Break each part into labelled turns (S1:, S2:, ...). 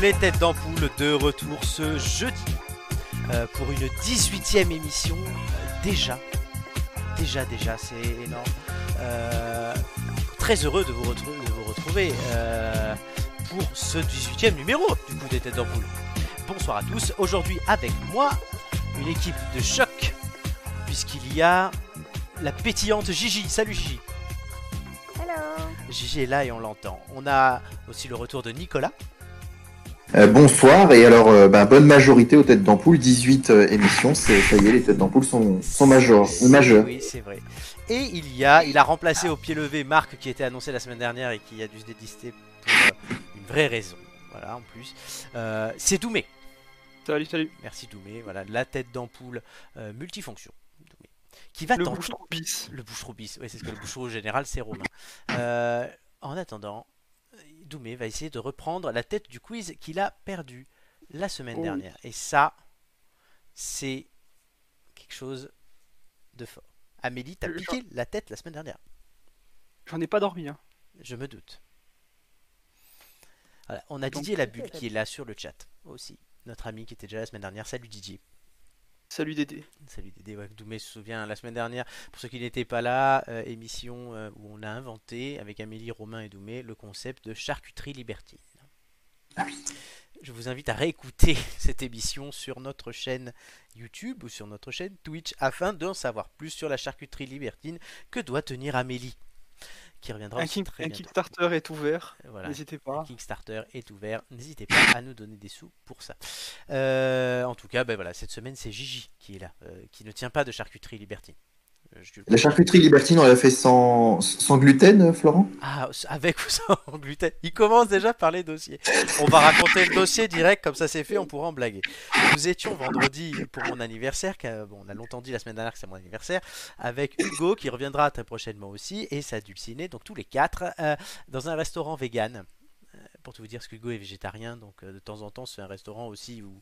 S1: les têtes d'ampoule de retour ce jeudi euh, pour une 18e émission. Déjà, déjà, déjà, c'est énorme. Euh, très heureux de vous, retrouver, de vous retrouver euh, pour ce 18e numéro du coup des têtes d'ampoule. Bonsoir à tous, aujourd'hui avec moi, une équipe de choc, puisqu'il y a la pétillante Gigi. Salut Gigi.
S2: Hello.
S1: Gigi est là et on l'entend. On a aussi le retour de Nicolas.
S3: Euh, bonsoir, et alors euh, bah, bonne majorité aux têtes d'ampoule, 18 euh, émissions, c'est ça y est, les têtes d'ampoule sont, sont major, majeures.
S1: Oui, c'est vrai. Et il y a, il a remplacé au pied levé Marc qui était annoncé la semaine dernière et qui a dû se dédister pour euh, une vraie raison. Voilà, en plus. Euh, c'est Doumé.
S4: Salut, salut.
S1: Merci Doumé. Voilà, la tête d'ampoule euh, multifonction. Doumé. Qui va
S4: Le
S1: tenter-
S4: bouche bis.
S1: Le boucheron bis. Oui, c'est ce que le boucheron général, c'est Romain. Euh, en attendant, Doumé va essayer de reprendre la tête du quiz qu'il a perdu la semaine
S4: Oh.
S1: dernière. Et ça, c'est quelque chose de fort. Amélie, t'as piqué la tête la semaine dernière.
S4: J'en ai pas dormi. Hein.
S1: Je me doute. Voilà, on a
S4: Donc-
S1: Didier Labulle qui est là sur le chat aussi. Notre ami qui était déjà la semaine dernière. Salut Didier.
S4: Salut Dédé.
S1: Salut Dédé, ouais, Doumé se souvient la semaine dernière, pour ceux qui n'étaient pas là, euh, émission euh, où on a inventé avec Amélie, Romain et Doumé le concept de charcuterie libertine. Je vous invite à réécouter cette émission sur notre chaîne YouTube ou sur notre chaîne Twitch afin d'en savoir plus sur la charcuterie libertine que doit tenir Amélie, qui reviendra
S4: Un,
S1: aussi
S4: king-
S1: très
S4: un
S1: bientôt.
S4: Kickstarter est ouvert.
S1: Voilà.
S4: N'hésitez pas.
S1: Kickstarter est ouvert. N'hésitez pas à nous donner des sous pour ça. Euh, en tout cas, ben voilà, cette semaine, c'est Gigi qui est là, euh, qui ne tient pas de charcuterie libertine. Euh,
S3: La charcuterie libertine, on l'a fait sans, sans gluten, euh, Florent?
S1: Ah, avec ou sans gluten? Il commence déjà par les dossiers. On va raconter le dossier direct, comme ça c'est fait, on pourra en blaguer. Nous étions vendredi pour mon anniversaire, bon, on a longtemps dit la semaine dernière que c'est mon anniversaire, avec Hugo qui reviendra très prochainement aussi, et sa dulcinée, donc tous les quatre, euh, dans un restaurant vegan. Pour tout vous dire, parce qu'Hugo est végétarien, donc de temps en temps, c'est un restaurant aussi où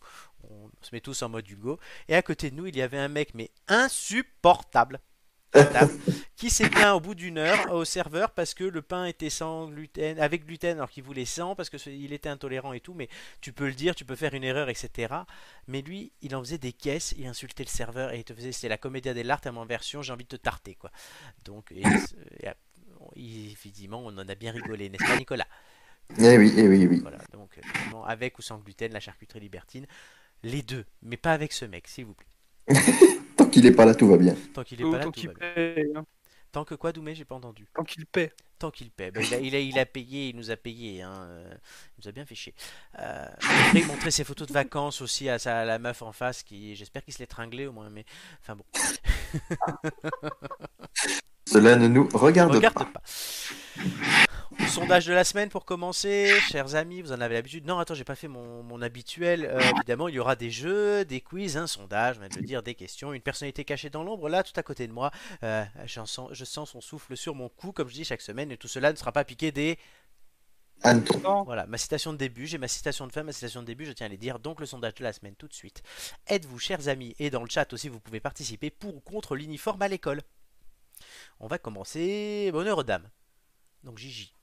S1: on se met tous en mode Hugo. Et à côté de nous, il y avait un mec, mais insupportable qui s'est plaint au bout d'une heure au serveur parce que le pain était sans gluten, avec gluten alors qu'il voulait sans parce que il était intolérant et tout. Mais tu peux le dire, tu peux faire une erreur, etc. Mais lui, il en faisait des caisses, il insultait le serveur et il te faisait, c'était la comédia dell'arte en version, j'ai envie de te tarter quoi. Donc, et, et, et, effectivement, on en a bien rigolé, n'est-ce pas, Nicolas?
S3: Eh oui, eh oui, oui.
S1: Voilà, donc avec ou sans gluten, la charcuterie libertine, les deux, mais pas avec ce mec, s'il vous plaît.
S3: Tant qu'il est pas là, tout va bien.
S1: Tant qu'il est
S4: Ou
S1: pas là,
S4: tant
S1: tout va bien.
S4: hein.
S1: Tant que quoi, Doumé, j'ai pas entendu.
S4: Tant qu'il paie.
S1: Tant qu'il paie. Ben, il, a, il, a, il a payé, il nous a payé. Hein. euh, Il nous a bien fait chier. Euh, après, il montrait ses photos de vacances aussi à, sa, à la meuf en face. qui J'espère qu'il se l'est tringlé au moins. Mais enfin bon,
S3: Cela ne nous regarde,
S1: regarde
S3: pas.
S1: pas. Le sondage de la semaine pour commencer, chers amis, vous en avez l'habitude. Non, attends, j'ai pas fait mon, mon habituel. Euh, évidemment, il y aura des jeux, des quiz, un sondage, on vient de dire, des questions, une personnalité cachée dans l'ombre, là, tout à côté de moi. Euh, sens, je sens son souffle sur mon cou, comme je dis chaque semaine, et tout cela ne sera pas piqué des
S3: Anton.
S1: Voilà, ma citation de début, j'ai ma citation de fin, ma citation de début, je tiens à les dire. Donc le sondage de la semaine tout de suite. Êtes-vous, chers amis, et dans le chat aussi, vous pouvez participer pour ou contre l'uniforme à l'école? On va commencer. Bonheur aux dames. Donc Gigi.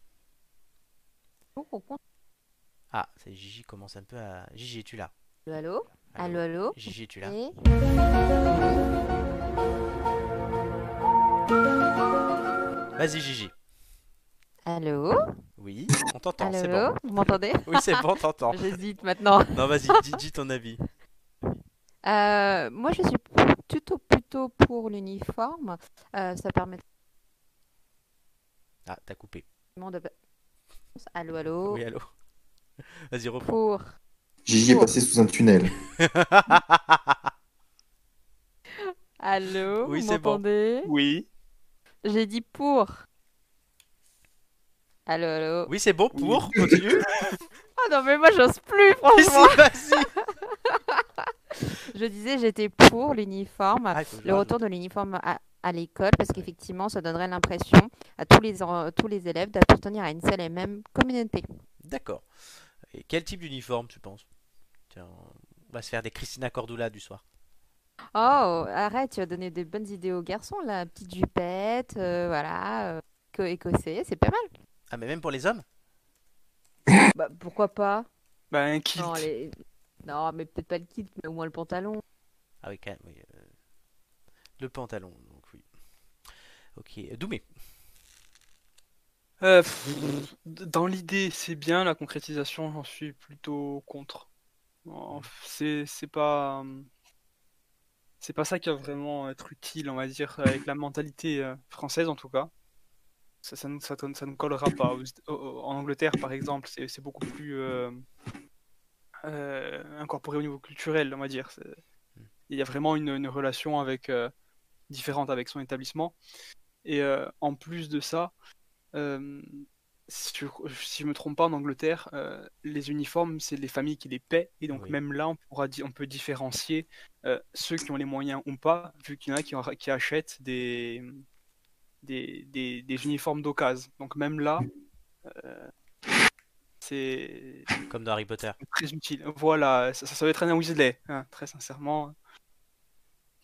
S1: Ah, ça y est, Gigi commence un peu à. Gigi, es-tu là?
S2: Allô, allô? Allô, allô?
S1: Gigi, es-tu là?
S2: Et-
S1: Vas-y, Gigi.
S2: Allô?
S1: Oui, on t'entend, c'est bon.
S2: Vous m'entendez?
S1: Oui, c'est bon, t'entends.
S2: J'hésite maintenant.
S1: Non, vas-y, dis, dis ton avis.
S2: Euh, moi, je suis plutôt, plutôt pour l'uniforme. Euh, ça permet
S1: Ah, t'as coupé.
S2: Allô, allô
S1: Oui, allô Vas-y, reprends.
S2: Pour...
S3: Gigi est passé sous un tunnel.
S2: Allô
S1: Oui,
S2: Vous
S1: c'est bon.
S2: m'entendez?
S4: Oui.
S2: J'ai dit pour. Allô, allô
S1: Oui, c'est bon pour. Continue.
S2: Ah non, mais moi, j'ose plus, franchement
S1: vas-y.
S2: Je disais, j'étais pour l'uniforme.
S1: Ah,
S2: le
S1: le
S2: retour de l'uniforme à, l'école parce qu'effectivement ça donnerait l'impression à tous les, en- tous les élèves d'appartenir à une seule et même communauté.
S1: D'accord. Et quel type d'uniforme tu penses? Tiens, on va se faire des Christina Cordula du soir.
S2: Oh, arrête, tu as donné des bonnes idées aux garçons là, petite jupette, euh, voilà, euh, éco- écossais, c'est pas mal.
S1: Ah, mais même pour les hommes?
S2: Bah, pourquoi pas?
S4: Bah, un kilt.
S2: non, les- non, mais peut-être pas le kit, mais au moins le pantalon.
S1: Ah oui, quand même, oui. euh, Le pantalon. Ok, Doumé.
S4: Euh, pff, dans l'idée, c'est bien, la concrétisation, j'en suis plutôt contre. En- C'est pas c'est pas ça qui va vraiment être utile, on va dire, avec la mentalité euh, française en tout cas. Ça, ça, ne, ça, ça ne collera pas. En Angleterre, par exemple, c'est beaucoup plus euh, euh, incorporé au niveau culturel, on va dire. C'est- Il y a vraiment une, une relation avec euh, différente avec son établissement. Et euh, en plus de ça, euh, si je, si je me trompe pas, en Angleterre, euh, les uniformes, c'est les familles qui les paient. Et donc
S1: Oui.
S4: même là, on, pourra, on peut différencier ceux qui ont les moyens ou pas, vu qu'il y en a qui, en- qui achètent des, des, des, des uniformes d'occasion. Donc même là, c'est
S1: Comme dans Harry Potter.
S4: très utile. Voilà, ça, ça va être un Weasley, hein, très sincèrement.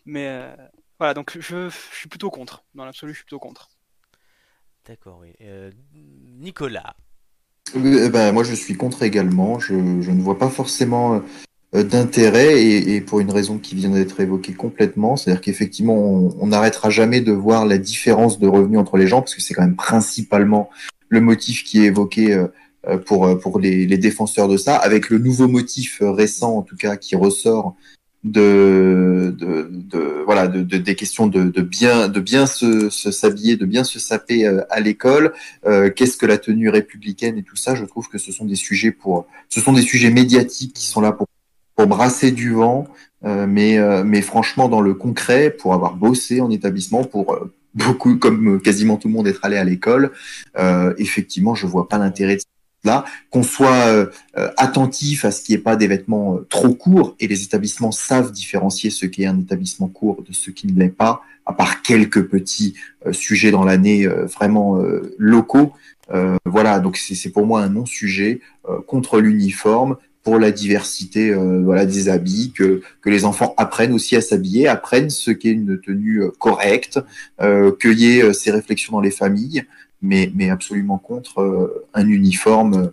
S4: Mais voilà, donc je, je suis plutôt contre. Dans l'absolu, je suis plutôt contre.
S1: D'accord, oui. Euh, Nicolas.
S3: Euh, ben, moi, je suis contre également. Je, je ne vois pas forcément euh, d'intérêt et, et pour une raison qui vient d'être évoquée complètement, c'est-à-dire qu'effectivement, on n'arrêtera jamais de voir la différence de revenus entre les gens parce que c'est quand même principalement le motif qui est évoqué euh, pour, pour les, les défenseurs de ça, avec le nouveau motif récent, en tout cas, qui ressort de, voilà de, de- des questions de, bien de bien se s'habiller de bien se saper euh, à l'école. Euh, qu'est-ce que la tenue républicaine et tout ça? Je trouve que ce sont des sujets pour ce sont des sujets médiatiques qui sont là pour pour brasser du vent euh, mais mais franchement dans le concret pour avoir bossé en établissement pour beaucoup comme quasiment tout le monde être allé à l'école effectivement je vois pas l'intérêt de là qu'on soit euh, euh, attentif à ce qu'il n'y ait pas des vêtements euh, trop courts et les établissements savent différencier ce qu'est un établissement court de ce qui ne l'est pas, à part quelques petits euh, sujets dans l'année vraiment locaux. Voilà, donc c'est pour moi un non-sujet contre l'uniforme, pour la diversité voilà, des habits, que, les enfants apprennent aussi à s'habiller, apprennent ce qu'est une tenue correcte, euh, euh, ces réflexions dans les familles, mais, absolument contre euh, un uniforme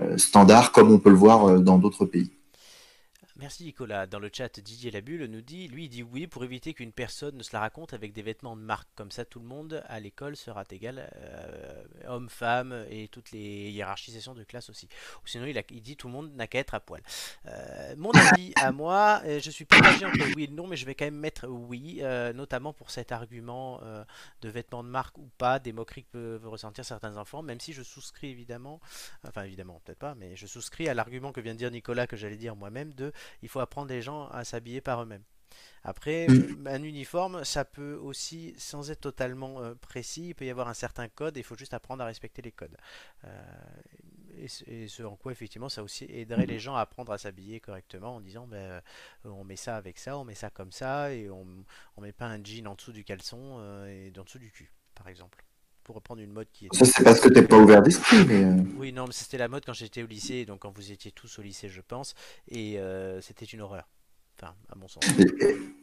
S3: euh, standard comme on peut le voir euh, dans d'autres pays.
S1: Merci Nicolas. Dans le chat, Didier Labulle nous dit, lui il dit oui pour éviter qu'une personne ne se la raconte avec des vêtements de marque. Comme ça tout le monde à l'école sera égal, euh, homme, femme et toutes les hiérarchisations de classe aussi. Sinon il, dit tout le monde n'a qu'à être à poil. Euh, mon avis à moi, euh, je suis partagé entre oui et non, mais je vais quand même mettre oui, notamment pour cet argument de vêtements de marque ou pas, des moqueries que peuvent ressentir certains enfants, même si je souscris évidemment, enfin évidemment peut-être pas, mais je souscris à l'argument que vient de dire Nicolas que j'allais dire moi-même de il faut apprendre les gens à s'habiller par eux-mêmes. Après,
S3: Mm.
S1: un uniforme, ça peut aussi, sans être totalement euh, précis, il peut y avoir un certain code et il faut juste apprendre à respecter les codes. Euh, et, ce- et ce en quoi, effectivement, ça aussi aiderait les gens à apprendre à s'habiller correctement en disant ben, euh, on met ça avec ça, on met ça comme ça et on, on met pas un jean en dessous du caleçon et en dessous du cul, par exemple. Pour reprendre une mode qui est
S3: Ça, c'est parce que t'es pas ouvert d'esprit, mais euh,
S1: oui, non, mais c'était la mode quand j'étais au lycée, donc quand vous étiez tous au lycée, je pense, et euh, c'était une horreur. Enfin, à mon sens.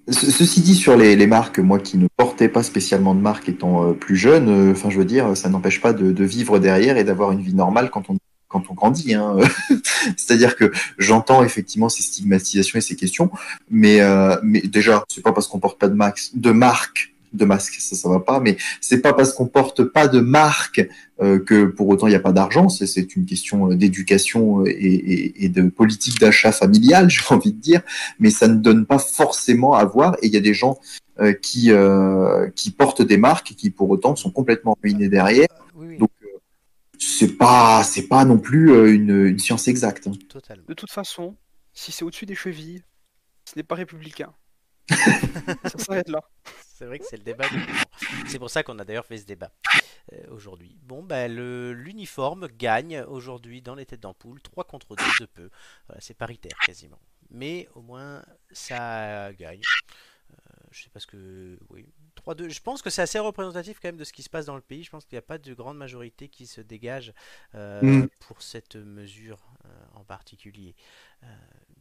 S3: ce- ceci dit, sur les, les marques, moi qui ne portais pas spécialement de marque étant euh, plus jeune, euh, enfin, je veux dire, ça n'empêche pas de, de vivre derrière et d'avoir une vie normale quand on quand on grandit. Hein. C'est-à-dire que j'entends effectivement ces stigmatisations et ces questions, mais mais déjà, c'est pas parce qu'on porte pas de max, de marque, de masque, ça ça va pas, mais c'est pas parce qu'on porte pas de marque euh, que pour autant il n'y a pas d'argent. C'est c'est une question euh, d'éducation et, et, et de politique d'achat familiale, j'ai envie de dire mais ça ne donne pas forcément à voir. Et il y a des gens euh, qui, euh, qui portent des marques et qui pour autant sont complètement ruinés derrière.
S1: Oui, oui,
S3: Donc, C'est pas, c'est pas non plus euh, une, une science exacte. hein.
S1: totalement.
S4: De toute façon, si c'est au-dessus des chevilles, ce n'est pas républicain. Ça s'arrête là.
S1: C'est vrai que c'est le débat. C'est pour ça qu'on a d'ailleurs fait ce débat euh, aujourd'hui. Bon, ben, le- l'uniforme gagne aujourd'hui dans les têtes d'ampoule, 3 contre 2 de peu. Voilà, c'est paritaire quasiment. Mais au moins, ça gagne. Euh, je sais pas ce que. Oui. 3-2. Je pense que c'est assez représentatif quand même de ce qui se passe dans le pays. Je pense qu'il n'y a pas de grande majorité qui se dégage euh,
S3: Mm.
S1: pour cette mesure euh, en particulier.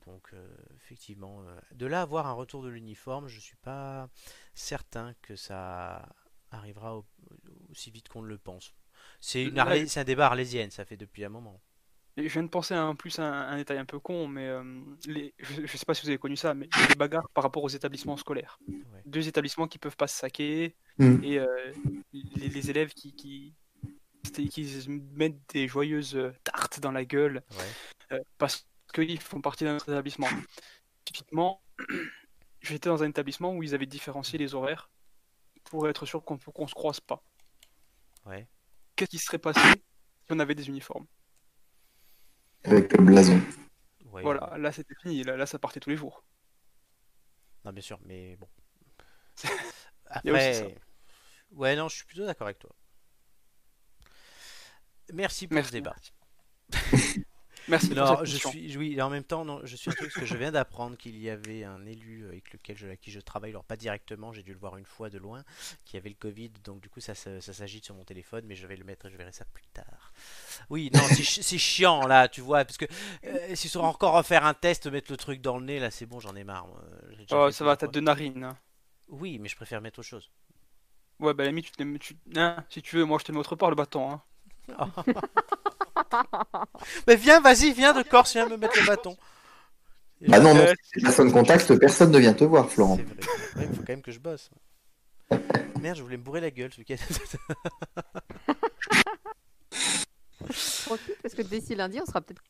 S1: Donc, euh, effectivement, euh, de là à avoir un retour de l'uniforme, je suis pas certain que ça arrivera au- aussi vite qu'on ne le pense. C'est un débat arlésienne, ça fait depuis un moment.
S4: Et je viens de penser à un plus un, un détail un peu con, mais euh, les, je, je sais pas si vous avez connu ça, mais il y a des bagarres par rapport aux établissements scolaires.
S1: Ouais.
S4: Deux établissements qui peuvent pas se saquer
S3: Hmm.
S4: et euh, les, les élèves qui, qui, mettent des joyeuses tartes dans la gueule
S1: Ouais.
S4: euh, parce qu'ils font partie d'un autre établissement. Typiquement, j'étais dans un établissement où ils avaient différencié les horaires pour être sûr qu'on qu'on se croise pas.
S1: Ouais.
S4: Qu'est-ce qui serait passé si on avait des uniformes?
S3: Avec le blason.
S1: Ouais.
S4: Voilà, là c'était fini, là, là ça partait tous les jours.
S1: Non, bien sûr, mais bon. Après. Ouais, non, je suis plutôt d'accord avec toi. Merci pour
S4: Merci.
S1: ce débat.
S4: Merci pour
S1: Non,
S4: cette
S1: je
S4: question.
S1: suis, oui, et en même temps, non, je suis un truc parce que je viens d'apprendre qu'il y avait un élu avec lequel je, avec qui je travaille, alors pas directement, j'ai dû le voir une fois de loin, qui avait le Covid, donc du coup ça, se- ça s'agite sur mon téléphone, mais je vais le mettre, je verrai ça plus tard. Oui, non, c'est chi- c'est chiant là, tu vois, parce que euh, s'il faudra encore refaire un test, mettre le truc dans le nez, là c'est bon, j'en ai marre.
S4: Oh, ça va, t'as deux narines. hein.
S1: Oui, mais je préfère mettre autre chose.
S4: Ouais, bah, à la limite, tu te mets- tu- hein, si tu veux, moi je te mets autre part le bâton. Hein.
S1: Mais viens, vas-y, viens de Corse, viens me mettre le bâton.
S3: Bah non, non,
S4: Euh,
S3: si personne contacte, personne ne vient te voir, Florent.
S1: C'est vrai. Ouais, il faut quand même que je bosse. Merde, je voulais me bourrer la gueule ce week-end.
S2: Profite parce que d'ici lundi, on sera peut-être.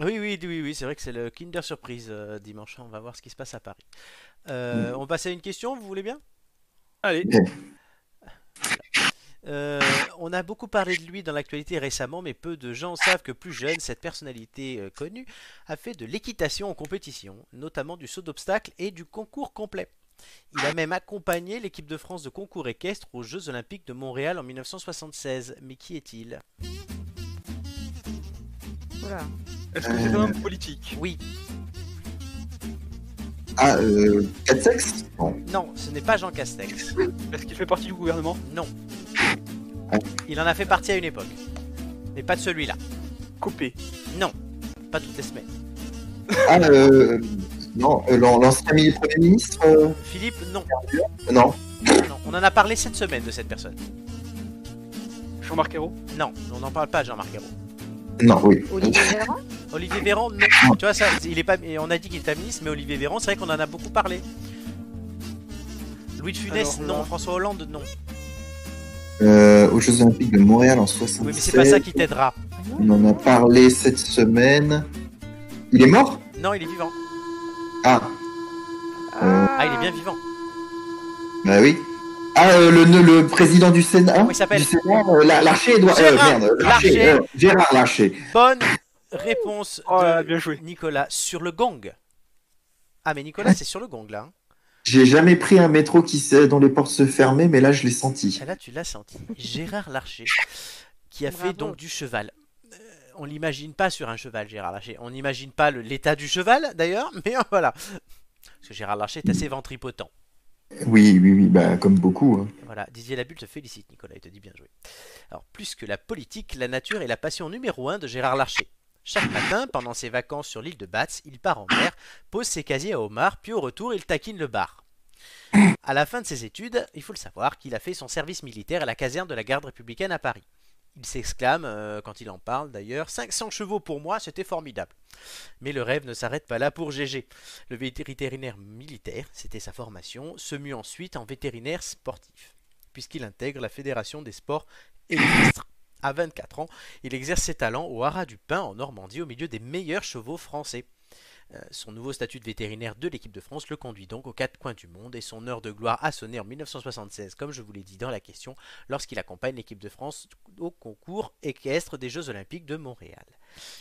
S1: oui, oui, oui, oui, c'est vrai que c'est le Kinder Surprise euh, dimanche. On va voir ce qui se passe à Paris. Euh, On passe à une question, vous voulez bien?
S4: Allez,
S1: Euh, On a beaucoup parlé de lui dans l'actualité récemment, mais peu de gens savent que plus jeune, cette personnalité euh, connue a fait de l'équitation en compétition, notamment du saut d'obstacle et du concours complet. Il a même accompagné l'équipe de France de concours équestre aux Jeux Olympiques de Montréal en 1976. Mais qui est-il?
S2: Oula.
S4: est-ce que c'est un homme politique?
S1: Oui,
S3: Ah, euh, Bon.
S1: non, ce n'est pas Jean Castex.
S4: Est-ce qu'il fait partie du gouvernement
S1: Non.
S3: Ah.
S1: Il en a fait partie à une époque. Mais pas de celui-là.
S4: Copé.
S1: Non. Pas toutes les semaines.
S3: Ah, euh, non, euh, l'an- l'ancien Premier ministre euh,
S1: Philippe, non.
S3: Non.
S1: Non, non. On en a parlé cette semaine de cette personne.
S4: Jean-Marc Ayrault
S1: Non, on n'en parle pas de Jean-Marc Ayrault.
S3: Non, oui.
S2: Olivier Véran
S1: Olivier Véran, non. Tu vois, ça, il est pas, on a dit qu'il était ministre, mais Olivier Véran, c'est vrai qu'on en a beaucoup parlé. Louis de Funès,
S4: Alors
S1: non.
S4: là-
S1: François Hollande, non.
S3: Euh, aux Jeux Olympiques de Montréal en 76.
S1: Oui, mais c'est pas ça qui t'aidera.
S3: On en a parlé cette semaine. Il est mort?
S1: Non, il est vivant.
S3: Ah,
S1: Ah, il est bien vivant.
S3: bah oui. Ah, euh, le, le, le président du Sénat.
S1: Comment il s'appelle
S3: euh, La- Larcher, Edouard. euh,
S1: Gérard
S3: merde,
S1: Larcher.
S3: euh, Gérard Larcher.
S1: Bonne réponse
S4: Oh là là,
S1: de
S4: bien joué.
S1: Nicolas sur le gong. Ah, mais Nicolas, c'est sur le gong là. hein.
S3: J'ai jamais pris un métro qui dont les portes se fermaient, mais là je l'ai senti.
S1: Ah, là, tu l'as senti. Gérard Larcher, qui a
S2: Bravo.
S1: fait donc du cheval. Euh, on l'imagine pas sur un cheval, Gérard Larcher. On n'imagine pas l'état du cheval, d'ailleurs, mais euh, voilà. Parce que Gérard Larcher est assez ventripotent.
S3: Oui, oui, oui, bah comme beaucoup. hein.
S1: Voilà, Didier Labulle te félicite, Nicolas, il te dit bien joué. Alors, plus que la politique, la nature est la passion numéro un de Gérard Larcher. Chaque matin, pendant ses vacances sur l'île de Batz, il part en mer, pose ses casiers à homard, puis au retour, il taquine le bar. À la fin de ses études, il faut le savoir qu'il a fait son service militaire à la caserne de la garde républicaine à Paris. Il s'exclame, euh, quand il en parle d'ailleurs, 500 chevaux pour moi, c'était formidable. Mais le rêve ne s'arrête pas là pour GG. Le vétérinaire militaire, c'était sa formation, se mue ensuite en vétérinaire sportif, puisqu'il intègre la Fédération des sports équestres. À 24 ans, il exerce ses talents au Haras du Pin en Normandie au milieu des meilleurs chevaux français. Euh, Son nouveau statut de vétérinaire de l'équipe de France le conduit donc aux quatre coins du monde et son heure de gloire a sonné en 1976, comme je vous l'ai dit dans la question, lorsqu'il accompagne l'équipe de France au concours équestre des Jeux Olympiques de Montréal.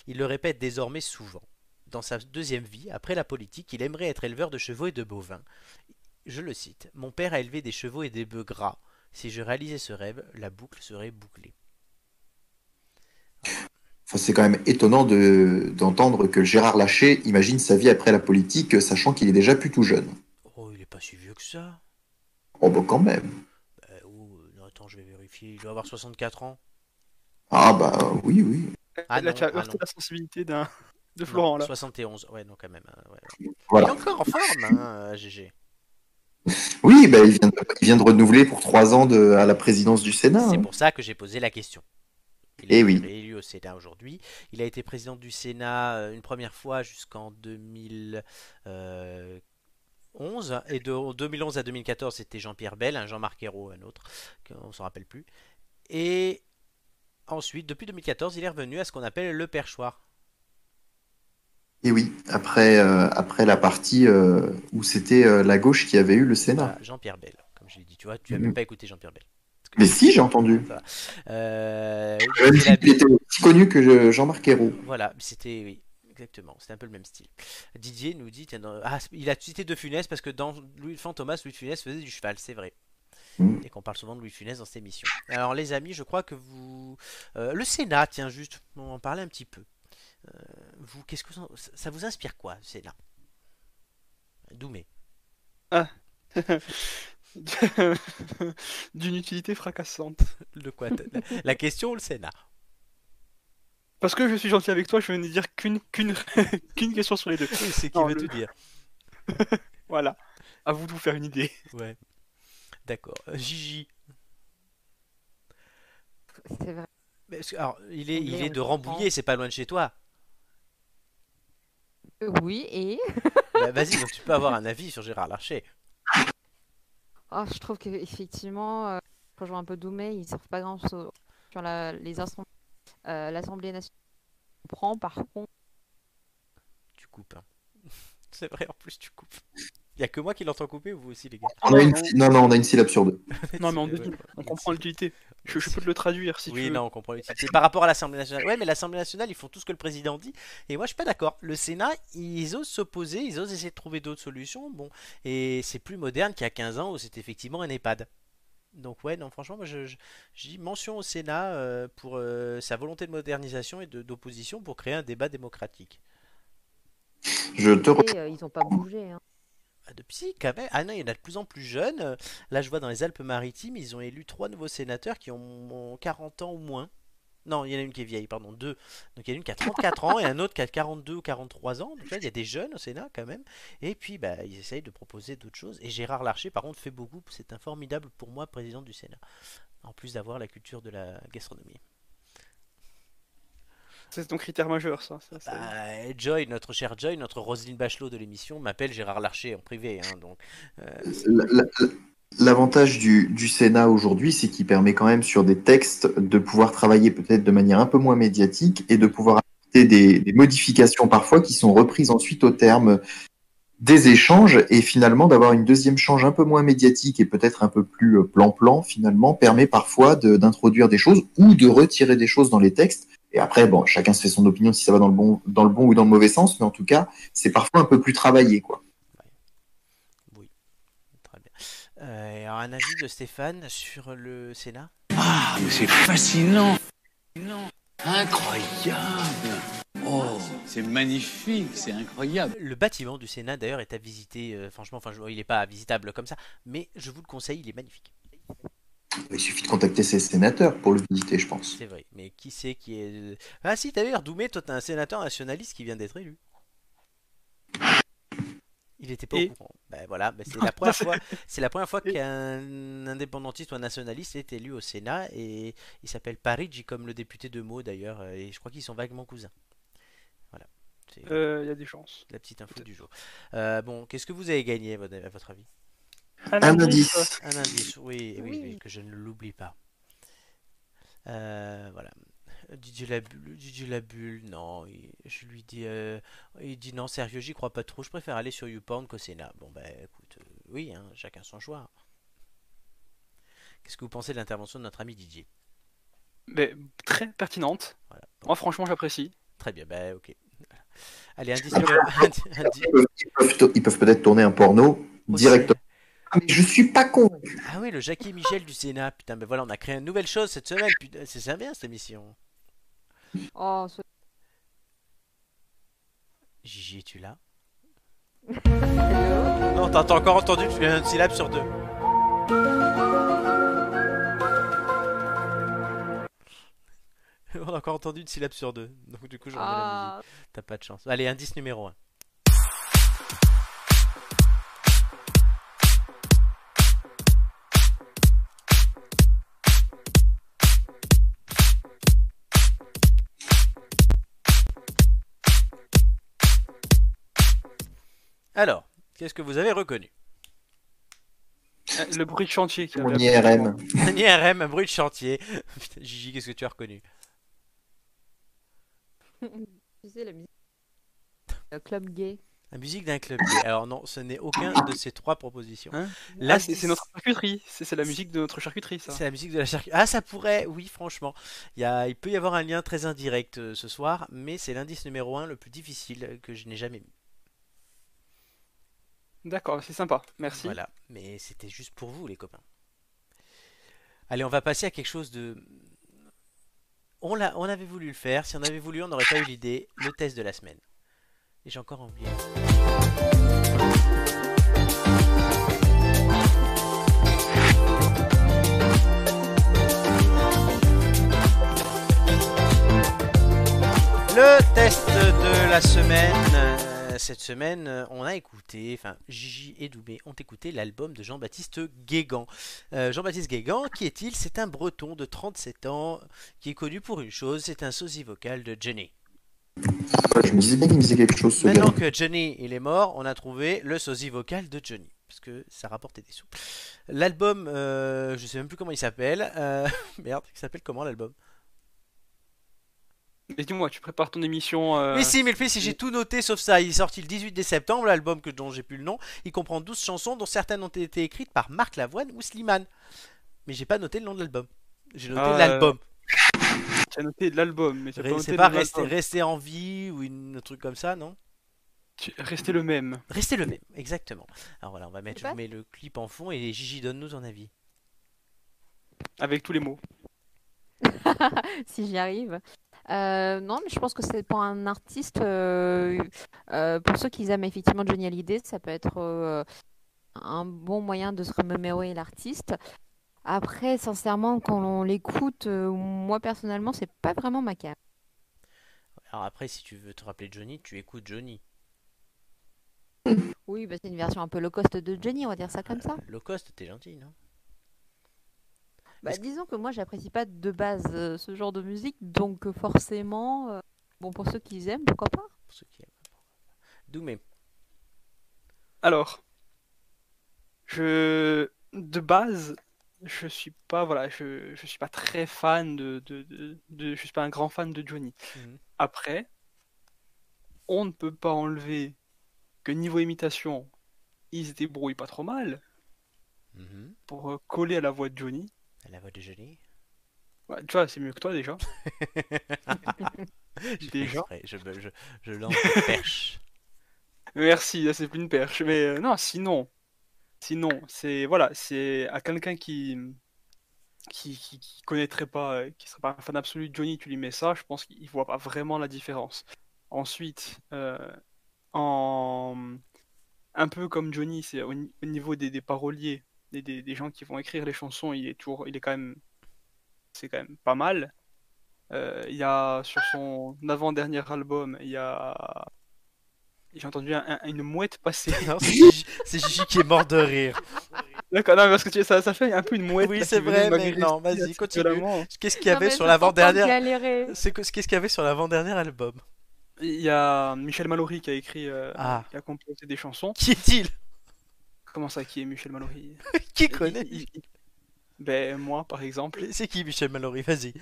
S1: Il le répète désormais souvent. Dans sa deuxième vie, après la politique, il aimerait être éleveur de chevaux et de bovins. Je le cite Mon père a élevé des chevaux et des bœufs gras. Si je réalisais ce rêve, la boucle serait bouclée.
S3: Enfin, c'est quand même étonnant de- d'entendre que Gérard Larcher imagine sa vie après la politique, sachant qu'il est déjà plus tout jeune.
S1: Oh, il est pas si vieux que ça.
S3: Oh, bah quand même.
S1: Euh, oh, non, attends, je vais vérifier. Il doit avoir 64 ans.
S3: Ah, bah oui, oui.
S1: Ah
S4: là,
S1: non,
S4: tu as
S1: ah
S4: heurté la sensibilité d'un de Florent
S1: Non,
S4: là.
S1: 71. Ouais, non, quand même. hein, ouais. Il
S3: Voilà.
S1: est encore en forme, hein, euh, GG.
S3: Oui, bah, il, vient de, il vient de renouveler pour trois ans de, à la présidence du Sénat.
S1: C'est
S3: hein.
S1: pour ça que j'ai posé la question. Il
S3: Eh
S1: été
S3: oui.
S1: réélu au Sénat aujourd'hui. Il a été président du Sénat euh, une première fois jusqu'en 2011. Et de 2011 à 2014, c'était Jean-Pierre Bell, un Jean-Marc Ayrault, un autre, on s'en rappelle plus. Et ensuite, depuis 2014, il est revenu à ce qu'on appelle le perchoir.
S3: Et oui, après, euh, après la partie euh, où c'était euh, la gauche qui avait eu le Sénat.
S1: Jean-Pierre Bell, comme je l'ai dit. Tu vois, tu as
S3: Mhm.
S1: même pas écouté Jean-Pierre Bell.
S3: Mais si, j'ai entendu.
S1: Euh,
S3: il était aussi connu que je- Jean-Marc Ayrault.
S1: Voilà, c'était oui, exactement, c'était un peu le même style. Didier nous dit, ah, il a cité De Funès parce que dans Louis Fantomas, Louis de Funès faisait du cheval, c'est vrai.
S3: Mm.
S1: Et qu'on parle souvent de Louis de Funès dans cette émission. Alors les amis, je crois que vous, Euh, le Sénat, tiens juste, on en parlait un petit peu. Euh, vous, qu'est-ce que ça, ça vous inspire quoi, le Sénat? Doumé.
S4: D'une utilité fracassante.
S1: De quoi la, question, le Sénat.
S4: Parce que je suis gentil avec toi, je vais ne dire qu'une qu'une qu'une question sur les deux.
S1: Oui, c'est qui
S4: Non,
S1: veut
S4: le-
S1: tout dire.
S4: Voilà. À vous de vous faire une idée.
S1: Ouais. D'accord. Euh, Gigi.
S2: C'est vrai.
S1: Mais Alors, il est, il est de
S2: le
S1: Rambouillet, c'est pas loin de chez toi.
S2: Euh, Oui, et?
S1: Bah, Vas-y, donc tu peux avoir un avis sur Gérard Larcher.
S2: Oh, je trouve qu'effectivement, euh, je rejoins un peu Doumé, ils servent pas grand-chose sur la- les instruments. Euh, L'Assemblée nationale prend, par contre,
S1: Tu coupes. hein. C'est vrai, en plus, tu coupes. Il y a que moi qui l'entends couper ou vous aussi, les gars
S3: On a une... Non, non, on a une syllabe sur deux.
S4: Non, mais on,
S1: Ouais,
S4: devine,
S1: ouais,
S4: on
S1: ouais.
S4: comprend l'utilité. Je, je peux te le traduire si tu
S1: Oui,
S4: veux.
S1: non, on comprend l'utilité. Par rapport à l'Assemblée nationale. Ouais, mais l'Assemblée nationale, ils font tout ce que le président dit. Et moi, je suis pas d'accord. Le Sénat, ils osent s'opposer, ils osent essayer de trouver d'autres solutions. Bon, et c'est plus moderne qu'il y a 15 ans où c'était effectivement un EHPAD. Donc ouais, non, franchement, moi, je, je, je dis mention au Sénat euh, pour euh, sa volonté de modernisation et d'opposition pour créer un débat démocratique.
S3: Je te
S2: et, euh, ils n'ont pas bougé. hein.
S1: Ah, Depuis, si, quand même. Ah non, il y en a de plus en plus jeunes. Là, je vois dans les Alpes-Maritimes, ils ont élu trois nouveaux sénateurs qui ont 40 ans ou moins. Non, il y en a une qui est vieille, pardon, deux. Donc il y en a une qui a 34 ans et un autre qui a 42 ou 43 ans. Donc là, il y a des jeunes au Sénat quand même. Et puis, bah, ils essayent de proposer d'autres choses. Et Gérard Larcher, par contre, fait beaucoup. C'est un formidable pour moi président du Sénat. En plus d'avoir la culture de la gastronomie.
S4: C'est ton critère majeur, ça. ça, ça.
S1: Bah, Joy, notre cher Joy, notre Roselyne Bachelot de l'émission, m'appelle Gérard Larcher en privé. hein, donc, euh,
S3: La- la- L'avantage du, du Sénat aujourd'hui, c'est qu'il permet quand même sur des textes de pouvoir travailler peut-être de manière un peu moins médiatique et de pouvoir apporter des, des modifications parfois qui sont reprises ensuite au terme des échanges et finalement d'avoir une deuxième change un peu moins médiatique et peut-être un peu plus euh, plan-plan finalement permet parfois de- d'introduire des choses ou de retirer des choses dans les textes. Et après, bon, chacun se fait son opinion si ça va dans le bon, dans le bon ou dans le mauvais sens, mais en tout cas, c'est parfois un peu plus travaillé, quoi.
S1: Oui, très bien. Euh, et alors, un avis de Stéphane sur le Sénat?
S5: Ah, mais c'est fascinant. Incroyable. Oh, c'est magnifique, c'est incroyable.
S1: Le bâtiment du Sénat, d'ailleurs, est à visiter. euh, franchement, enfin, je- il n'est pas visitable comme ça, mais je vous le conseille, il est magnifique.
S3: Il suffit de contacter ses sénateurs pour le visiter, je pense.
S1: C'est vrai. Mais qui c'est qui est. Ah, si, t'as vu, Doumé, toi, t'as un sénateur nationaliste qui vient d'être élu. Il était pas
S4: Et
S1: au courant. Ben voilà, ben c'est la première fois, c'est la première fois qu'un indépendantiste ou un nationaliste est élu au Sénat et il s'appelle Parigi comme le député de Meaux d'ailleurs euh, et je crois qu'ils sont vaguement cousins. Voilà.
S4: Euh, Il y a des chances.
S1: la petite info du jour. Euh, bon, qu'est-ce que vous avez gagné à votre avis?
S3: Un indice.
S1: Un indice, oui, oui, oui,
S2: Oui.
S1: que je ne l'oublie pas. Euh, voilà. Didier Labulle, Didier Labulle, non, il- je lui dis, euh, il dit non, sérieux, j'y crois pas trop, je préfère aller sur YouPorn qu'au Sénat. Bon, bah écoute, euh, oui, hein, chacun son choix. Qu'est-ce que vous pensez de l'intervention de notre ami Didier?
S4: Mais très pertinente.
S1: Voilà.
S4: Moi, franchement, j'apprécie.
S1: Très bien, bah ok. Allez, indice
S3: Ils peuvent, peut-être tourner un porno directement. Ah, mais je suis pas con.
S1: Ah oui, le Jackie et Michel du Sénat. Putain, ben voilà, on a créé une nouvelle chose cette semaine. Putain, c'est c'est bien cette émission.
S2: Oh, ce-
S1: Gigi, es-tu là? Non, t'as encore entendu, tu fais une syllabe sur deux. On a encore entendu une syllabe sur deux. Donc du coup, j'en la
S2: Ah,
S1: musique. T'as pas de chance. Allez, indice numéro 1. Alors, qu'est-ce que vous avez reconnu?
S4: Le bruit de chantier. qui
S3: Mon IRM.
S1: Un IRM, un bruit de chantier. Putain, Gigi, qu'est-ce que tu as reconnu?
S2: Tu sais, la musique. Le club gay.
S1: La musique d'un club gay. Alors non, ce n'est aucun de ces trois propositions.
S4: Hein?
S1: Là,
S4: Ah, c'est c'est notre charcuterie. C'est c'est la musique de notre charcuterie, ça.
S1: C'est la musique de la charcuterie. Ah, ça pourrait, oui, franchement. Il, y a, il peut y avoir un lien très indirect euh, ce soir, mais c'est l'indice numéro un le plus difficile que je n'ai jamais mis.
S4: D'accord, c'est sympa. Merci.
S1: Voilà, mais c'était juste pour vous, les copains. Allez, on va passer à quelque chose de. On, avait voulu le faire. Si on avait voulu, on n'aurait pas eu l'idée. Le test de la semaine. Et j'ai encore oublié. Le test de la semaine. Euh, Cette semaine, euh, on a écouté, enfin, Gigi et Doumé ont écouté l'album de Jean-Baptiste Guégan. Euh, Jean-Baptiste Guégan, qui est-il? C'est un breton de 37 ans qui est connu pour une chose, c'est un sosie vocal de Johnny.
S3: Ouais, je me disais bien qu'il me disait quelque chose, ce
S1: Maintenant
S3: gars.
S1: que Johnny il est mort, on a trouvé le sosie vocal de Johnny. Parce que ça rapportait des sous. L'album, euh, je sais même plus comment il s'appelle. Euh, merde, il s'appelle comment l'album?
S4: Et dis-moi, tu prépares ton émission. euh,
S1: Mais si, mais le fait, si j'ai tout noté sauf ça, il est sorti le 18 décembre, septembre, l'album que, dont j'ai plus le nom. Il comprend 12 chansons, dont certaines ont été écrites par Marc Lavoine ou Slimane. Mais j'ai pas noté le nom de l'album. J'ai noté
S4: Ah,
S1: l'album.
S4: Tu as noté l'album, mais tu as pas noté
S1: C'est pas rester, rester en vie ou une, un truc comme ça, non?
S4: Tu- Rester le même.
S1: Restez le même, exactement. Alors voilà, on va mettre, je vous mets le clip en fond et Gigi donne-nous ton avis.
S4: Avec tous les mots.
S2: si j'y arrive. Euh, non, mais je pense que c'est pour un artiste, euh, euh, pour ceux qui aiment effectivement Johnny Hallyday, ça peut être un bon moyen de se remémorer l'artiste. Après, sincèrement, quand on l'écoute, moi personnellement, c'est pas vraiment ma cam.
S1: Alors après, si tu veux te rappeler Johnny, tu écoutes Johnny.
S2: Oui, bah, c'est une version un peu low cost de Johnny, on va dire ça comme ça.
S1: Low cost, t'es gentil, non?
S2: Bah, disons que moi, j'apprécie pas de base euh, ce genre de musique, donc euh, forcément, euh, bon, pour ceux qui aiment, pourquoi pas.
S1: Pour ceux qui aiment. Doumé.
S4: Alors, je de base, je suis pas voilà, je, je suis pas très fan de, de, de, de- je suis pas un grand fan de Johnny.
S1: Mhm.
S4: Après, on ne peut pas enlever que niveau imitation, il se débrouille pas trop mal
S1: Mhm.
S4: pour coller à la voix de Johnny.
S1: La voix de Johnny.
S4: Ouais, tu vois, c'est mieux que toi déjà. Déjà.
S1: je, je, je lance des perches.
S4: Merci, là c'est plus une perche. Mais euh, non, sinon, sinon, c'est voilà, c'est à quelqu'un qui, qui qui qui connaîtrait pas, euh, qui serait pas un fan absolu de Johnny, tu lui mets ça, je pense qu'il voit pas vraiment la différence. Ensuite, euh, en un peu comme Johnny, c'est au, au niveau des, des paroliers, des, des, des gens qui vont écrire les chansons, il est toujours, il est quand même, c'est quand même pas mal. Euh, Il y a sur son avant-dernier album, il y a j'ai entendu un- un- une mouette passer.
S1: C'est Gigi, qui est mort de rire.
S4: D'accord, non, mais parce que tu- ça, ça fait un peu une mouette.
S1: Oui, c'est vrai, mais non, vas-y, continue. Qu'est-ce qu'il y avait sur l'avant-dernière. C'est que- Qu'est-ce qu'il y avait sur l'avant-dernier album?
S4: Il y a Michel Mallory qui a écrit, euh,
S1: Ah.
S4: qui a composé des chansons.
S1: Qui est-il?
S4: Comment ça, qui est Michel Mallory
S1: Qui connaît
S4: il- il- Ben, moi, par exemple.
S1: C'est qui Michel Mallory? Vas-y.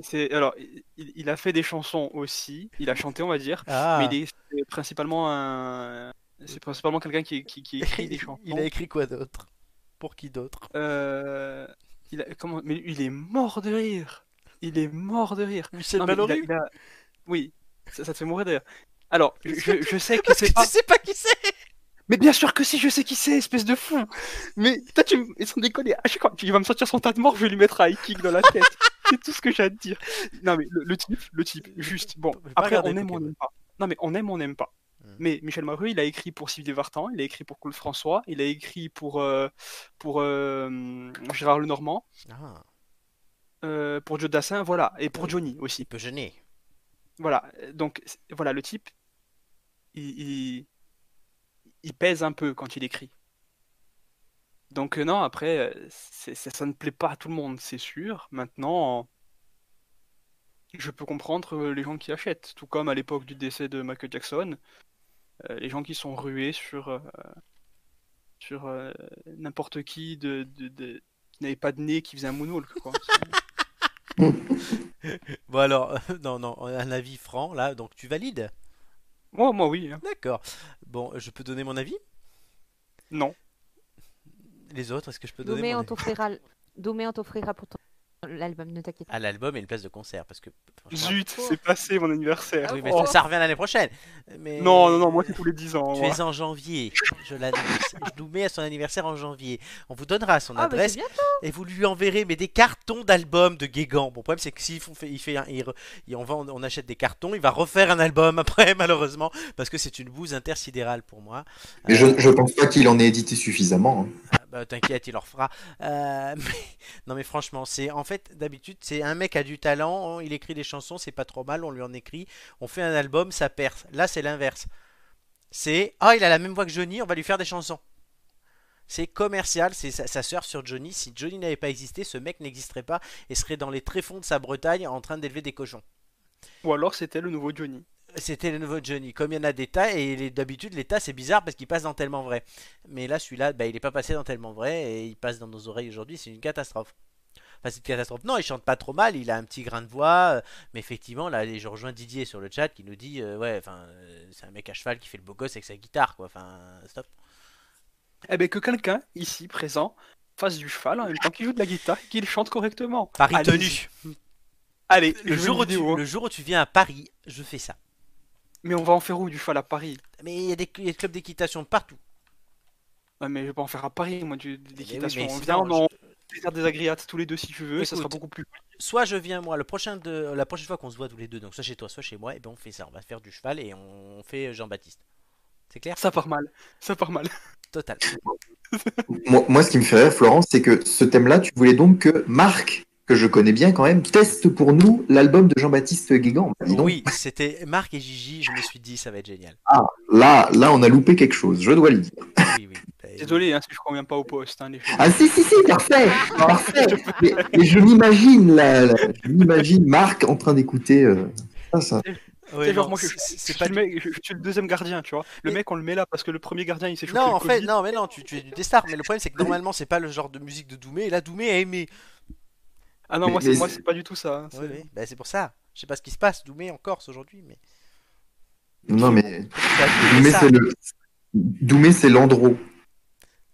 S4: C'est alors, il, il a fait des chansons aussi. Il a chanté, on va dire.
S1: Ah,
S4: Mais il est c'est principalement un. C'est principalement quelqu'un qui, qui, qui écrit des chansons.
S1: il a écrit quoi d'autre? Pour qui d'autre?
S4: Euh, il a- comment... Mais il est mort de rire. Il est mort de rire.
S1: Michel
S4: Non, mais il a-
S1: Mallory?
S4: a- Oui, ça, ça te fait mourir de rire. Alors, je, je- sais que c'est
S1: Tu
S4: pas.
S1: sais pas qui c'est
S4: Mais bien sûr que si, je sais qui c'est, espèce de fou. Mais toi, tu me... Sans déconner, à chaque fois, il va me sortir son tas de mort, je vais lui mettre un high kick dans la tête. c'est tout ce que j'ai à te dire. Non, mais le, le type, le type, juste. Bon, après, on aime ou on n'aime pas. Non, mais on aime ou on n'aime pas.
S1: Hmm.
S4: Mais Michel Mallory, il a écrit pour Sylvie Vartan, il a écrit pour Claude François, il a écrit pour, euh, pour euh, Gérard Lenormand,
S1: Ah,
S4: euh, pour Joe Dassin, voilà, et pour Johnny aussi.
S1: il peut gêner.
S4: Voilà, donc voilà, le type, il, il, il pèse un peu quand il écrit. Donc euh, non, après, euh, ça ne plaît pas à tout le monde, c'est sûr. Maintenant, je peux comprendre euh, les gens qui achètent, tout comme à l'époque du décès de Michael Jackson. les gens qui sont rués sur, sur n'importe qui de, de, de- qui n'avait pas de nez, qui faisait un moonwalk, quoi.
S1: Bon alors, non, non, un avis franc là, donc tu valides?
S4: Moi, moi, oui. hein.
S1: D'accord. Bon, je peux donner mon avis?
S4: Non.
S1: Les autres, est-ce que je peux donner
S2: Doumé,
S1: mon
S2: on
S1: avis?
S2: t'offrira Doumé, on t'offrira pour ton l'album, ne t'inquiète pas.
S1: À l'album et une place de concert, parce que...
S4: Zut, c'est passé mon anniversaire.
S1: Oui, mais
S4: Oh.
S1: ça, revient l'année prochaine. Mais...
S4: Non, non, non, moi c'est tous les 10 ans.
S1: Tu
S4: moi.
S1: es en janvier, je l'annonce. Je nous mets à son anniversaire en janvier. On vous donnera son
S2: Ah, bah,
S1: adresse et vous lui enverrez mais des cartons d'albums de Guégan. Bon, le problème c'est que s'il fait, il fait un, il il- on, vend- on achète des cartons, il va refaire un album après malheureusement parce que c'est une bouse intersidérale pour moi.
S3: Mais je, je pense pas qu'il en ait édité suffisamment. hein.
S1: Ah, bah, t'inquiète, il en refera. Euh, mais- non mais franchement, c'est en fait d'habitude c'est un mec a du talent, il écrit des chansons, c'est pas trop mal, on lui en écrit, on fait un album, ça perce. Là c'est l'inverse. C'est ah il a la même voix que Johnny, on va lui faire des chansons. C'est commercial, c'est ça, ça surfe sur Johnny. Si Johnny n'avait pas existé, ce mec n'existerait pas et serait dans les tréfonds de sa Bretagne en train d'élever des cochons.
S4: Ou alors c'était le nouveau Johnny.
S1: C'était le nouveau Johnny. Comme il y en a des tas, et d'habitude, les tas, c'est bizarre parce qu'il passe dans tellement vrai. Mais là, celui-là, bah, il n'est pas passé dans tellement vrai et il passe dans nos oreilles aujourd'hui. C'est une catastrophe. Enfin, c'est une catastrophe. Non, il chante pas trop mal. Il a un petit grain de voix. euh, Mais effectivement, là, je rejoins Didier sur le chat qui nous dit euh, Ouais, enfin, euh, c'est un mec à cheval qui fait le beau gosse avec sa guitare, quoi. Enfin, stop.
S4: Eh ben que quelqu'un, ici présent, fasse du cheval en même temps qu'il joue de la guitare et qu'il chante correctement.
S1: Paris
S4: Allez-y.
S1: tenu.
S4: Allez,
S1: Le jour, où tu,
S4: hein.
S1: le jour où tu viens à Paris, je fais ça.
S4: Mais on va en faire où du cheval à Paris?
S1: Mais il y a des, il y a des clubs d'équitation partout.
S4: Ouais, mais je vais pas en faire à Paris, moi, du, de
S1: Eh oui,
S4: l'équitation.
S1: mais
S4: on
S1: sinon,
S4: vient, on
S1: je-
S4: faire des agréates tous les deux si tu veux, et ça sera
S1: Écoute.
S4: beaucoup plus.
S1: soit je viens moi le prochain de la prochaine fois qu'on se voit tous les deux donc soit chez toi soit chez moi et ben on fait ça on va faire du cheval et on fait Jean-Baptiste c'est clair?
S4: Ça part mal, ça part mal.
S1: total
S3: Moi, moi, ce qui me fait rire, Florence, c'est que ce thème-là, tu voulais donc que Marc, que je connais bien quand même, teste pour nous l'album de Jean-Baptiste Guégan. Bah,
S1: oui c'était Marc et Gigi je me suis dit ça va être génial
S3: Là, là, on a loupé quelque chose, je dois le dire.
S1: oui oui
S4: Désolé, hein, si je conviens pas au poste. Hein, les.
S3: Ah si, si, si, parfait, parfait. Mais, mais je m'imagine, là, là, je m'imagine Marc en train d'écouter euh, ça, ça.
S1: Ouais,
S4: genre,
S1: non,
S4: moi, je,
S1: c'est-
S4: je suis
S1: pas
S4: le
S1: du-
S4: mec, je, je suis le deuxième gardien, tu vois. Le
S1: Mais-
S4: mec, on le met là parce que le premier gardien, il s'est chopé
S1: non en fait
S4: Covid.
S1: non mais non tu, tu es du Destar mais le problème c'est que normalement c'est pas le genre de musique de Doumé et là Doumé a aimé
S4: Ah non,
S3: Mais-
S4: moi, c'est
S3: mais
S4: moi,
S3: c'est-
S4: pas du tout ça. hein, c'est-
S1: ouais. Bah, c'est pour ça je sais pas ce qui se passe Doumé en Corse aujourd'hui mais
S3: Non, mais Doumé, c'est le... Doumé, c'est l'andro.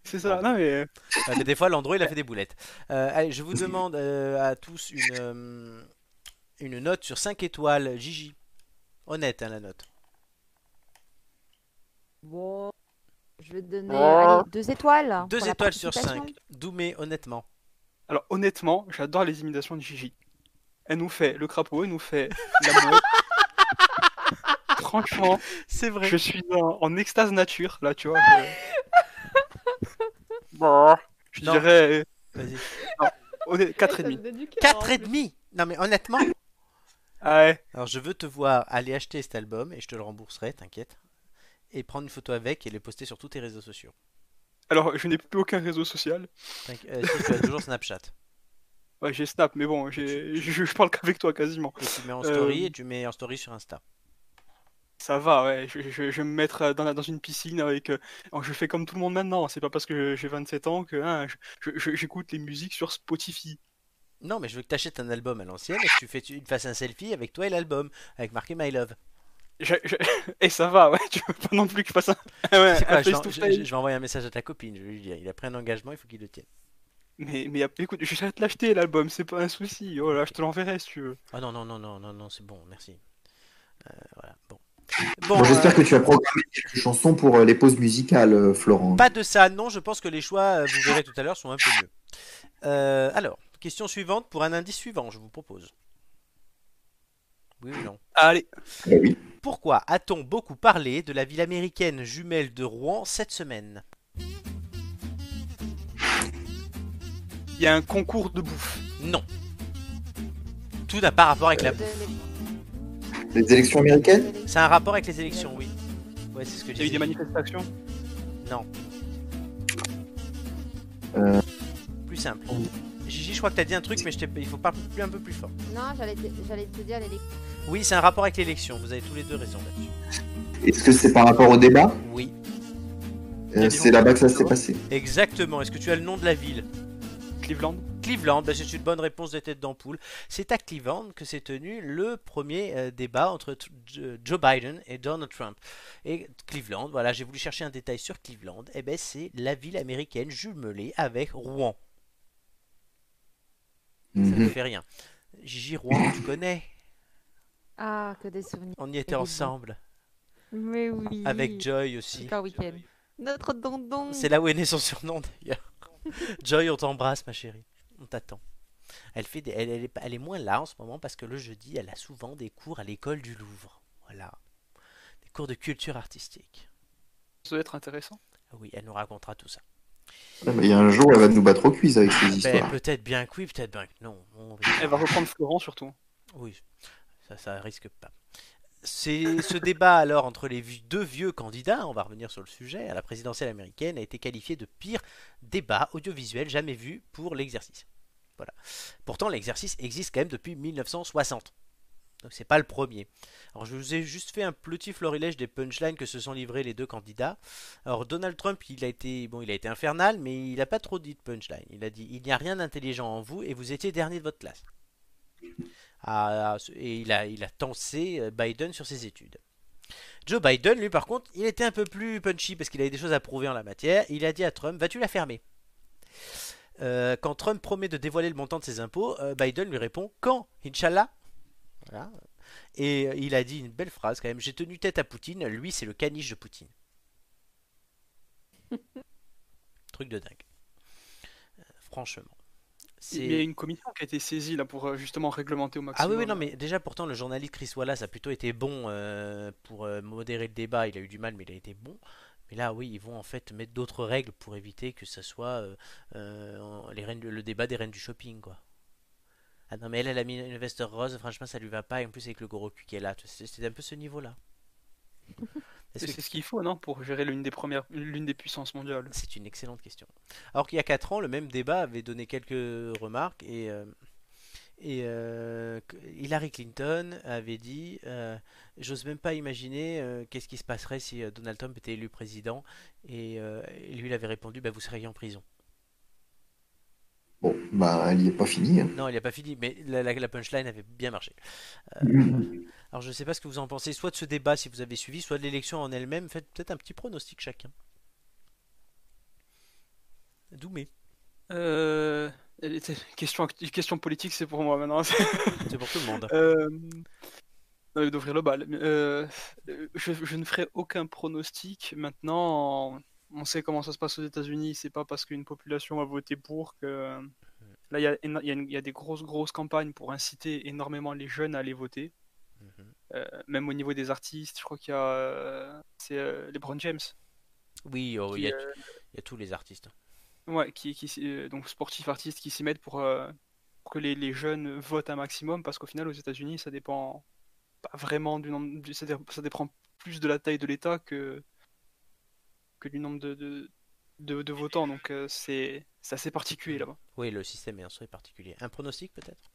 S4: C'est ça. Non, mais.
S1: Ouais, mais des fois, l'Android il a fait des boulettes. Euh, allez, je vous demande euh, à tous une, euh, une note sur 5 étoiles. Gigi. Honnête, hein, la note.
S2: Bon, je vais te donner allez, deux étoiles.
S1: 2
S2: pour la
S1: étoiles sur
S2: participation.
S1: 5. Doumé, honnêtement.
S4: Alors, honnêtement, j'adore les imitations de Gigi. Elle nous fait le crapaud, elle nous fait la mouette. Franchement,
S1: C'est vrai.
S4: je suis en, en extase nature, là, tu vois. Je, Bon, je
S1: Non.
S4: dirais.
S1: Vas-y.
S4: honnête- 4,5.
S2: Ça me donne du cœur,
S1: 4
S2: en
S1: et
S2: plus.
S1: demi. Non mais honnêtement.
S4: Ah ouais.
S1: Alors je veux te voir aller acheter cet album et je te le rembourserai, t'inquiète. Et prendre une photo avec et le poster sur tous tes réseaux sociaux.
S4: Alors, je n'ai plus aucun réseau social.
S1: Euh, si, tu as toujours Snapchat.
S4: Ouais, j'ai Snap, mais bon, j'ai- je, je parle qu'avec toi quasiment.
S1: Et tu mets en
S4: Euh,
S1: story et tu mets en story sur Insta.
S4: Ça va, ouais. Je, je- je vais me mettre euh, dans, la- dans une piscine avec. euh, alors, je fais comme tout le monde maintenant. C'est pas parce que j'ai 27 ans que hein, j'écoute les musiques sur Spotify.
S1: Non mais je veux que tu achètes un album à l'ancienne et que tu fais tu fasses un selfie avec toi et l'album avec marqué My Love.
S4: Je- je- Et ça va, ouais. Tu veux pas non plus que je fasse un, ouais,
S1: C'est quoi,
S4: un
S1: je, vais,
S4: face-to-face.
S1: je- je vais envoyer un message à ta copine, je vais lui dire, il a pris un engagement, il faut qu'il le tienne.
S4: Mais, mais écoute, je vais te l'acheter l'album, c'est pas un souci. Oh là, je te l'enverrai si tu veux.
S1: Ah non, non, non, non, non, non, c'est bon, merci. Euh, voilà, bon.
S3: Bon,
S1: Bon,
S3: J'espère
S1: euh,
S3: que tu as programmé quelques chansons pour euh, les pauses musicales, euh, Florent.
S1: pas de ça, non, je pense que les choix, euh, vous verrez tout à l'heure, sont un peu mieux. Euh, alors, question suivante pour un indice suivant, je vous propose. Oui ou non
S4: Allez,
S3: Eh oui.
S1: Pourquoi a-t-on beaucoup parlé de la ville américaine jumelle de Rouen cette semaine?
S4: Il y a un concours de bouffe.
S1: Non. Tout n'a pas rapport avec la...
S2: De-
S3: Les élections américaines?
S1: C'est un rapport avec les élections, oui. Ouais, c'est ce que
S4: Il y a eu
S1: j'ai
S4: des manifestations?
S1: Non.
S3: Euh.
S1: Plus simple. Gigi, je crois que t'as dit un truc, mais je il faut parler un peu plus fort.
S2: Non, j'allais te, te dire les
S1: Oui, c'est un rapport avec l'élection. Vous avez tous les deux raison là-dessus.
S3: Est-ce que c'est par rapport au débat?
S1: Oui,
S3: Euh, C'est là-bas que ça s'est passé.
S1: exactement. Est-ce que tu as le nom de la ville?
S4: Cleveland.
S1: Cleveland, bah, c'est une bonne réponse de tête d'ampoule. C'est à Cleveland que s'est tenu le premier euh, débat entre J- Joe Biden et Donald Trump. Et Cleveland, voilà, j'ai voulu chercher un détail sur Cleveland. Et ben c'est la ville américaine jumelée avec Rouen. Ça ne
S3: Mhm.
S1: fait rien. Gigi Rouen, tu connais?
S2: Ah, que des souvenirs.
S1: On y était ensemble.
S2: Mais oui.
S1: Avec Joy aussi.
S2: Super week-end. Notre dondon.
S1: C'est là où est né son surnom d'ailleurs. Joy, on t'embrasse ma chérie. On t'attend. Elle, fait des- elle, elle est, elle est moins là en ce moment parce que le jeudi, elle a souvent des cours à l'école du Louvre. Voilà. Des cours de culture artistique.
S4: Ça doit être intéressant.
S1: Oui, elle nous racontera tout ça.
S3: Ah, Il y a un jour, elle va nous battre au quiz avec ces
S1: Ben,
S3: histoires.
S1: peut-être bien que oui, peut-être bien que non. On
S4: Elle va reprendre Florent surtout.
S1: Oui, ça, ça risque pas. C'est ce débat alors entre les deux vieux candidats, on va revenir sur le sujet, à la présidentielle américaine, a été qualifié de pire débat audiovisuel jamais vu pour l'exercice. Voilà. Pourtant, l'exercice existe quand même depuis 1960. Donc c'est pas le premier. Alors je vous ai juste fait un petit florilège des punchlines que se sont livrés les deux candidats. Alors Donald Trump, il a été bon, il a été infernal, mais il n'a pas trop dit de punchline. Il a dit il n'y a rien d'intelligent en vous et vous étiez dernier de votre classe. Ah, et il a, il a tensé euh, Biden sur ses études. Joe Biden, lui, par contre, il était un peu plus punchy parce qu'il avait des choses à prouver en la matière. Il a dit à Trump Vas-tu la fermer? Euh, Quand Trump promet de dévoiler le montant de ses impôts, euh, Biden lui répond Quand? Inch'Allah? Voilà. Et euh, il a dit une belle phrase quand même J'ai tenu tête à Poutine, lui, c'est le caniche de Poutine. Truc de dingue. Euh, franchement.
S4: Il y a une commission qui a été saisie là pour euh, justement réglementer au
S1: Ah
S4: maximum.
S1: oui, oui, non, mais déjà pourtant le journaliste Chris Wallace a plutôt été bon euh, pour euh, modérer le débat. Il a eu du mal, mais il a été bon. Mais là, oui, ils vont en fait mettre d'autres règles pour éviter que ça soit euh, euh, les reines, du- le débat des reines du shopping, quoi. Ah non, mais elle, elle a mis une veste rose, franchement, ça lui va pas. Et en plus, avec le gros cul qui est là, c'est un peu ce niveau-là.
S4: C'est
S1: que-
S4: ce qu'il faut, non, pour gérer l'une des premières, l'une des puissances mondiales.
S1: C'est une excellente question. Alors qu'il y a 4 ans, le même débat avait donné quelques remarques et, euh, et euh, Hillary Clinton avait dit euh, J'ose même pas imaginer qu'est-ce qui se passerait si Donald Trump était élu président. Et, et lui, il avait répondu bah, Vous seriez en prison.
S3: Bon, bah, elle y est pas finie. hein.
S1: Non, il n'a pas fini, mais la, la- la punchline avait bien marché. Alors je sais pas ce que vous en pensez, soit de ce débat si vous avez suivi, soit de l'élection en elle-même. Faites peut-être un petit pronostic chacun. Doumé,
S4: Euh, elle question, question politique, c'est pour moi maintenant.
S1: c'est pour tout le monde.
S4: Euh, euh, d'ouvrir le bal. Euh, je, je ne ferai aucun pronostic. Maintenant, on sait comment ça se passe aux États-Unis. C'est pas parce qu'une population a voté pour que. Là, il y a, y y des grosses, grosses campagnes pour inciter énormément les jeunes à aller voter.
S1: Mhm.
S4: Euh, même au niveau des artistes, je crois qu'il y a. euh, c'est euh, LeBron James.
S1: Oui, oh, il y, a,
S4: euh,
S1: il y a tous les artistes.
S4: Ouais, qui, euh, donc sportifs, artistes qui s'y mettent pour, euh, pour que les, les jeunes votent un maximum, parce qu'au final, aux États-Unis, ça dépend pas vraiment du nombre, du- ça dépend plus de la taille de l'État que, que du nombre de, de, de, de votants, donc euh, c'est assez particulier là-bas.
S1: Oui, le système est en soi particulier. Un pronostic peut-être?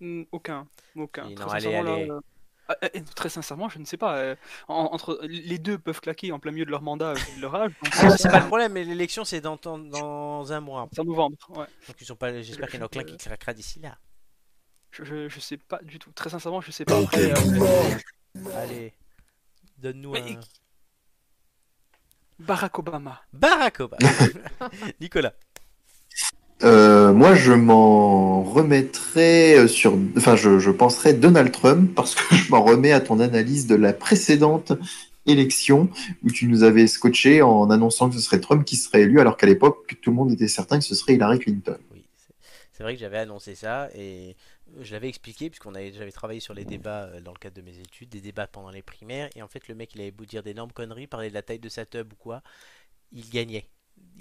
S4: Hmm, Aucun, aucun.
S1: Et
S4: Très
S1: non, allez,
S4: sincèrement, là,
S1: allez.
S4: euh, ah, euh, très sincèrement, je ne sais pas. euh, en- entre les deux peuvent claquer en plein milieu de leur mandat, vu de leur âge.
S1: Ah, c'est pas le problème, mais l'élection c'est dans, dans, dans un mois.
S4: c'est en novembre. Ouais.
S1: Donc ils sont pas. J'espère qu'il y en a aucun qui craquera d'ici là.
S4: Je, je, je sais pas du tout. Très sincèrement, je sais pas. Après, euh,
S1: Allez, donne-nous un.
S4: Barack Obama.
S1: Barack Obama. Nicolas.
S3: Euh, moi, je m'en remettrai sur, enfin, je, je penserai Donald Trump parce que je m'en remets à ton analyse de la précédente élection où tu nous avais scotché en annonçant que ce serait Trump qui serait élu alors qu'à l'époque, tout le monde était certain que ce serait Hillary Clinton.
S1: Oui, c'est- c'est vrai que j'avais annoncé ça et je l'avais expliqué puisqu'on avait j'avais travaillé sur les débats euh, dans le cadre de mes études, des débats pendant les primaires et en fait le mec il avait beau dire d'énormes conneries, parler de la taille de sa tub ou quoi, il gagnait.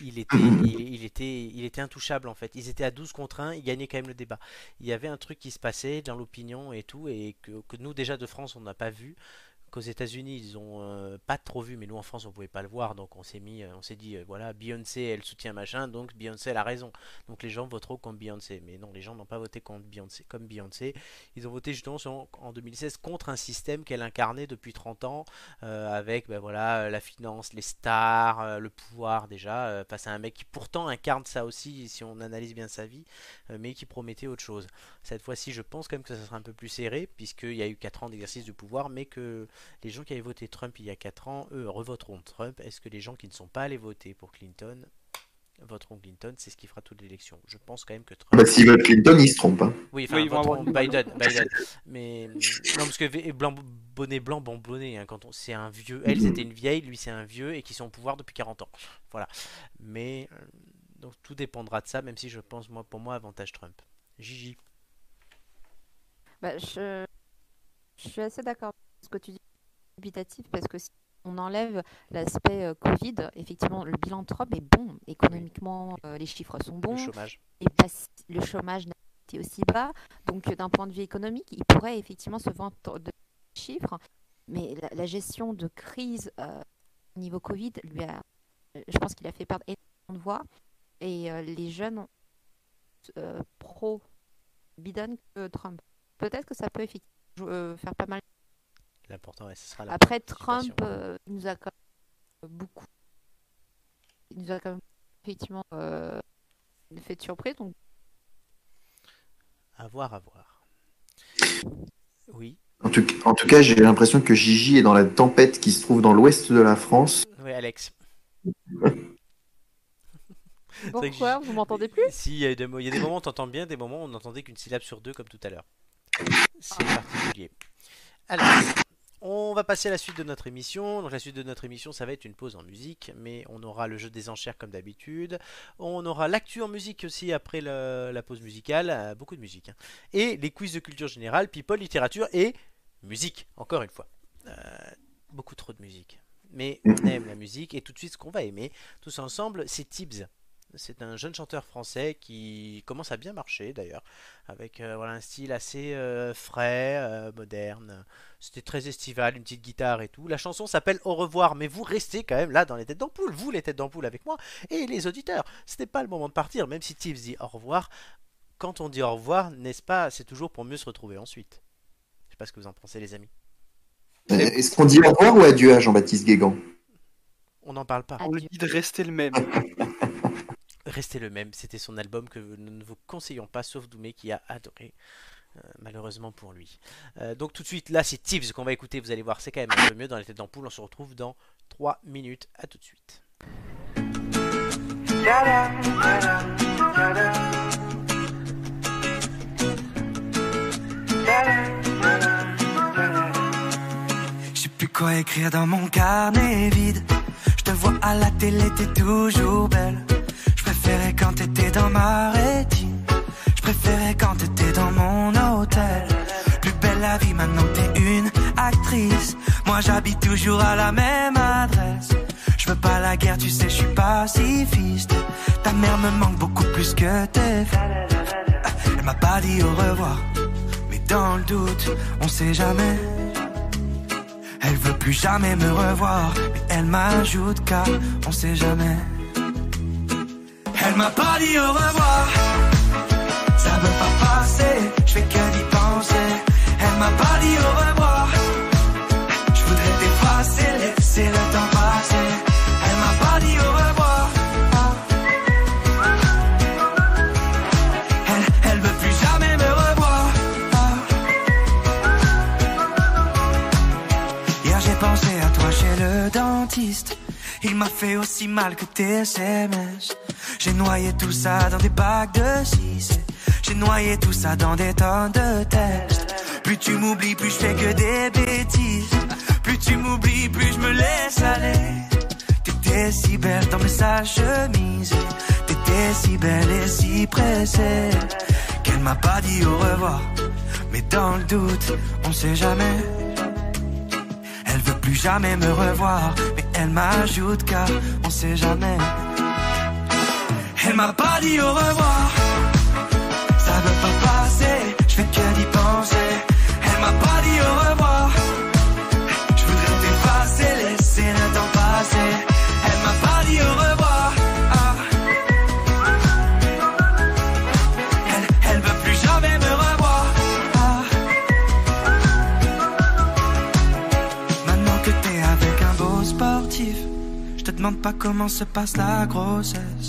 S1: Il était, il, il était, il était intouchable en fait. Ils étaient à 12 contre 1, il gagnait quand même le débat. Il y avait un truc qui se passait dans l'opinion et tout, et que, que nous déjà de France on n'a pas vu, qu'aux États-Unis ils ont euh, pas trop vu, mais nous en France on pouvait pas le voir, donc on s'est mis, euh, on s'est dit euh, voilà Beyoncé elle soutient machin, donc Beyoncé elle a raison, donc les gens voteront contre Beyoncé, mais non les gens n'ont pas voté contre Beyoncé, comme Beyoncé, ils ont voté justement en 2016 contre un système qu'elle incarnait depuis 30 ans, avec ben voilà la finance, les stars, le pouvoir déjà, face à un mec qui pourtant incarne ça aussi si on analyse bien sa vie, mais qui promettait autre chose. Cette fois-ci, je pense quand même que ça sera un peu plus serré, puisqu'il y a eu 4 ans d'exercice du pouvoir, mais que les gens qui avaient voté Trump il y a 4 ans, eux, revoteront Trump. Est-ce que les gens qui ne sont pas allés voter pour Clinton voteront Clinton? C'est ce qui fera toute l'élection. Je pense quand même que Trump.
S3: Bah, S'ils veulent Clinton, ils se trompent. hein.
S1: Oui, enfin,
S4: Oui, ils vont
S1: voteront
S4: avoir-
S1: Biden, Biden. Mais non, parce que blanc, bonnet blanc, bon bonnet, hein, quand on, c'est un vieux. Elle, c'était une vieille, lui, c'est un vieux, et qui sont au pouvoir depuis 40 ans. Voilà. Mais euh, donc tout dépendra de ça, même si je pense moi, pour moi, avantage Trump. Gigi.
S2: Bah, je... je suis assez d'accord avec ce que tu dis, dubitatif, parce que si on enlève l'aspect euh, Covid, effectivement, le bilan de Trump est bon. Économiquement, euh, les chiffres sont
S1: Le
S2: bons.
S1: chômage.
S2: et pas le chômage n'a été aussi bas. Donc, euh, d'un point de vue économique, il pourrait effectivement se vendre de chiffres. Mais la, la gestion de crise euh, au niveau Covid, lui a, je pense qu'il a fait perdre énormément de voix. Et les jeunes ont euh, pro Biden que Trump. Peut-être que ça peut effectivement faire pas mal.
S1: L'important, ouais, ce sera la
S2: Après. Trump, euh, il nous a quand même beaucoup. Il nous a quand même effectivement euh, fait de surprise. Donc,
S1: À voir, à voir. Oui,
S3: En tout, en tout cas, j'ai l'impression que Gigi est dans la tempête qui se trouve dans l'ouest de la France.
S1: oui, Alex.
S2: pourquoi Vous m'entendez plus?
S1: Si, il y, a des mo- il y a des moments où on t'entend bien, des moments où on n'entendait qu'une syllabe sur deux, comme tout à l'heure. C'est particulier. Alors, on va passer à la suite de notre émission. Donc, la suite de notre émission, ça va être une pause en musique, mais on aura le jeu des enchères comme d'habitude. On aura l'actu en musique aussi après le- la pause musicale. euh, beaucoup de musique. hein. Et les quiz de culture générale, people, littérature et musique, encore une fois. Euh, beaucoup trop de musique. Mais on aime la musique et tout de suite ce qu'on va aimer tous ensemble, c'est Tibbs. C'est un jeune chanteur français qui commence à bien marcher d'ailleurs, avec euh, voilà, un style assez euh, frais, euh, moderne. C'était très estival, une petite guitare et tout. La chanson s'appelle Au revoir, mais vous restez quand même là dans les têtes d'ampoule, vous les têtes d'ampoule avec moi et les auditeurs. C'était pas le moment de partir, même si Tibbs dit au revoir. Quand on dit au revoir, n'est-ce pas, c'est toujours pour mieux se retrouver ensuite. Je sais pas ce que vous en pensez, les amis.
S3: Est-ce qu'on dit au revoir ou adieu à Jean-Baptiste Guégan?
S1: On n'en parle pas.
S4: On le
S2: Adieu.
S4: dit de rester le même.
S1: Restez le même, c'était son album que nous ne vous conseillons pas, sauf Doumé qui a adoré, euh, malheureusement pour lui. Euh, donc tout de suite, là c'est Tips qu'on va écouter, vous allez voir, c'est quand même un peu mieux dans les têtes d'ampoule, on se retrouve dans 3 minutes, à tout de suite.
S6: Je sais plus quoi écrire dans mon carnet vide. Je te vois à la télé, t'es toujours belle. Quand t'étais dans ma rétine. Je préférais quand t'étais dans mon hôtel. Plus belle la vie maintenant t'es une actrice. Moi j'habite toujours à la même adresse. Je veux pas la guerre, tu sais, je suis pacifiste. Ta mère me manque beaucoup plus que tes. Elle m'a pas dit au revoir. Mais dans le doute, on sait jamais. Elle veut plus jamais me revoir, mais elle m'ajoute car on sait jamais. Elle m'a pas dit au revoir, ça veut pas passer, je fais que d'y penser. Elle m'a pas dit au revoir, je voudrais t'effacer, laisser le temps passer. Elle m'a pas dit au revoir. Elle, elle veut plus jamais me revoir. Hier j'ai pensé à toi chez le dentiste. Il m'a fait aussi mal que tes SMS. J'ai noyé tout ça dans des bacs de 6. J'ai noyé tout ça dans des tonnes de textes. Plus tu m'oublies, plus je fais que des bêtises. Plus tu m'oublies, plus je me laisse aller. T'étais si belle dans sa chemise. T'étais si belle et si pressée. Qu'elle m'a pas dit au revoir. Mais dans le doute, on sait jamais. Elle veut plus jamais me revoir, mais elle m'ajoute car on sait jamais. Elle m'a pas dit au revoir. Ça veut pas passer, je fais que d'y penser. Elle m'a pas dit au revoir. Je voudrais t'effacer, laisser le temps passer. Elle m'a pas dit au revoir. Ah. Elle, elle veut plus jamais me revoir. Ah. Maintenant que t'es avec un beau
S7: sportif, je te demande pas comment se passe la grossesse.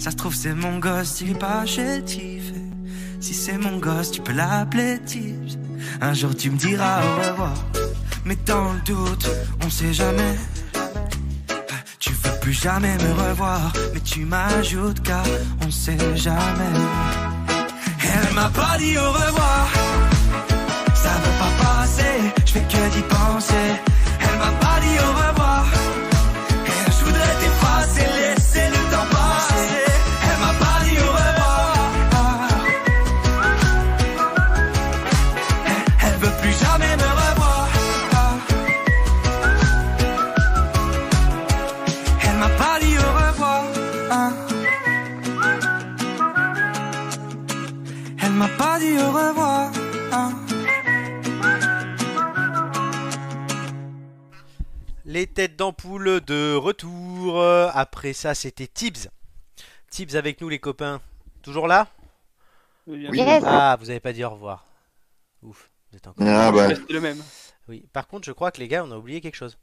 S7: Ça se trouve, c'est mon gosse, il est pas chétif. Si c'est mon gosse, tu peux l'appeler Tips. Un jour, tu me diras au revoir. Mais dans le doute, on sait jamais. Tu veux plus jamais me revoir, mais tu m'ajoutes car on sait jamais. Elle m'a pas dit au revoir, ça veut pas passer, je fais que d'y penser. Elle m'a pas dit au revoir,
S1: Les têtes d'ampoule de retour. Après ça, c'était Tibbs. Tibbs avec nous, les copains. Toujours là?
S4: Oui, bien
S3: Oui.
S4: sûr.
S2: Yes.
S1: Ah, vous avez pas dit au revoir. Ouf, vous êtes encore.
S3: Ah bah,
S4: le même.
S1: Oui. Par contre, je crois que les gars, on a oublié quelque chose.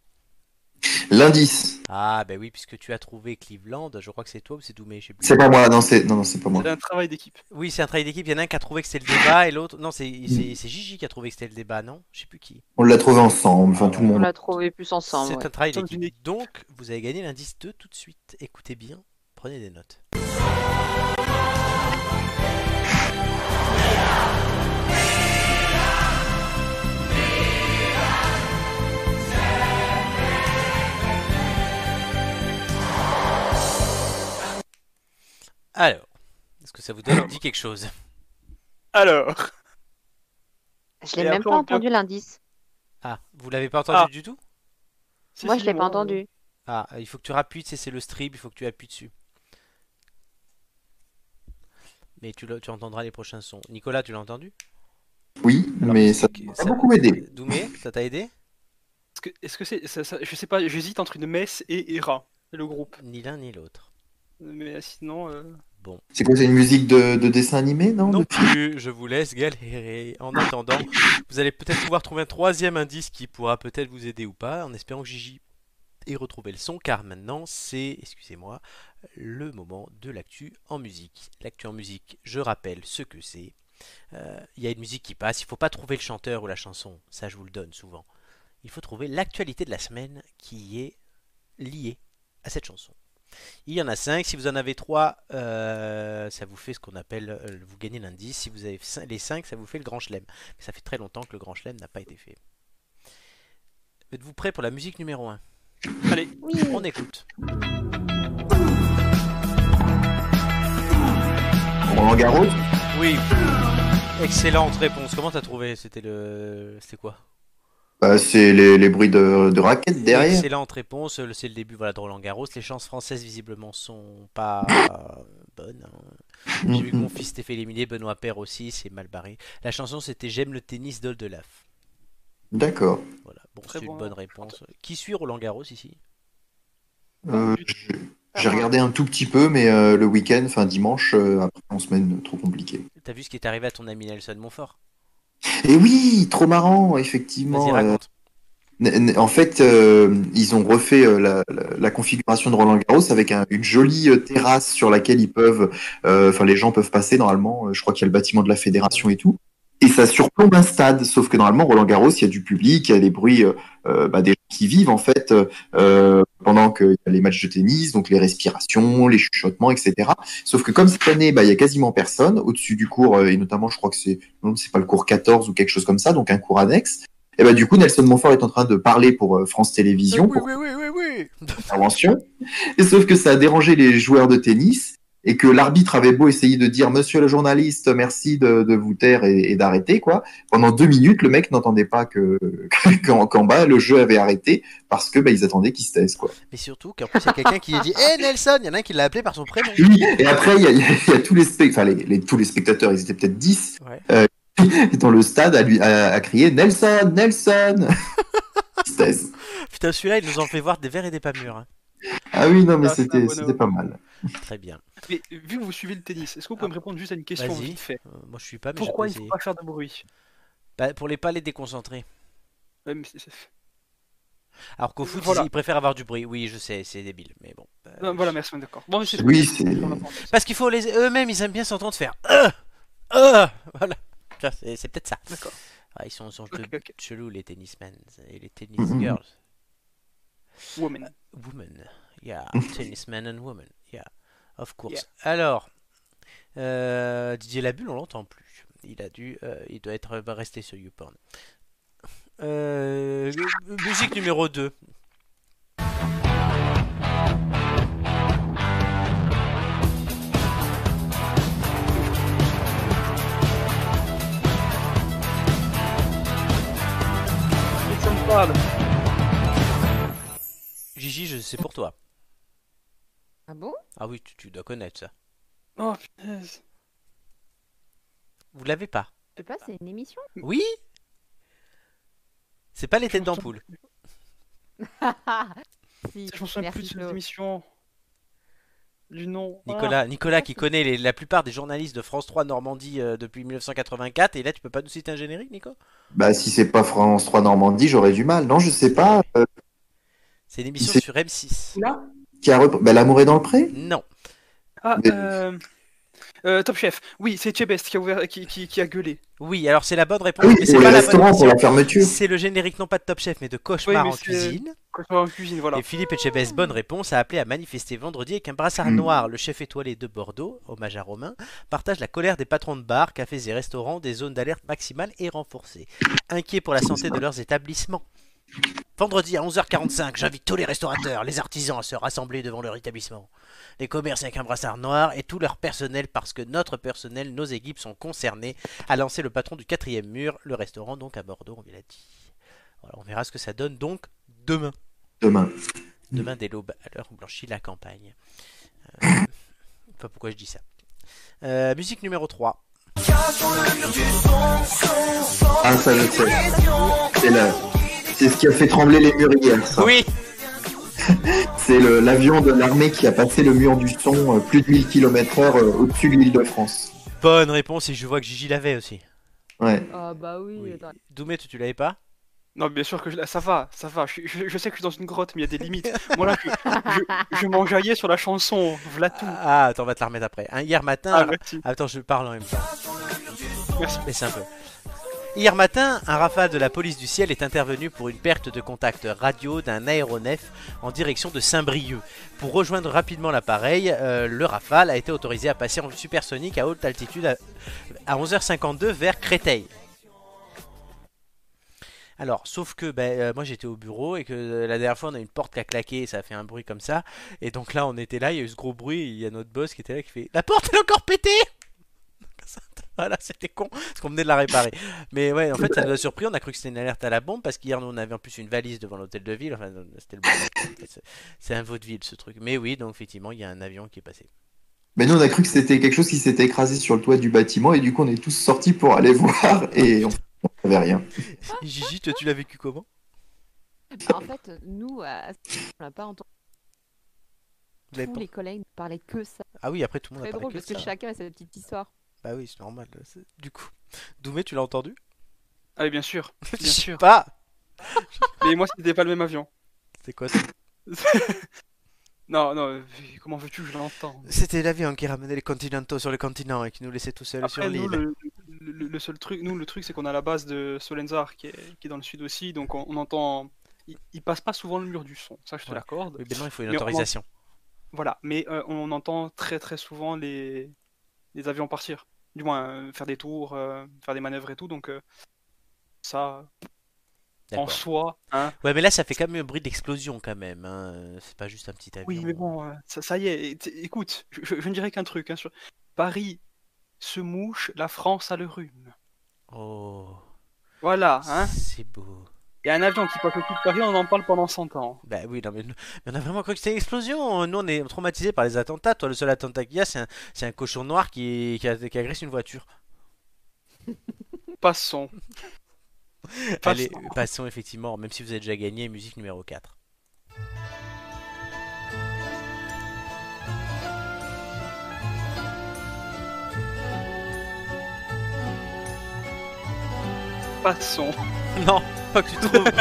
S3: L'indice.
S1: Ah, bah oui, puisque tu as trouvé Cleveland. Je crois que c'est toi ou c'est Doumé, je sais plus.
S3: C'est pas moi, non, c'est non, non, c'est pas moi.
S4: C'est un travail d'équipe.
S1: Oui, c'est un travail d'équipe. Il y en a un qui a trouvé que c'était le débat et l'autre. Non, c'est c'est- Gigi qui a trouvé que c'était le débat, non? Je sais plus qui.
S3: On l'a trouvé ensemble, enfin tout le
S2: On
S3: monde.
S2: l'a trouvé plus ensemble.
S1: C'est
S2: ouais.
S1: un travail d'équipe. Donc, vous avez gagné l'indice 2 tout de suite. Écoutez bien, prenez des notes. Alors, est-ce que ça vous donne dit quelque chose?
S4: Alors,
S2: Je l'ai
S4: Et
S2: même
S4: après,
S2: pas
S4: on
S2: entendu l'indice.
S1: Ah, vous l'avez pas entendu
S4: Ah.
S1: du tout?
S4: Si,
S2: Moi,
S4: si,
S2: je l'ai pas entendu.
S1: Ah, il faut que tu rappuies, tu sais, c'est le strip, il faut que tu appuies dessus. Mais tu, le- tu entendras les prochains sons. Nicolas, tu l'as entendu?
S3: Oui,
S1: Alors,
S3: mais ça m'a
S1: ça-
S3: beaucoup aidé?
S1: Doumé, ça t'a aidé?
S4: Est-ce que est-ce que c'est ça, ça- je sais pas, j'hésite entre une messe et Hera, le groupe.
S1: Ni l'un ni l'autre.
S4: Mais sinon, euh,
S3: C'est quoi, c'est une musique de, de dessin animé, non
S1: Non plus, je vous laisse galérer. En attendant, vous allez peut-être pouvoir trouver un troisième indice qui pourra peut-être vous aider ou pas, en espérant que Gigi ait retrouvé le son, car maintenant c'est, excusez-moi, le moment de l'actu en musique. L'actu en musique, je rappelle ce que c'est. Euh, Il y a une musique qui passe, il ne faut pas trouver le chanteur ou la chanson, ça je vous le donne souvent. Il faut trouver l'actualité de la semaine qui est liée à cette chanson. Il y en a 5, si vous en avez 3, ça vous fait ce qu'on appelle, euh, vous gagnez l'indice, si vous avez les 5, ça vous fait le grand chelem. Mais ça fait très longtemps que le grand chelem n'a pas été fait. Êtes-vous prêts pour la musique numéro 1
S4: allez,
S2: Oui.
S1: On écoute.
S3: Roland Garros?
S1: Oui. Excellente réponse. Comment t'as trouvé? C'était le. C'était quoi?
S3: Bah, C'est les, les bruits de, de raquettes derrière.
S1: Excellente réponse. Le- C'est le début voilà, de Roland Garros. Les chances françaises, visiblement, sont pas bonnes. hein. J'ai vu que mon fils s'était fait éliminer. Benoît Père aussi, c'est mal barré. La chanson, c'était J'aime le tennis d'Oldelaf.
S3: D'accord.
S1: Voilà. Bon, c'est une
S4: bon.
S1: bonne réponse. Qui suit Roland Garros ici?
S3: Euh, J'ai regardé un tout petit peu, mais euh, le week-end, enfin dimanche, euh, après en semaine, trop compliqué.
S1: T'as vu ce qui est arrivé à ton ami Nelson Montfort?
S3: Et oui, trop marrant, effectivement. Euh, En fait, euh, ils ont refait euh, la, configuration de Roland Garros avec un- une jolie euh, terrasse sur laquelle ils peuvent, enfin les gens peuvent passer normalement. Je crois qu'il y a le bâtiment de la fédération et tout. Et ça surplombe un stade, sauf que normalement Roland Garros, il y a du public, il y a des bruits, euh, euh, bah, des gens qui vivent en fait euh, pendant qu'il y a les matchs de tennis, donc les respirations, les chuchotements, etc. Sauf que comme cette année, bah, il y a quasiment personne au-dessus du cours, euh, et notamment, je crois que c'est, non, c'est pas le cours 14 ou quelque chose comme ça, donc un cours annexe. Et bah, du coup, Nelson Montfort est en train de parler pour euh, France Télévisions,
S1: oui,
S3: pour
S1: oui, oui, oui, oui.
S3: intervention. Et sauf que ça a dérangé les joueurs de tennis et que l'arbitre avait beau essayer de dire Monsieur le journaliste, merci de, de vous taire et, et d'arrêter quoi. Pendant deux minutes, le mec n'entendait pas que qu'en bas le jeu avait arrêté parce que bah, ils attendaient qu'il se taise quoi.
S1: Mais surtout qu'en plus, il y a quelqu'un qui a dit Hé Nelson Il y en a un qui l'a appelé par son prénom.
S3: Oui, et après il y a, y y tous les, enfin, les, les- tous les spectateurs, ils étaient peut-être 10
S1: Ouais.
S3: dans le stade à, lui, à, à crier Nelson, Nelson.
S1: Putain, celui-là, il nous en fait voir des verres et des pas mûrs. hein.
S3: Ah oui, non mais
S4: Ah,
S3: c'était pas mal.
S1: Très bien.
S4: mais vu que vous suivez le tennis, est-ce que vous pouvez me répondre juste à une question
S1: Vas-y.
S4: vite fait?
S1: Euh, moi, je suis pas, mais
S4: Pourquoi il ne faut pas faire de bruit?
S1: Bah, Pour les pas les déconcentrer.
S4: Ouais, mais
S1: Alors qu'au foot,
S4: Voilà.
S1: ils, préfèrent avoir du bruit. Oui, je sais, c'est débile, mais bon. Euh,
S4: Non, voilà, merci, on est d'accord. Bon, mais c'est
S3: Oui, c'est.
S1: Parce qu'il faut les eux-mêmes, ils aiment bien s'entendre faire. Euh, euh, voilà. C'est peut-être ça.
S4: D'accord.
S1: Ah, ils sont, sont
S4: Ok, ok.
S1: chelous les tennismen et les tennis
S3: Mhm.
S1: girls.
S4: Woman.
S1: Women. Yeah, tennismen and women. Yeah, of course.
S4: Yeah.
S1: Alors, euh, Didier Labulle, on l'entend plus. Il a dû, euh, il doit être va rester sur YouPorn. Euh, musique numéro 2. Sais pour toi.
S2: Ah bon?
S1: Ah oui, tu, tu dois connaître ça.
S4: Oh, punaise.
S1: Vous l'avez pas?
S2: Je sais pas, c'est une émission
S1: Oui C'est pas les têtes d'ampoule.
S2: Si,
S4: Je souviens plus de cette émission. Du nom. Ah.
S1: Nicolas, Nicolas qui connaît les- la plupart des journalistes de France 3 Normandie euh, depuis 1984, et là tu peux pas nous citer un générique, Nico?
S3: Bah, si c'est pas France 3 Normandie, j'aurais du mal. Non, je sais pas. euh,
S1: C'est une émission sur M6.
S4: Là
S3: qui a repris- bah, L'amour est dans le pré
S1: Non.
S4: Ah,
S3: Mais-
S4: euh... euh, Top Chef. Oui, c'est Chebest qui a, ouvert, qui, qui, qui a gueulé.
S1: Oui, alors c'est la bonne réponse,
S3: Ah oui,
S1: mais c'est pas la bonne
S3: restaurants, pour
S1: émission.
S3: la fermeture.
S1: C'est le générique non pas de Top Chef, mais de Cauchemar
S4: Oui, mais
S1: en cuisine.
S4: Vais en cuisine, voilà.
S1: Et Philippe Etchebest, bonne réponse, a appelé à manifester vendredi avec un brassard
S3: Mm.
S1: noir. Le chef étoilé de Bordeaux, hommage à Romain, partage la colère des patrons de bars, cafés et restaurants des zones d'alerte maximale et renforcées. Inquiets pour la santé de leurs établissements. Vendredi à 11h45, j'invite tous les restaurateurs, les artisans à se rassembler devant leur établissement. Les commerces avec un brassard noir et tout leur personnel parce que notre personnel, nos équipes sont concernés, a lancé le patron du quatrième mur, le restaurant donc à Bordeaux, on l'a dit. Voilà, on verra ce que ça donne donc demain.
S3: Demain.
S1: Demain dès l'aube, à l'heure où blanchit la campagne. Euh, pas pourquoi je dis ça? Euh, musique numéro 3.
S3: Ah, ça, je sais. C'est la- C'est ce qui a fait trembler les murs hier. ça.
S1: Oui
S3: C'est l'avion de l'armée qui a passé le mur du son euh, plus de 1000 km/h euh, au-dessus de l'île de France.
S1: Bonne réponse et je vois que Gigi l'avait aussi.
S3: Ouais.
S2: Ah bah oui,
S1: Oui.
S2: attends.
S1: Doumé, tu, tu l'avais pas?
S4: Non, bien sûr que je... ça va, ça va. Je, je- je sais que je suis dans une grotte, mais il y a des limites. Moi là, je, je, je m'enjaillais sur la chanson. V'là tout.
S1: Ah, attends, on va te la remettre après. Hein, hier matin.
S4: Ah.
S1: Attends, je parle en même temps.
S4: Merci.
S1: Mais c'est un peu. Hier matin, un rafale de la police du ciel est intervenu pour une perte de contact radio d'un aéronef en direction de Saint-Brieuc. Pour rejoindre rapidement l'appareil, euh, le rafale a été autorisé à passer en supersonique à haute altitude à, à 11h52 vers Créteil. Alors, sauf que ben, euh, moi j'étais au bureau et que euh, la dernière fois on a une porte qui a claqué et ça a fait un bruit comme ça. Et donc là on était là, il y a eu ce gros bruit, il y a notre boss qui était là qui fait La porte elle est encore pétée Voilà, c'était con, parce qu'on venait de la réparer. Mais ouais, en fait, ça nous a surpris. On a cru que c'était une alerte à la bombe, parce qu'hier, nous, on avait en plus une valise devant l'hôtel de ville. Enfin, c'était le fait, c'est- un vaudeville, ce truc. Mais oui, donc effectivement, il y a un avion qui est passé.
S3: Mais nous, on a cru que c'était quelque chose qui s'était écrasé sur le toit du bâtiment et du coup, on est tous sortis pour aller voir et on savait rien.
S1: Gigi, toi, tu l'as vécu comment?
S2: Bah, en fait, nous, à- on n'a pas entendu tous les collègues ne parlaient que ça.
S1: Ah oui, après, tout le monde a
S2: drôle
S1: parlé que
S2: parce que chacun a sa petite histoire.
S1: Bah oui, c'est normal. c'est- Du coup, Doumé, tu l'as entendu?
S4: Ah oui, bien sûr. Bien sûr.
S1: pas
S4: Mais moi, c'était pas le même avion.
S1: C'est quoi ça
S4: non, non, euh, comment veux-tu que je l'entends
S1: C'était l'avion qui ramenait les continentaux sur le continent et qui nous laissait tout seuls sur
S4: Après,
S1: l'île.
S4: le, le- le seul truc, nous, le truc, c'est qu'on a la base de Solenzar qui est, qui est dans le sud aussi, donc on, on entend. Il, il passe pas souvent le mur du son, ça je te
S1: Ouais.
S4: l'accorde.
S1: Maintenant, il faut une
S4: Mais on-
S1: autorisation.
S4: Voilà, mais euh, on entend très très souvent les, les avions partir. Du moins, euh, faire des tours, euh, faire des manœuvres et tout, donc euh, ça, en soi, hein.
S1: Ouais, mais là, ça fait quand même un bruit d'explosion, quand même. hein. C'est pas juste un petit avion.
S4: Oui, mais bon, euh, ça, ça y est, écoute, je, ne dirais qu'un truc. Hein. Paris se mouche, la France a le rhume.
S1: Oh,
S4: Voilà, hein.
S1: c'est beau.
S4: Il y a un avion qui passe au-dessus de Paris, on en parle pendant 100 ans.
S1: Bah oui, non, mais, mais on a vraiment cru que c'était une explosion. Nous, on est traumatisés par les attentats. Toi, le seul attentat qu'il y a, c'est un, c'est un cochon noir qui, qui, agresse une voiture.
S4: Passons.
S1: Allez,
S4: Passons.
S1: passons effectivement, même si vous avez déjà gagné, musique numéro 4.
S4: Passons.
S1: Non, pas que tu trouves.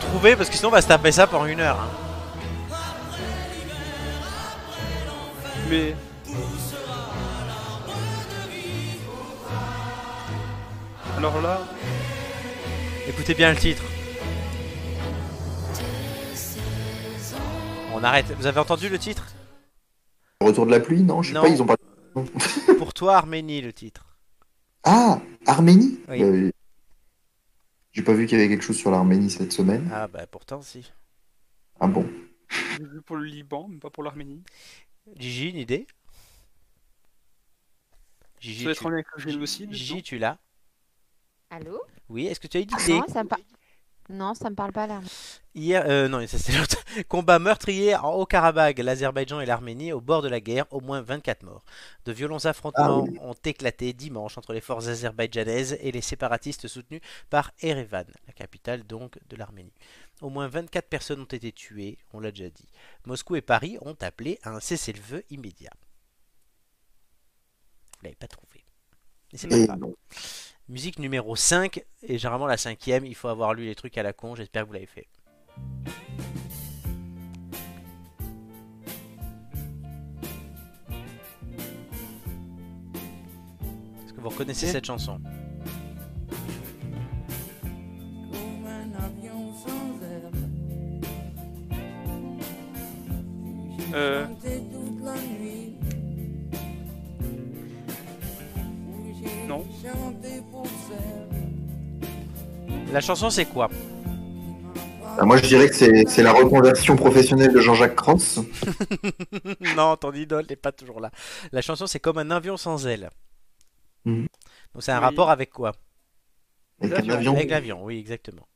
S1: Trouver parce que sinon on va se taper ça pendant une heure. Hein.
S4: Mais... Alors là...
S1: Écoutez bien le titre. On arrête. Vous avez entendu le titre?
S3: Retour de la pluie, non? Je sais
S1: Non.
S3: pas, ils ont pas.
S1: Pour toi, Arménie, le titre.
S3: Ah, Arménie?
S1: Oui.
S3: Euh, J'ai pas vu qu'il y avait quelque chose sur l'Arménie cette semaine.
S1: Ah bah pourtant si.
S3: Ah bon?
S4: J'ai vu pour le Liban, mais pas pour l'Arménie.
S1: Gigi, une idée? Gigi,
S4: doit être
S1: tu...
S4: en lien avec le génocide.
S1: Gigi, tu l'as?
S2: Allô
S1: Oui, est-ce que tu as une idée
S2: Non, ça me, par- non, ça me parle pas là.
S1: Hier, euh, non, ça c'est l'autre. Combat meurtrier en Haut-Karabakh, l'Azerbaïdjan et l'Arménie au bord de la guerre, au moins 24 morts. De violents affrontements
S3: Ah oui.
S1: ont éclaté dimanche entre les forces azerbaïdjanaises et les séparatistes soutenus par Erevan, la capitale donc de l'Arménie. Au moins 24 personnes ont été tuées, on l'a déjà dit. Moscou et Paris ont appelé à un cessez-le-feu immédiat. Vous l'avez pas trouvé. Mais c'est pas grave. Musique numéro 5, et généralement la cinquième, il faut avoir lu les trucs à la con, j'espère que vous l'avez fait. Est-ce que vous reconnaissez cette chanson?
S4: Euh, non.
S1: La chanson c'est quoi?
S3: Ah, moi, je dirais que c'est la reconversion professionnelle de Jean-Jacques Cross.
S1: Non, ton idole n'est pas toujours là. La chanson c'est comme un avion sans aile.
S3: Mhm.
S1: Donc c'est un
S4: Oui.
S1: rapport avec quoi?
S3: Avec
S4: L'avion.
S3: avion.
S1: Avec l'avion, oui exactement.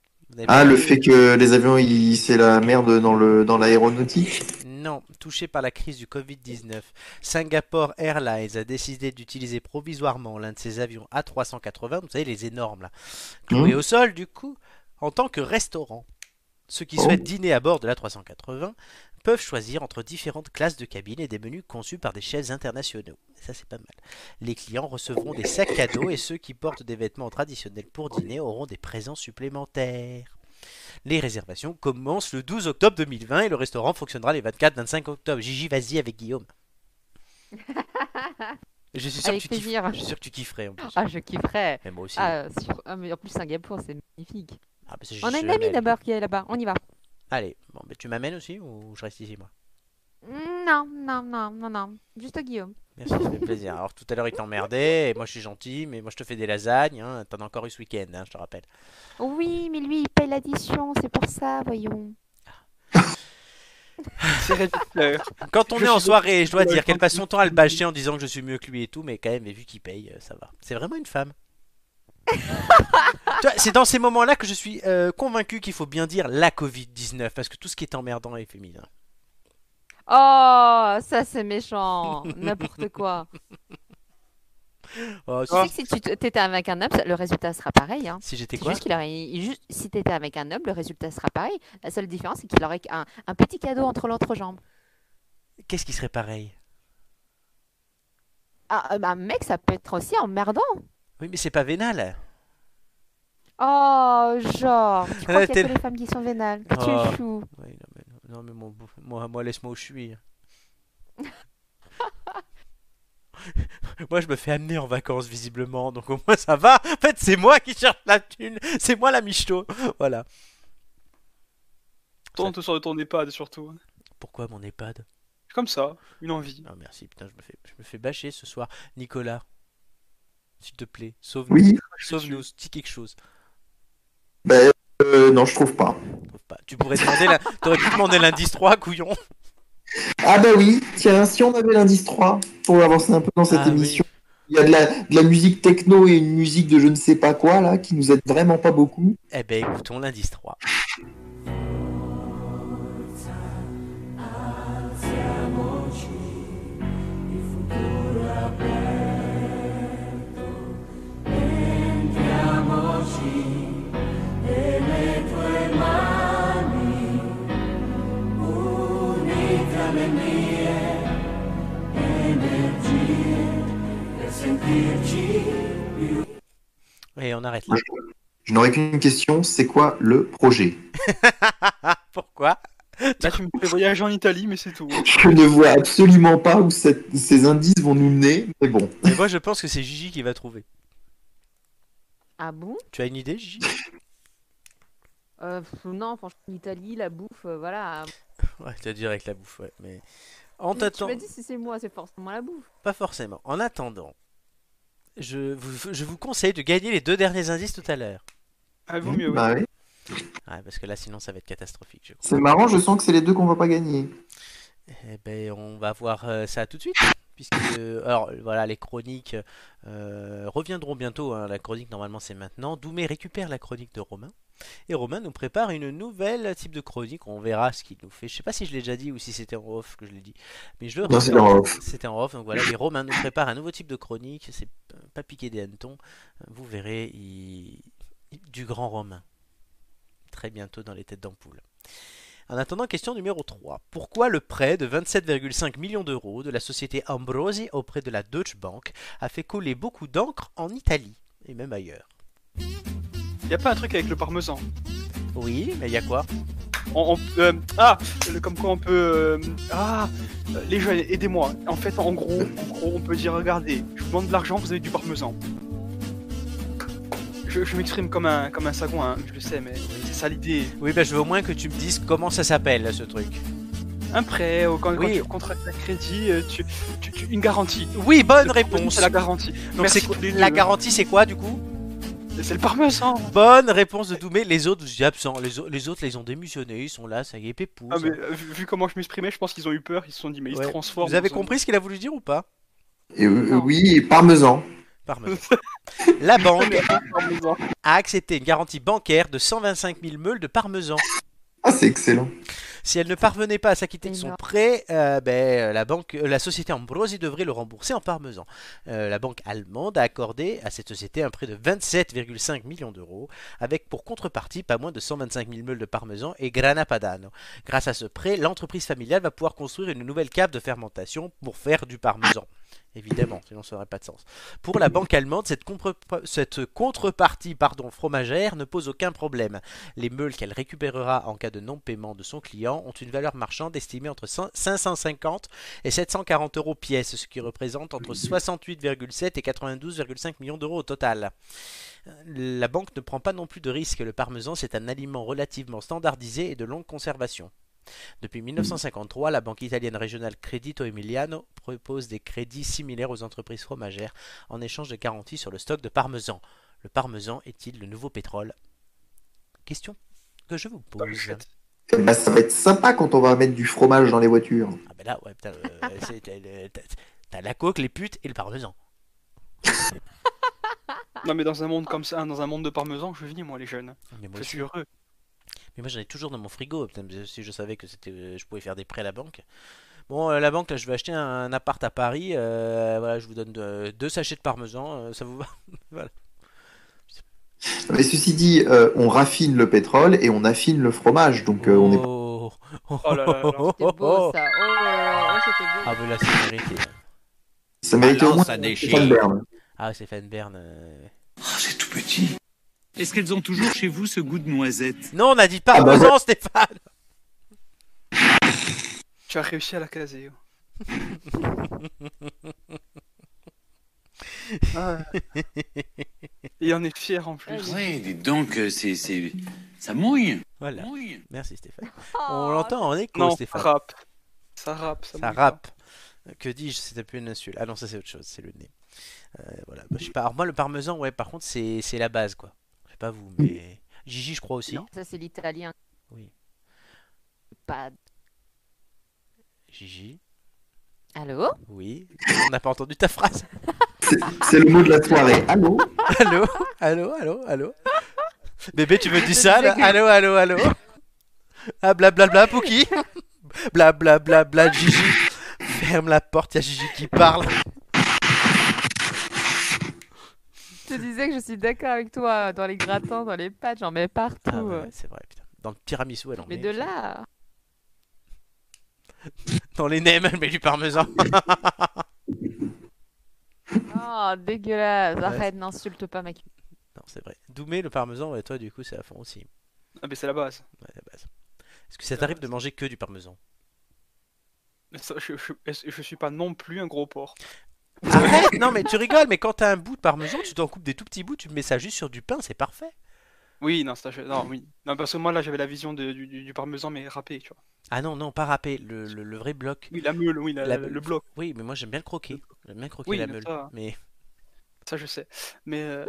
S3: Ah, le fait que les avions, ils- c'est la merde dans le dans l'aéronautique.
S1: Non, touché par la crise du Covid-19, Singapore Airlines a décidé d'utiliser provisoirement l'un de ses avions A380, vous savez les énormes là, cloués
S3: Mhm.
S1: au sol du coup, en tant que restaurant. Ceux qui
S3: Oh.
S1: souhaitent dîner à bord de l'A380 peuvent choisir entre différentes classes de cabines et des menus conçus par des chefs internationaux. Et ça c'est pas mal. Les clients recevront des sacs cadeaux et ceux qui portent des vêtements traditionnels pour dîner auront des présents supplémentaires. Les réservations commencent le 12 octobre 2020 et le restaurant fonctionnera les 24-25 octobre. Gigi, vas-y avec Guillaume. Je suis sûr, que tu,
S2: plaisir.
S1: je suis sûr que tu kifferais en plus.
S2: Ah, je kifferais.
S1: Mais moi aussi.
S2: Ah, sur- ah, mais en plus, Singapour, c'est magnifique.
S1: Ah, bah,
S2: On a une amie d'abord qui est là-bas. On y va.
S1: Allez, bon, bah, tu m'amènes aussi ou je reste ici moi?
S2: Non, non, non, non, non. Juste Guillaume.
S1: Merci, ça fait plaisir. Alors tout à l'heure il t'emmerdait, et moi je suis gentil, mais moi je te fais des lasagnes, hein. t'en as encore eu ce week-end, hein, je te rappelle.
S2: Oui, mais lui, il paye l'addition. C'est pour ça, voyons.
S4: C'est réducteur.
S1: Quand on
S4: Je
S1: est en soirée, je dois dire qu'elle passe son temps à le bâcher en disant que je suis mieux que lui et tout, mais quand même, vu qu'il paye, euh, ça va. C'est vraiment une femme. C'est dans ces moments-là que je suis euh, convaincu qu'il faut bien dire la Covid-19, parce que tout ce qui est emmerdant est féminin.
S2: Oh, ça, c'est méchant. N'importe quoi.
S1: Oh,
S2: Tu sais que si tu t'étais avec un homme, le résultat sera pareil. Hein.
S1: si j'étais quoi
S2: juste qu'il aurait, il- juste, si t'étais avec un homme, le résultat sera pareil. La seule différence, c'est qu'il aurait un, un petit cadeau entre l'autre jambe.
S1: Qu'est-ce qui serait pareil?
S2: Ah, euh, bah, un mec, ça peut être aussi emmerdant.
S1: Oui, mais c'est pas vénal.
S2: Oh, genre, tu crois qu'il y a que les femmes qui sont vénales, que tu
S1: Oh.
S2: es chou.
S1: Oui, non, mais, non, mais mon- moi, moi laisse-moi où je suis. moi, je me fais amener en vacances, visiblement, donc au moins ça va. En fait, c'est moi qui cherche la thune, c'est moi la michto. Voilà.
S4: Tourne sur ton EHPAD surtout.
S1: Pourquoi mon EHPAD?
S4: Comme ça, une envie.
S1: Ah, merci, putain, je me fais, je me fais bâcher ce soir. Nicolas, s'il te plaît, sauve-nous.
S3: Oui.
S1: Sauve-nous, dis quelque chose.
S3: Ben, euh, non, je trouve pas.
S1: Tu pourrais demander, la... t'aurais pu demander l'indice 3, couillon.
S3: Ah bah oui, tiens, si on avait l'indice 3 pour avancer un peu dans cette
S1: Ah, oui.
S3: émission. Il y a de la, de la musique techno et une musique de je ne sais pas quoi là qui nous aide vraiment pas beaucoup.
S1: Eh ben, écoutons l'indice 3. Et on arrête là.
S3: Je n'aurais qu'une question, c'est quoi le projet
S1: Pourquoi
S4: Là, tu me fais voyager en Italie, mais c'est tout.
S3: Je ne vois absolument pas où cette- ces indices vont nous mener, mais bon.
S1: Mais moi je pense que c'est Gigi qui va trouver.
S2: Ah bon?
S1: Tu as une idée, Gigi?
S2: Euh, Non, franchement, l'Italie, la bouffe, euh, voilà.
S1: Ouais, tu as dit avec la bouffe, ouais. Mais en
S2: Tu
S1: t'attendant,
S2: m'as dit si c'est moi, c'est forcément la bouffe.
S1: pas forcément. En attendant, je vous, je vous conseille de gagner les deux derniers indices tout à l'heure.
S4: Ah, vaut mieux, oui.
S3: Bah ouais.
S1: Ouais, parce que là sinon ça va être catastrophique, je crois.
S3: C'est marrant, je sens que c'est les deux qu'on va pas gagner.
S1: Eh ben, on va voir euh, ça tout de suite. Puisque, euh, alors euh, voilà, les chroniques euh, reviendront bientôt. hein. La chronique, normalement, c'est maintenant. Doumé récupère la chronique de Romain. Et Romain nous prépare une nouvelle type de chronique. On verra ce qu'il nous fait. Je sais pas si je l'ai déjà dit ou si c'était en off que je l'ai dit. Mais je le
S3: Non, c'est
S1: répète.
S3: en off.
S1: C'était en off. Donc voilà, et Romain nous prépare un nouveau type de chronique. C'est pas piqué des hannetons. Vous verrez, il- du grand Romain. Très bientôt dans les têtes d'ampoule. En attendant, question numéro 3. Pourquoi le prêt de 27,5 millions d'euros de la société Ambrosi auprès de la Deutsche Bank a fait couler beaucoup d'encre en Italie et même ailleurs?
S4: Y a pas un truc avec le parmesan?
S1: Oui, mais il y a quoi?
S4: On, on- euh, Ah Comme quoi on peut. euh, ah Les jeunes, aidez-moi. En fait, en gros, en gros, on peut dire regardez, je vous demande de l'argent, vous avez du parmesan. Je, je m'exprime comme un, comme un sagouin, hein, je le sais, mais c'est ça l'idée.
S1: Oui, bah, je veux au moins que tu me dises comment ça s'appelle ce truc.
S4: Un prêt, ou quand, quand
S1: Oui.
S4: tu contractes un crédit, euh, tu, tu- tu- une garantie.
S1: Oui, bonne
S4: Le
S1: réponse.
S4: C'est la garantie.
S1: Donc
S4: Merci
S1: c'est quoi-
S4: tous les
S1: la
S4: deux.
S1: garantie c'est quoi du coup?
S4: C'est le parmesan.
S1: Bonne réponse de Doumé. Les autres, je dis absent. Les, les autres, ils ont démissionné. Ils sont là, ça y est, pépouze.
S4: Ah, mais euh, vu, vu comment je m'exprimais, je pense qu'ils ont eu peur. Ils se sont dit, mais ils
S1: Ouais.
S4: se transforment.
S1: Vous avez compris ce qu'il a voulu dire ou pas?
S3: Et, euh,
S2: Non.
S3: oui, parmesan.
S1: Parmesan. La banque a accepté une garantie bancaire de 125 000 meules de parmesan.
S3: Ah, c'est excellent.
S1: Si elle ne parvenait pas à s'acquitter de son prêt, euh, ben, la, banque, euh, la société Ambrosi devrait le rembourser en parmesan. Euh, la banque allemande a accordé à cette société un prêt de 27,5 millions d'euros, avec pour contrepartie pas moins de 125 000 meules de parmesan et grana padano. Grâce à ce prêt, l'entreprise familiale va pouvoir construire une nouvelle cave de fermentation pour faire du parmesan. Évidemment, sinon ça n'aurait pas de sens. Pour la banque allemande, cette, contre- cette contrepartie fromagère ne pose aucun problème. Les meules qu'elle récupérera en cas de non-paiement de son client ont une valeur marchande estimée entre 100 550 et 740 euros pièce, ce qui représente entre 68,7 et 92,5 millions d'euros au total. La banque ne prend pas non plus de risque. Le parmesan, c'est un aliment relativement standardisé et de longue conservation. Depuis 1953, la banque italienne régionale Credito Emiliano propose des crédits similaires aux entreprises fromagères en échange de garanties sur le stock de parmesan. Le parmesan est-il le nouveau pétrole? Question que je vous pose.
S3: Ben, ça va être sympa quand on va mettre du fromage dans les voitures.
S1: Ah ben là, ouais, putain, euh, c'est- t'as- t'as- t'as la coque, les putes et le parmesan.
S4: Non, mais dans un monde comme ça, dans un monde de parmesan, je venais, moi, les jeunes.
S1: Mais moi,
S4: Je
S1: aussi.
S4: suis heureux.
S1: Mais moi j'en ai toujours dans mon frigo. Si je savais que c'était, je pouvais faire des prêts à la banque. Bon, euh, la banque, là, je vais acheter un appart à Paris. euh, voilà, je vous donne deux sachets de parmesan. euh, ça vous va
S3: Mais ceci dit, euh, on raffine le pétrole et on affine le fromage, donc euh, on est
S1: Oh,
S4: Oh là là là là.
S2: C'était beau ça. Oh, oh, c'était beau.
S1: Ah, mais là, c'est mérité.
S3: ça mérite au
S8: Balance,
S3: moins
S8: ça déchire.
S1: Ah, Stéphane Bern. euh.
S8: Oh, c'est tout petit. Est-ce qu'elles ont toujours chez vous ce goût de noisette?
S1: Non, on a dit
S3: Ah bah,
S1: parmesan, Stéphane
S4: Tu as réussi à la caser. Ah. Et on est fier en plus.
S2: Ouais,
S5: Oui, dites donc, euh, c'est, c'est... ça mouille.
S1: Voilà.
S5: Mouille.
S1: Merci, Stéphane.
S2: Oh,
S1: On l'entend en écho,
S4: Non, ça
S1: Stéphane.
S4: rappe. Ça rappe. Ça,
S1: Ça
S4: pas.
S1: rappe. Que dis-je C'était plus une insulte. Ah non, ça c'est autre chose, c'est le nez. Euh, voilà. Bah, je sais pas. Alors moi, le parmesan, ouais, par contre, c'est c'est la base, quoi. Pas vous, mais Gigi, je crois aussi.
S4: Non.
S2: Ça, c'est l'italien.
S1: Oui.
S2: Pas...
S1: Gigi,
S2: Allô?
S1: Oui. On n'a pas entendu ta phrase.
S3: C'est- le mot de la soirée. Allô?
S1: Allô, allô, allô, allô? Bébé, tu veux du sale?
S2: disais que-
S1: Allô, allô, allô? Ah, blablabla, Pouki. Blablabla, Gigi. Ferme la porte, y'a Gigi qui parle.
S2: Je te disais que je suis d'accord avec toi. Dans les gratins, dans les pâtes, j'en mets partout.
S1: Ah ouais, ouais, c'est vrai, putain. Dans le tiramisu, elle en
S2: Mais
S1: met.
S2: de là.
S1: Dans les nems, elle met du parmesan.
S2: Oh, dégueulasse.
S1: Ouais.
S2: Arrête, n'insulte pas ma
S1: Non, c'est vrai. Doumé, le parmesan, ouais, toi, du coup, c'est à fond aussi.
S4: Ah, mais c'est la base.
S1: Ouais, la base. Est-ce que ça t'arrive de manger que du parmesan?
S4: Mais ça, je, je, je suis pas non plus un gros porc.
S1: Arrête Non, mais tu rigoles, mais quand t'as un bout de parmesan, tu t'en coupes des tout petits bouts, tu mets ça juste sur du pain, c'est parfait.
S4: Oui, non, ça, je- non, oui. Non, parce que moi, là, j'avais la vision de- du, du- du parmesan, mais râpé, tu vois.
S1: Ah non, non, pas râpé, le, le- le vrai bloc.
S4: Oui, la meule, oui, la-
S1: La-
S4: la- le bloc.
S1: Oui, mais moi j'aime bien le croquer. J'aime bien croquer
S4: Oui,
S1: la
S4: mais
S1: meule.
S4: ça-
S1: Mais
S4: Ça, je sais. Mais euh,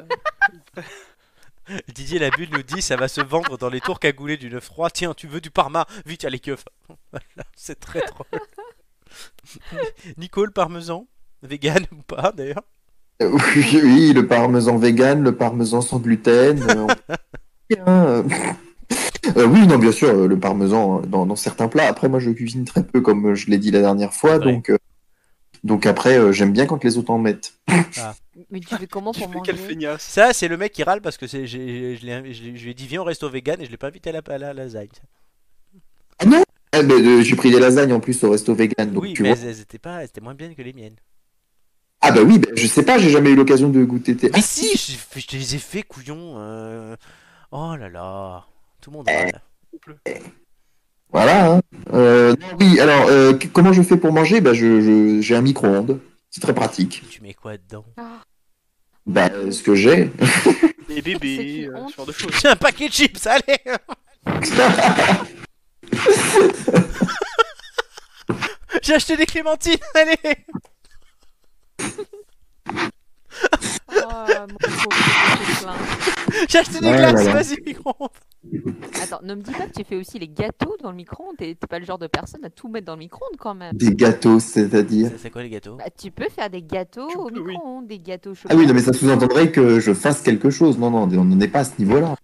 S1: Didier Labulle nous dit ça va se vendre dans les tours cagoulés du 9-3. Tiens, tu veux du parma? Vite, a les keufs. Voilà, c'est très drôle. Nico, le parmesan? Vegan ou pas d'ailleurs
S3: Euh, Oui, oui, le parmesan vegan, le parmesan sans gluten. euh, Bien, euh. Oui, non, bien sûr, le parmesan euh, dans, dans certains plats. Après, moi, je cuisine très peu, comme je l'ai dit la dernière fois. Donc, euh, donc après, euh, j'aime bien quand les autres en mettent.
S2: Mais tu fais comment pour manger
S4: feignasse?
S1: Ça, c'est le mec qui râle parce que c'est, j'ai- je, l'ai- je l'ai- je lui ai dit viens au resto vegan et je l'ai pas invité à la, à la lasagne.
S3: Ah non? Eh ben, J'ai pris des lasagnes en plus au resto vegan. Donc,
S1: oui,
S3: tu
S1: mais
S3: vois.
S1: elles, elles étaient pas, elles étaient moins bien que les miennes.
S3: Ah bah oui, bah, je sais pas, j'ai jamais eu l'occasion de goûter tes...
S1: Mais si, je, je te les ai fait, couillon. euh, Oh là là, tout le monde râle.
S3: Voilà. hein. Euh, non, oui, alors, euh, comment je fais pour manger? Bah, je, je- J'ai un micro-ondes. C'est très pratique.
S1: Tu mets quoi dedans?
S3: Bah, euh, ce que j'ai.
S4: Les
S2: C'est
S4: bébés, euh, ce genre de choses.
S1: J'ai un paquet de chips, allez J'ai acheté des clémentines, allez
S2: Oh, mon pauvre.
S1: J'ai acheté des
S3: Ouais,
S1: glaces,
S3: voilà.
S1: vas-y, micro
S2: Attends, ne me dis pas que tu fais aussi les gâteaux dans le micro-ondes. T'es t'es pas le genre de personne à tout mettre dans le micro-ondes quand même.
S3: Des gâteaux, c'est-à-dire.
S1: C'est- C'est quoi les gâteaux?
S2: Bah, tu peux faire des gâteaux au
S4: oui.
S2: micro-ondes, des gâteaux au
S3: Ah oui, non, mais ça sous-entendrait que je fasse quelque chose. Non, non, on n'en est pas à ce niveau-là.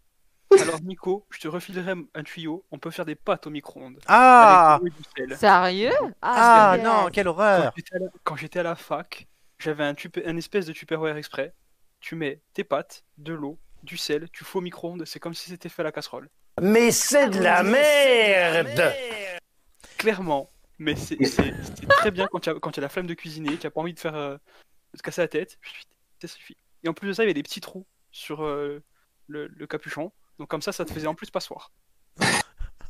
S4: Alors, Nico, je te refilerai un tuyau. On peut faire des pâtes au micro-ondes.
S1: Ah
S4: Avec de l'eau et du sel.
S2: Sérieux?
S1: Ah
S2: c'est
S1: non, quelle
S4: Quand
S1: horreur
S4: j'étais à la- Quand j'étais à la fac, j'avais un, espèce de Tupperware exprès. Tu mets tes pâtes, de l'eau, du sel, tu fous au micro-ondes. C'est comme si c'était fait à la casserole.
S9: Mais c'est de la merde
S4: Clairement. Mais c'est très bien quand tu as, la flemme de cuisiner, tu n'as pas envie de faire euh, de te casser la tête. Ça suffit. Et en plus de ça, il y avait des petits trous sur euh, le, le capuchon. Donc comme ça, ça te faisait en plus passoire.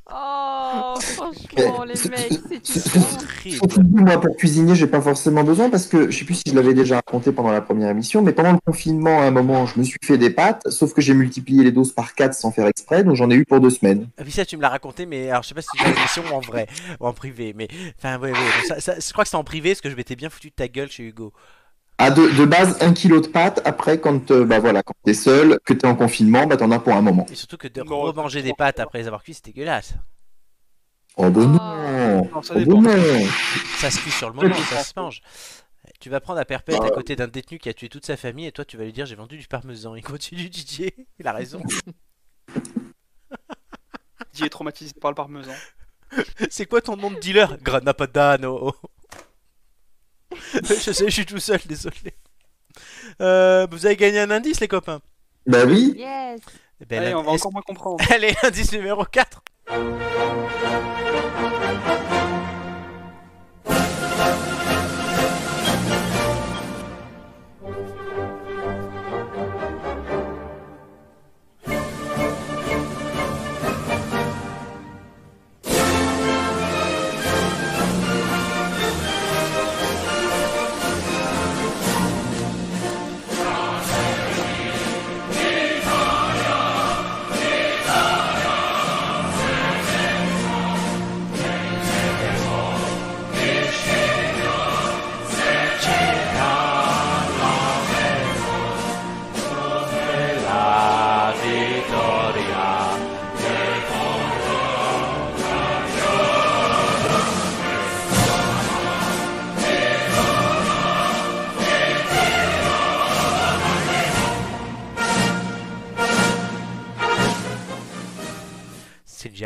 S2: Oh, franchement, les mecs, c'est une
S3: moi, pour cuisiner, j'ai pas forcément besoin parce que je sais plus si je l'avais déjà raconté pendant la première émission, mais pendant le confinement, à un moment, je me suis fait des pâtes, sauf que j'ai multiplié les doses par 4 sans faire exprès, donc j'en ai eu pour deux semaines.
S1: Ah oui, ça, tu me l'as raconté, mais alors je sais pas si c'est dans l'émission ou en vrai, ou en privé, mais enfin, ouais, ouais, ça, ça- je crois que c'est en privé parce que je m'étais bien foutu de ta gueule chez Hugo.
S3: À de, de base, un kilo de pâtes. Après, quand euh, bah voilà, quand t'es seul, que t'es en confinement, bah t'en as pour un moment.
S1: Et surtout que de
S4: Non,
S1: remanger des pâtes après les avoir cuites, c'est dégueulasse.
S3: Oh bah
S2: Oh.
S3: non.
S4: Non, ça
S3: Oh bah.
S1: Ça se cuit sur le moment, ça se mange. Tu vas prendre à perpète à côté d'un détenu qui a tué toute sa famille et toi tu vas lui dire j'ai vendu du parmesan. Il continue Didier, il a raison.
S4: Didier est traumatisé par le parmesan.
S1: C'est quoi ton nom de dealer? Granapadano. je sais, je suis tout seul, désolé. Euh, vous avez gagné un indice les copains?
S3: Bah oui.
S2: Yes.
S1: Eh ben,
S4: Allez, on va encore moins comprendre.
S1: Allez, indice numéro 4.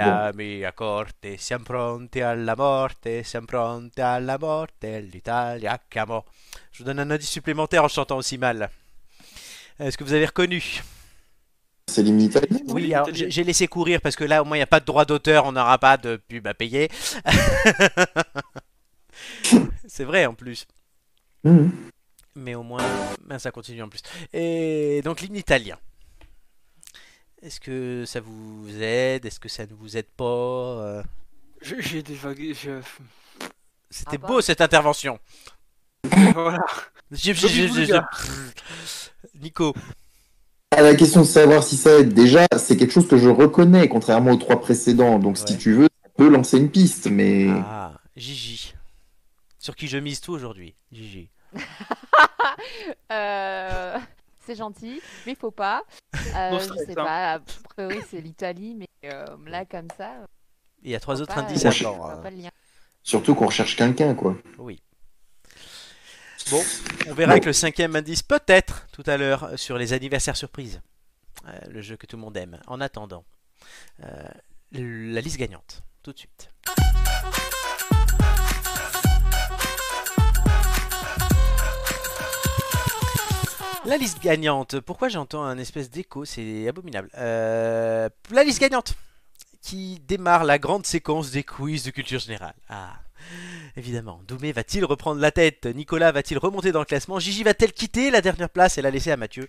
S1: Siamo a corte, siamo pronti alla morte, siamo pronti alla morte, l'Italia chiamò. Je vous donne un indice supplémentaire en chantant aussi mal. Est-ce que vous avez reconnu?
S3: C'est l'hymne italien.
S1: Oui,
S4: Oui,
S1: alors
S4: italien.
S1: j'ai laissé courir parce que là au moins il n'y a pas de droit d'auteur, on n'aura pas de pub à payer. C'est vrai en plus.
S3: Mhm.
S1: Mais au moins, ben, ça continue en plus. Et donc l'hymne italien. Est-ce que ça vous aide? Est-ce que ça ne vous aide pas Euh,
S4: J'ai des vagues. je-
S1: C'était
S2: Ah bah.
S1: beau cette intervention.
S4: voilà.
S1: Nico,
S3: À la question de savoir si ça aide, déjà, c'est quelque chose que je reconnais, contrairement aux trois précédents. Donc,
S1: Ouais.
S3: si tu veux, ça peut lancer une piste, mais
S1: ah, Gigi, sur qui je mise tout aujourd'hui. Gigi?
S2: Euh, C'est gentil, mais il faut pas. Euh,
S4: Non
S2: je sais pas, a priori c'est l'Italie, mais euh, là comme ça,
S1: Il y a trois autres
S2: pas,
S1: indices
S2: euh,
S1: à
S2: lien.
S3: surtout qu'on recherche quelqu'un, quoi.
S1: Oui. Bon, on verra avec le cinquième indice peut-être tout à l'heure euh, sur les anniversaires surprises. Euh, le jeu que tout le monde aime. En attendant, euh, la liste gagnante, tout de suite. La liste gagnante. Pourquoi j'entends un espèce d'écho? C'est abominable. Euh, la liste gagnante qui démarre la grande séquence des quiz de culture générale. Ah, évidemment. Doumé va-t-il reprendre la tête? Nicolas va-t-il remonter dans le classement? Gigi va-t-elle quitter la dernière place? Et la laisser à Mathieu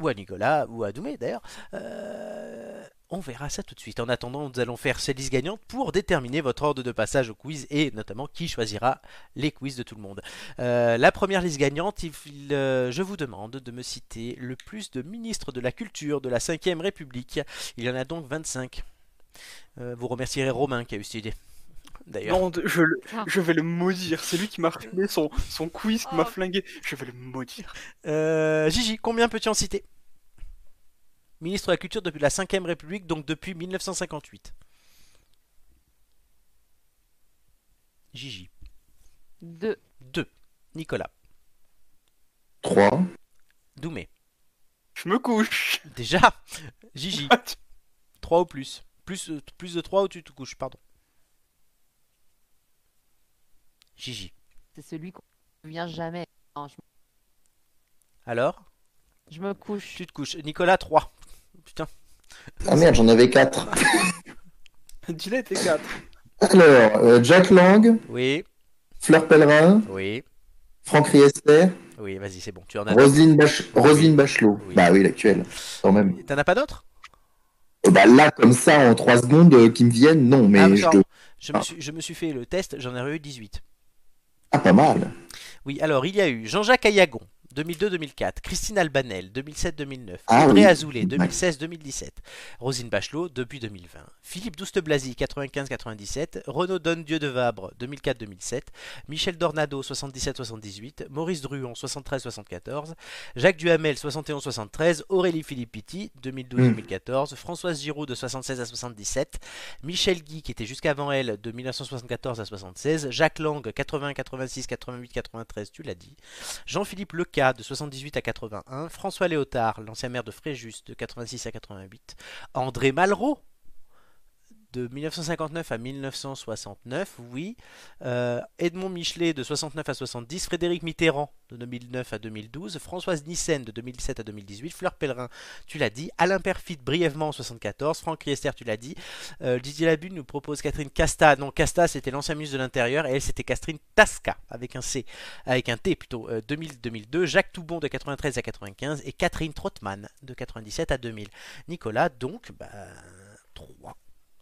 S1: Ou à Nicolas Ou à Doumé d'ailleurs Euh, On verra ça tout de suite. En attendant, nous allons faire cette liste gagnante pour déterminer votre ordre de passage au quiz et notamment qui choisira les quiz de tout le monde. Euh, la première liste gagnante, il- euh, je vous demande de me citer le plus de ministres de la culture de la 5ème République. Il y en a donc 25. Euh, vous remercierez Romain qui a eu cette idée. D'ailleurs.
S4: Non, je, le-
S2: Ah.
S4: je vais le maudire. C'est lui qui m'a filé son, son quiz, qui m'a
S2: Oh.
S4: flingué. Je vais le maudire.
S1: Euh, Gigi, combien peux-tu en citer? Ministre de la Culture depuis la 5ème République, donc depuis 1958. Gigi.
S2: Deux.
S1: 2. Nicolas.
S3: 3.
S1: Doumé.
S4: Je me couche.
S1: Déjà Gigi. 3 ou plus. Plus, euh, plus de 3 ou tu te couches, pardon. Gigi.
S2: C'est celui qu'on ne vient jamais. Non, je,
S1: Alors?
S2: Je me couche.
S1: Tu te couches. Nicolas, 3. Putain.
S3: Ah merde, j'en avais 4.
S4: Dis-le, t'es 4.
S3: Alors, euh, Jack Lang,
S1: Oui,
S3: Fleur Pellerin,
S1: oui,
S3: Franck Riester,
S1: oui, vas-y, c'est bon. Tu en as.
S3: Roselyne, Bach- Roselyne Bachelot.
S1: Oui.
S3: Bah oui, l'actuelle, quand même.
S1: T'en as pas d'autres?
S3: Euh, Bah là, comme ça, en 3 secondes euh, qui me viennent, non, mais
S1: Ah,
S3: je te-
S1: je me, suis, je me suis fait le test, j'en ai eu 18.
S3: Ah, pas mal.
S1: Oui, alors il y a eu Jean-Jacques Ayagon, 2002-2004, Christine Albanel, 2007-2009,
S3: Ah
S1: Audrey
S3: oui.
S1: Azoulay, 2016-2017, Rosine Bachelot, depuis 2020, Philippe Douste-Blazy, 95-97, Renaud Donne-Dieu de Vabre, 2004-2007, Michel Dornado, 77-78, Maurice Druon, 73-74, Jacques Duhamel, 71-73, Aurélie Filippitti, 2012-2014, Françoise Giroud, de 76 à 77, Michel Guy, qui était jusqu'avant elle, de 1974 à 76, Jacques Lang, 80, 86, 88, 93, tu l'as dit, Jean-Philippe Leca de 78 à 81, François Léotard, l'ancien maire de Fréjus de 86 à 88, André Malraux de 1959 à 1969, oui, Euh, Edmond Michelet de 69 à 70, Frédéric Mitterrand de 2009 à 2012, Françoise Nissen de 2007 à 2018, Fleur Pellerin, tu l'as dit, Alain Perfit brièvement en 74, Franck Riester, tu l'as dit, euh, Didier Labune nous propose Catherine Casta, non Casta c'était l'ancien ministre de l'Intérieur. Et elle c'était Catherine Tasca avec un C avec un T plutôt, euh, 2000-2002, Jacques Toubon de 93 à 95 et Catherine Trottmann de 97 à 2000. Nicolas, donc, bah, 3.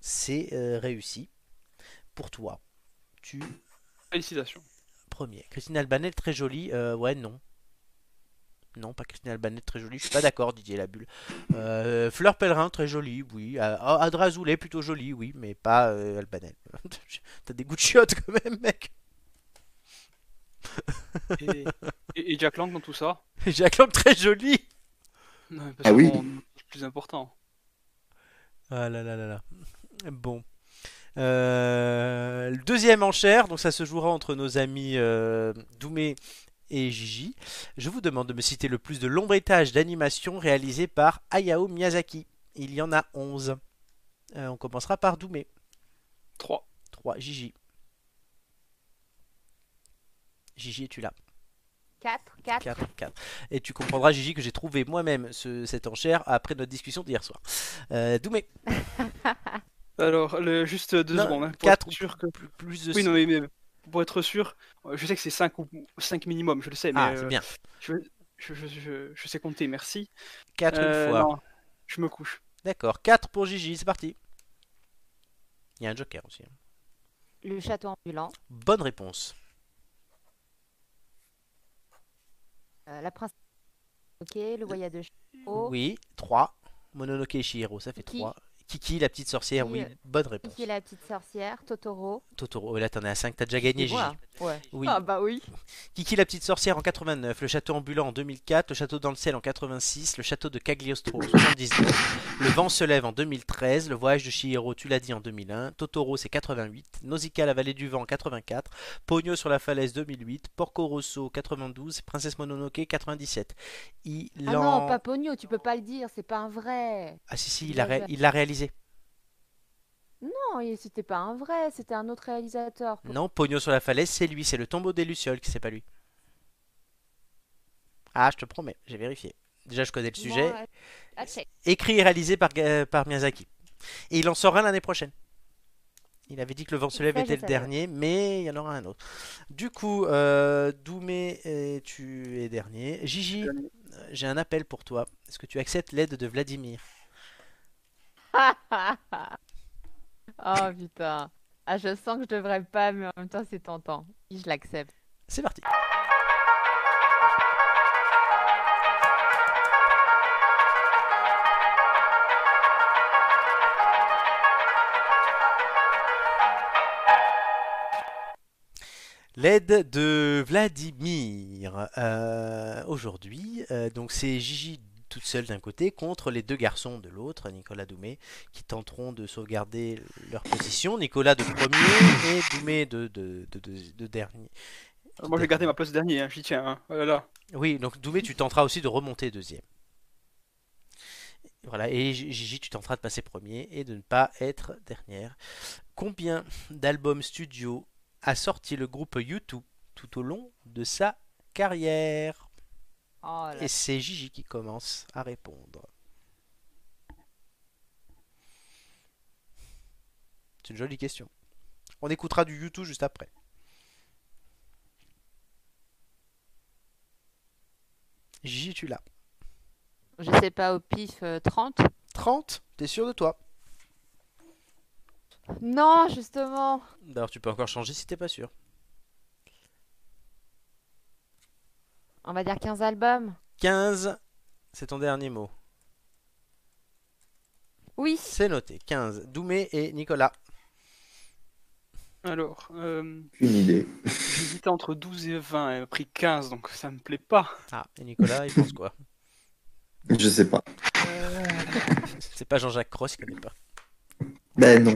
S1: C'est euh, réussi pour toi. Tu
S4: Félicitations.
S1: premier. Christine Albanel, très jolie. Euh, ouais, non. Non, pas Christine Albanel, très jolie. Je suis pas d'accord, Didier Labulle. Euh, Fleur Pellerin, très jolie, oui. Euh, Adra Azoulay, plutôt jolie, oui, mais pas euh, Albanel. T'as des goûts de chiottes quand même, mec.
S4: Et, et- et Jack Lang dans tout ça?
S1: Jacques Lang, très jolie.
S4: Non, mais parce
S3: Ah oui.
S4: plus important.
S1: Ah là là là là. Bon. Euh, le deuxième enchère, donc ça se jouera entre nos amis euh, Doumé et Gigi. Je vous demande de me citer le plus de longs métrages d'animation réalisés par Hayao Miyazaki. Il y en a 11. Euh, on commencera par Doumé.
S4: 3.
S1: 3. Gigi. Gigi, es-tu là?
S2: 4, 4.
S1: 4, 4. Et tu comprendras, Gigi, que j'ai trouvé moi-même ce- cette enchère après notre discussion d'hier soir. Euh, Doumé,
S4: Alors, le, juste deux
S1: Non,
S4: secondes. hein, pour
S1: quatre
S4: être sûr que...
S1: plus, plus de
S4: Oui, non, mais, mais pour être sûr, euh, je sais que c'est 5 ou 5 minimum, je le sais, mais
S1: Ah,
S4: euh,
S1: c'est bien.
S4: je, je, je, je- je sais compter, merci.
S1: 4
S4: Euh,
S1: une fois.
S4: non, je me couche.
S1: D'accord, 4 pour Gigi, c'est parti. Il y a un joker aussi. hein.
S2: Le château ambulant.
S1: Bonne réponse.
S2: Euh, la princesse. Ok, le voyage de Chihiro.
S1: Oui, 3. Mononoke et Shihiro, ça fait
S2: Kiki.
S1: 3. Kiki, la petite sorcière, oui,
S2: euh,
S1: bonne réponse.
S2: Kiki la petite sorcière. Totoro.
S1: Totoro, là t'en es à 5, t'as déjà gagné Gigi.
S2: Moi. Ouais.
S1: Oui.
S2: Ah bah oui.
S1: Kiki la petite sorcière en 89, le château ambulant en 2004, le château dans le ciel en 86, le château de Cagliostro en 79, le vent se lève en 2013, le voyage de Chihiro, tu l'as dit en 2001, Totoro c'est 88, Nausicaa la vallée du vent en 84, Pogno sur la falaise 2008, Porco Rosso 92, Princesse Mononoke 97. Il
S2: Ah
S1: en-
S2: non, pas Pogno, tu peux pas le dire, c'est pas un vrai.
S1: Ah si si,
S2: Il
S1: l'a ré- il l'a réalisé.
S2: Non, c'était pas un vrai, c'était un autre réalisateur.
S1: Non, Pogno sur la falaise c'est lui, c'est le tombeau des Lucioles qui c'est pas lui. Ah, je te promets, j'ai vérifié. Déjà je connais le sujet.
S2: Bon, check.
S1: écrit et réalisé par, Ga- par Miyazaki. Et il en sort un l'année prochaine. Il avait dit que le vent se lève était le dernier, mais il y en aura un autre. Du coup, euh, Doumé, euh, tu es dernier? Gigi, euh, j'ai un appel pour toi. Est-ce que tu acceptes l'aide de Vladimir?
S2: oh putain. Ah, je sens que je devrais pas, mais en même temps, c'est tentant. Je l'accepte.
S1: C'est parti. L'aide de Vladimir. Euh, Aujourd'hui, euh, donc c'est Gigi toute seule d'un côté contre les deux garçons de l'autre, Nicolas Doumé, qui tenteront de sauvegarder leur position. Nicolas de premier et Doumé de, de, de, de- de dernier.
S4: Euh, Moi, j'ai gardé ma place dernier, hein, j'y tiens. Hein. Oh là là.
S1: Oui, donc Doumé, tu tenteras aussi de remonter deuxième. Voilà, et Gigi, tu tenteras de passer premier et de ne pas être dernière. Combien d'albums studio a sorti le groupe U2 tout au long de sa carrière?
S2: Oh là.
S1: Et c'est Gigi qui commence à répondre. C'est une jolie question. On écoutera du U2 juste après. Gigi, tu l'as.
S2: Je sais pas, au pif, euh, 30
S1: 30 T'es sûr de toi?
S2: Non, justement.
S1: D'ailleurs, tu peux encore changer si t'es pas sûr.
S2: On va dire 15 albums.
S1: 15, c'est ton dernier mot.
S2: Oui.
S1: C'est noté. 15. Doumé et Nicolas.
S4: Alors, euh,
S3: Une idée.
S4: j'hésitais entre 12 et 20, elle a pris 15, donc ça me plaît pas.
S1: Ah, et Nicolas, il pense quoi?
S3: Je sais pas.
S1: C'est pas Jean-Jacques Cross, il connaît pas.
S3: Ben non.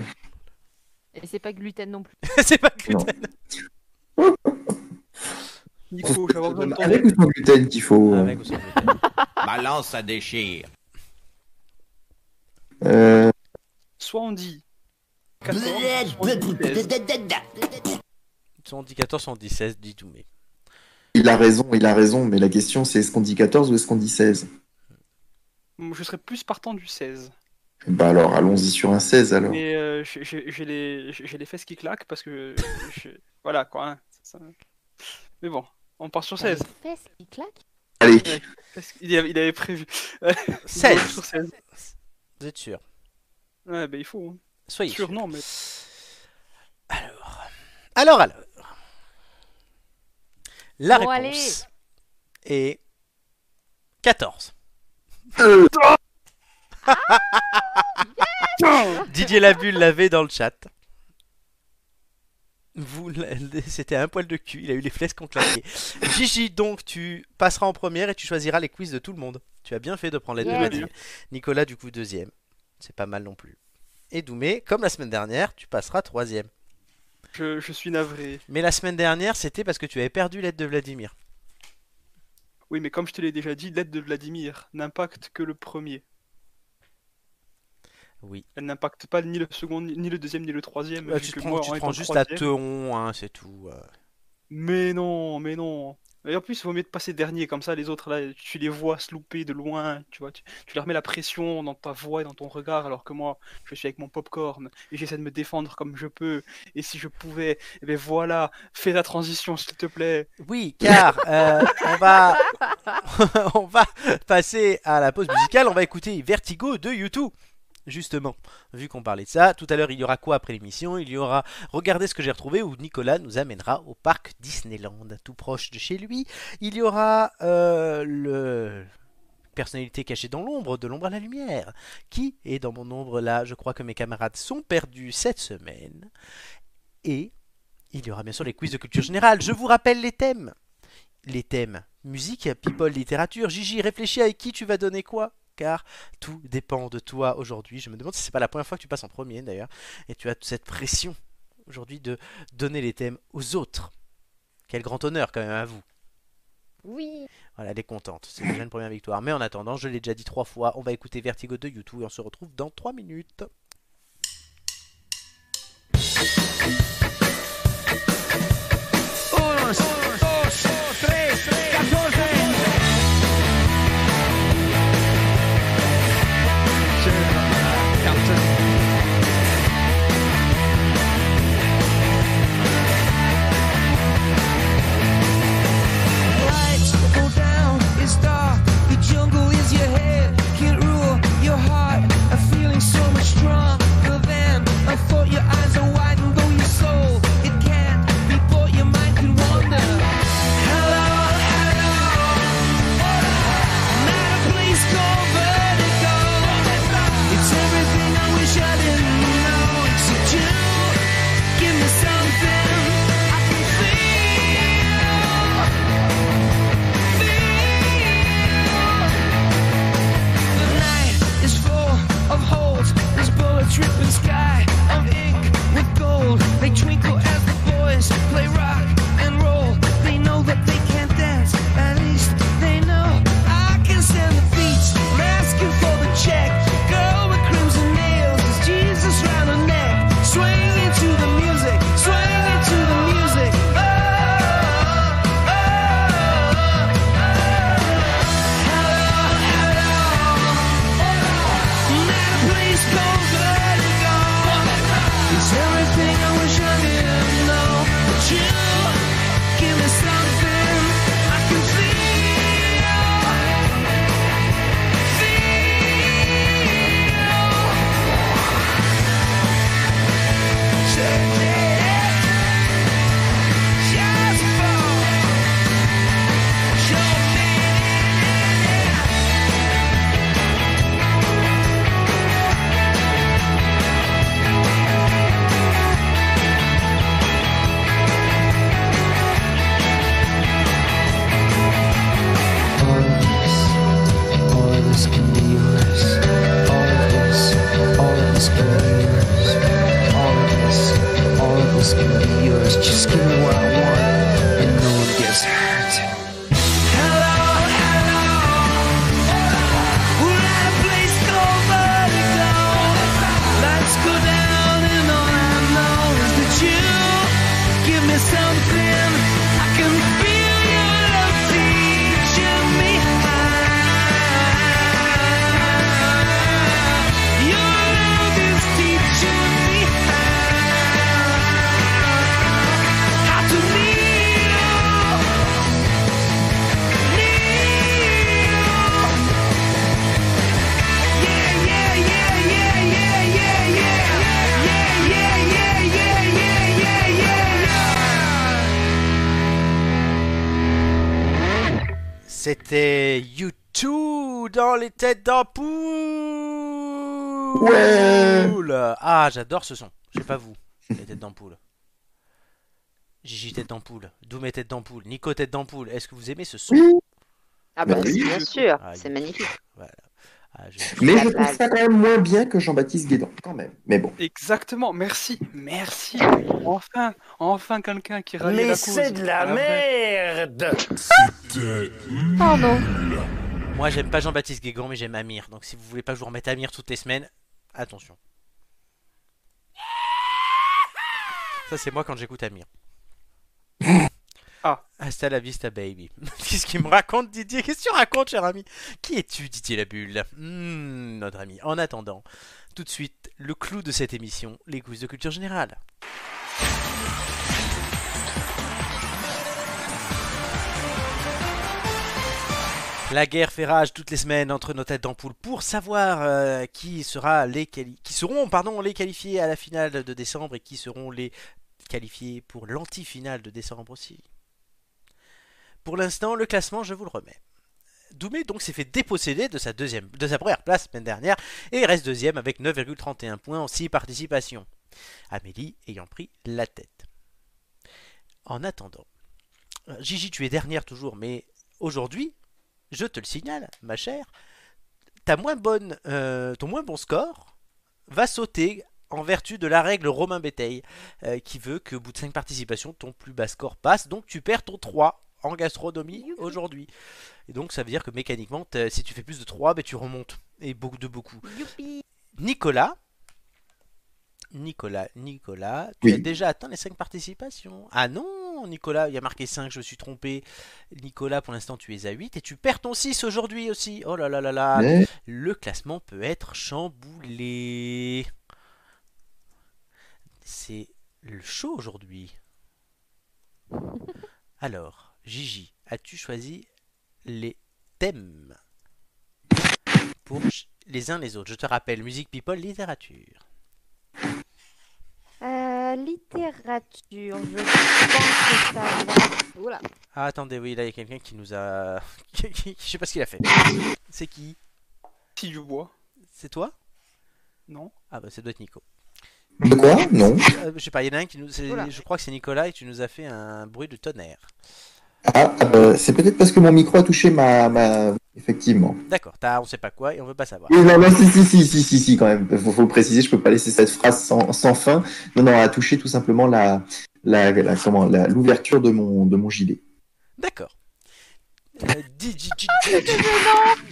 S2: Et c'est pas gluten non plus.
S1: c'est pas
S3: Non.
S1: gluten.
S4: Nico, j'ai avoir besoin de ton
S3: Avec ou sans gluten qu'il faut. euh,
S1: Avec ou sans gluten.
S5: Balance, ça déchire.
S3: euh,
S4: Soit on dit 14, soit on dit 16.
S1: Soit on dit 14, soit on dit 16, dit Doumé.
S3: il a raison, il a raison, mais la question c'est est-ce qu'on dit 14 ou est-ce qu'on dit 16
S4: Je serais plus partant du 16.
S3: Bah alors, allons-y sur un 16 alors.
S4: Mais euh, j'ai- les, les fesses qui claquent parce que. je- voilà quoi. hein, ça- Mais bon, on part sur 16.
S2: Les fesses qui claquent
S3: Allez,
S4: Parce qu'il y avait- il avait prévu.
S1: 16
S4: Sur 16.
S1: Vous êtes sûr?
S4: Ouais, bah il faut. hein.
S1: Soyez
S4: Sûr,
S1: sûr.
S4: non, mais.
S1: Alors, alors, alors. La
S2: Bon,
S1: réponse est 14.
S3: Euh,
S1: Didier Labulle l'avait dans le chat. Vous, c'était un poil de cul, il a eu les flèches qu'on claquait. Gigi, donc tu passeras en première et tu choisiras les quiz de tout le monde. Tu as bien fait de prendre les deux
S2: Yes.
S1: Vladimir. Nicolas, du coup, deuxième. C'est pas mal non plus. Et Doumé, comme la semaine dernière, tu passeras troisième.
S4: Je, je suis navré.
S1: Mais la semaine dernière, c'était parce que tu avais perdu l'aide de Vladimir.
S4: Oui, mais comme je te l'ai déjà dit, l'aide de Vladimir n'impacte que le premier.
S1: Oui.
S4: Elle n'impacte pas ni le second, ni le deuxième, ni le troisième. Vu
S1: tu te prends,
S4: moi,
S1: tu te prends juste la teon, hein, c'est tout. euh.
S4: Mais non, mais non. Et en plus, il vaut mieux de passer dernier, comme ça les autres là, tu les vois se louper de loin, tu vois, tu, tu leur mets la pression dans ta voix et dans ton regard, alors que moi, je suis avec mon popcorn et j'essaie de me défendre comme je peux. Et si je pouvais, eh ben voilà, fais la transition s'il te plaît.
S1: Oui, car euh, on va on va passer à la pause musicale. On va écouter Vertigo de U2. Justement, vu qu'on parlait de ça, tout à l'heure il y aura quoi après l'émission? Il y aura Regardez ce que j'ai retrouvé où Nicolas nous amènera au parc Disneyland, tout proche de chez lui. Il y aura euh, le personnalité cachée dans l'ombre, de l'ombre à la lumière, qui est dans mon ombre là. Je crois que mes camarades sont perdus cette semaine. Et il y aura bien sûr les quiz de culture générale. Je vous rappelle les thèmes. Les thèmes musique, people, littérature. Gigi, réfléchis avec qui tu vas donner quoi? Car tout dépend de toi aujourd'hui. Je me demande si c'est pas la première fois que tu passes en premier d'ailleurs, et tu as cette pression aujourd'hui de donner les thèmes aux autres. Quel grand honneur quand même à vous.
S2: Oui.
S1: Voilà, elle est contente. C'est déjà une première victoire. Mais en attendant, je l'ai déjà dit trois fois, on va écouter Vertigo de YouTube et on se retrouve dans trois minutes.
S6: Lights
S1: têtes d'ampoule.
S3: Ouais.
S1: Ah, j'adore ce son. Je sais pas vous, les têtes d'ampoule. Gigi tête d'ampoule, Doom et tête d'ampoule, Nico tête d'ampoule. Est-ce que vous aimez ce son?
S2: Ah bah
S3: oui.
S2: bien sûr,
S1: Ah,
S2: c'est magnifique.
S1: Voilà. Ah, je-
S3: Mais je trouve ça quand même moins bien que Jean-Baptiste Guédan, quand même. Mais bon.
S4: Exactement, merci, merci. Enfin, enfin quelqu'un qui rallie
S9: Mais
S4: la cause.
S9: c'est de la merde
S2: Oh non.
S1: Moi, j'aime pas Jean-Baptiste Guégan, mais j'aime Amir. Donc, si vous voulez pas que je vous remette Amir toutes les semaines, attention. Ça, c'est moi quand j'écoute Amir.
S4: Ah.
S1: Hasta la vista, baby. Qu'est-ce qu'il me raconte, Didier? Qu'est-ce que tu racontes, cher ami? Qui es-tu, Didier la bulle Hmm, Notre ami. En attendant, tout de suite, le clou de cette émission, les quiz de culture générale. La guerre fait rage toutes les semaines entre nos têtes d'ampoule pour savoir euh, qui, sera les qui seront les qualifiés à la finale de décembre et qui seront les qualifiés pour l'anti-finale de décembre aussi. Pour l'instant, le classement, je vous le remets. Doumé donc s'est fait déposséder de sa, de sa première place la semaine dernière et reste deuxième avec 9,31 points en 6 participations. Amélie ayant pris la tête. En attendant, euh, Gigi, tu es dernière toujours, mais aujourd'hui, je te le signale, ma chère, ta moins bonne, euh, ton moins bon score va sauter en vertu de la règle Romain Béteil, euh, qui veut qu'au bout de 5 participations, ton plus bas score passe, donc tu perds ton 3 en gastronomie aujourd'hui. Et donc ça veut dire que mécaniquement, si tu fais plus de 3, ben, tu remontes, et beaucoup de beaucoup.
S2: Youpi
S1: Nicolas, Nicolas, Nicolas, tu
S3: Oui.
S1: as déjà atteint les 5 participations. Ah non, Nicolas, il y a marqué 5, je me suis trompé. Nicolas, pour l'instant, tu es à 8 et tu perds ton 6 aujourd'hui aussi. Oh là là là là.
S3: Mais
S1: Le classement peut être chamboulé. C'est le show aujourd'hui. Alors, Gigi, as-tu choisi les thèmes pour les uns les autres? Je te rappelle, musique, people, littérature.
S2: Euh, littérature, je pense que ça va. Oula.
S1: Ah, attendez, oui, là, il y a quelqu'un qui nous a... Je sais pas ce qu'il a fait. C'est qui?
S4: Si je bois,
S1: C'est toi?
S4: Non
S1: Ah bah, ça doit être Nico.
S3: de quoi? Non.
S1: Euh, je sais pas, il y en a un qui nous... c'est-. Je crois que c'est Nicolas et tu nous as fait un bruit de tonnerre.
S3: Ah, euh, c'est peut-être parce que mon micro a touché ma, ma... effectivement.
S1: D'accord, t'as on sait pas quoi et on veut pas savoir.
S3: Oui, non, non, si, si, si, si, si, si, quand même. Faut, faut préciser, je peux pas laisser cette phrase sans, sans fin. Non, non, a touché tout simplement la, la, la- comment, la- l'ouverture de mon, de mon gilet.
S1: D'accord. Euh, Didi, Didi,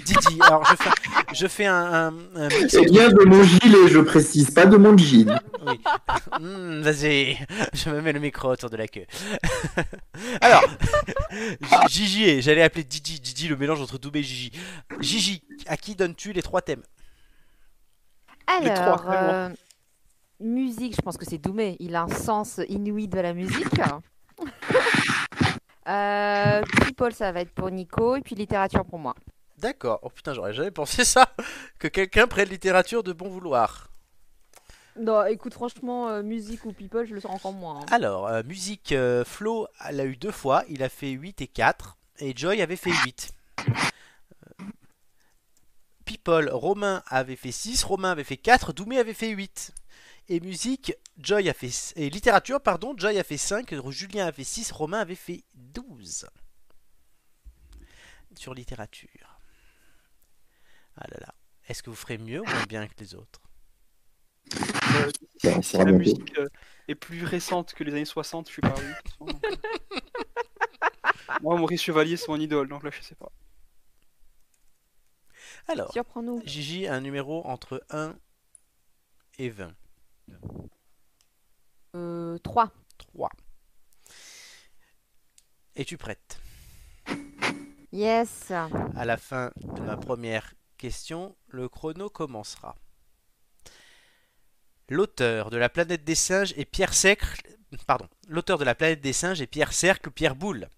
S1: Didi, alors je fais, je fais un, un, un mix
S3: Eh
S1: entre-
S3: bien, de mon gilet, je précise, pas de mon jean.
S1: Oui. Hmm, Vas-y, je me mets le micro autour de la queue. Alors, Gigi, j'allais appeler Didi, Didi, le mélange entre Doubé et Gigi. Gigi, à qui donnes-tu les trois thèmes?
S4: Les trois,
S2: Alors,
S4: vraiment.
S2: euh, musique, je pense que c'est Doumé. Il a un sens inouï de la musique. Euh, people, ça va être pour Nico. Et puis littérature pour moi.
S1: D'accord. Oh putain, j'aurais jamais pensé ça, que quelqu'un prenne littérature de bon vouloir.
S2: Non, écoute, franchement, euh, musique ou people, je le sens encore moins. hein.
S1: Alors, euh, musique, euh, Flo l'a eu deux fois, il a fait 8 et 4, et Joy avait fait 8. Euh, People, Romain avait fait 6, Romain avait fait 4, Doumé avait fait 8. Et musique, Joy a fait... Et littérature, pardon, Joy a fait 5, Julien a fait 6, Romain avait fait 12. Sur littérature. Ah là là. Est-ce que vous ferez mieux ou moins bien que les autres?
S4: Euh, la musique euh, est plus récente que les années 60, je suis pas euh. Moi, Maurice Chevalier, c'est mon idole, donc là, je sais pas.
S1: Alors,
S2: Surprends-nous.
S1: Gigi a un numéro entre 1 et 20.
S2: Euh, 3.
S1: 3. Es-tu prête?
S2: Yes.
S1: À la fin de ma première question, le chrono commencera. L'auteur de la planète des singes est Pierre Cercle. Pardon. L'auteur de la planète des singes est Pierre Cercle ou Pierre Boulle.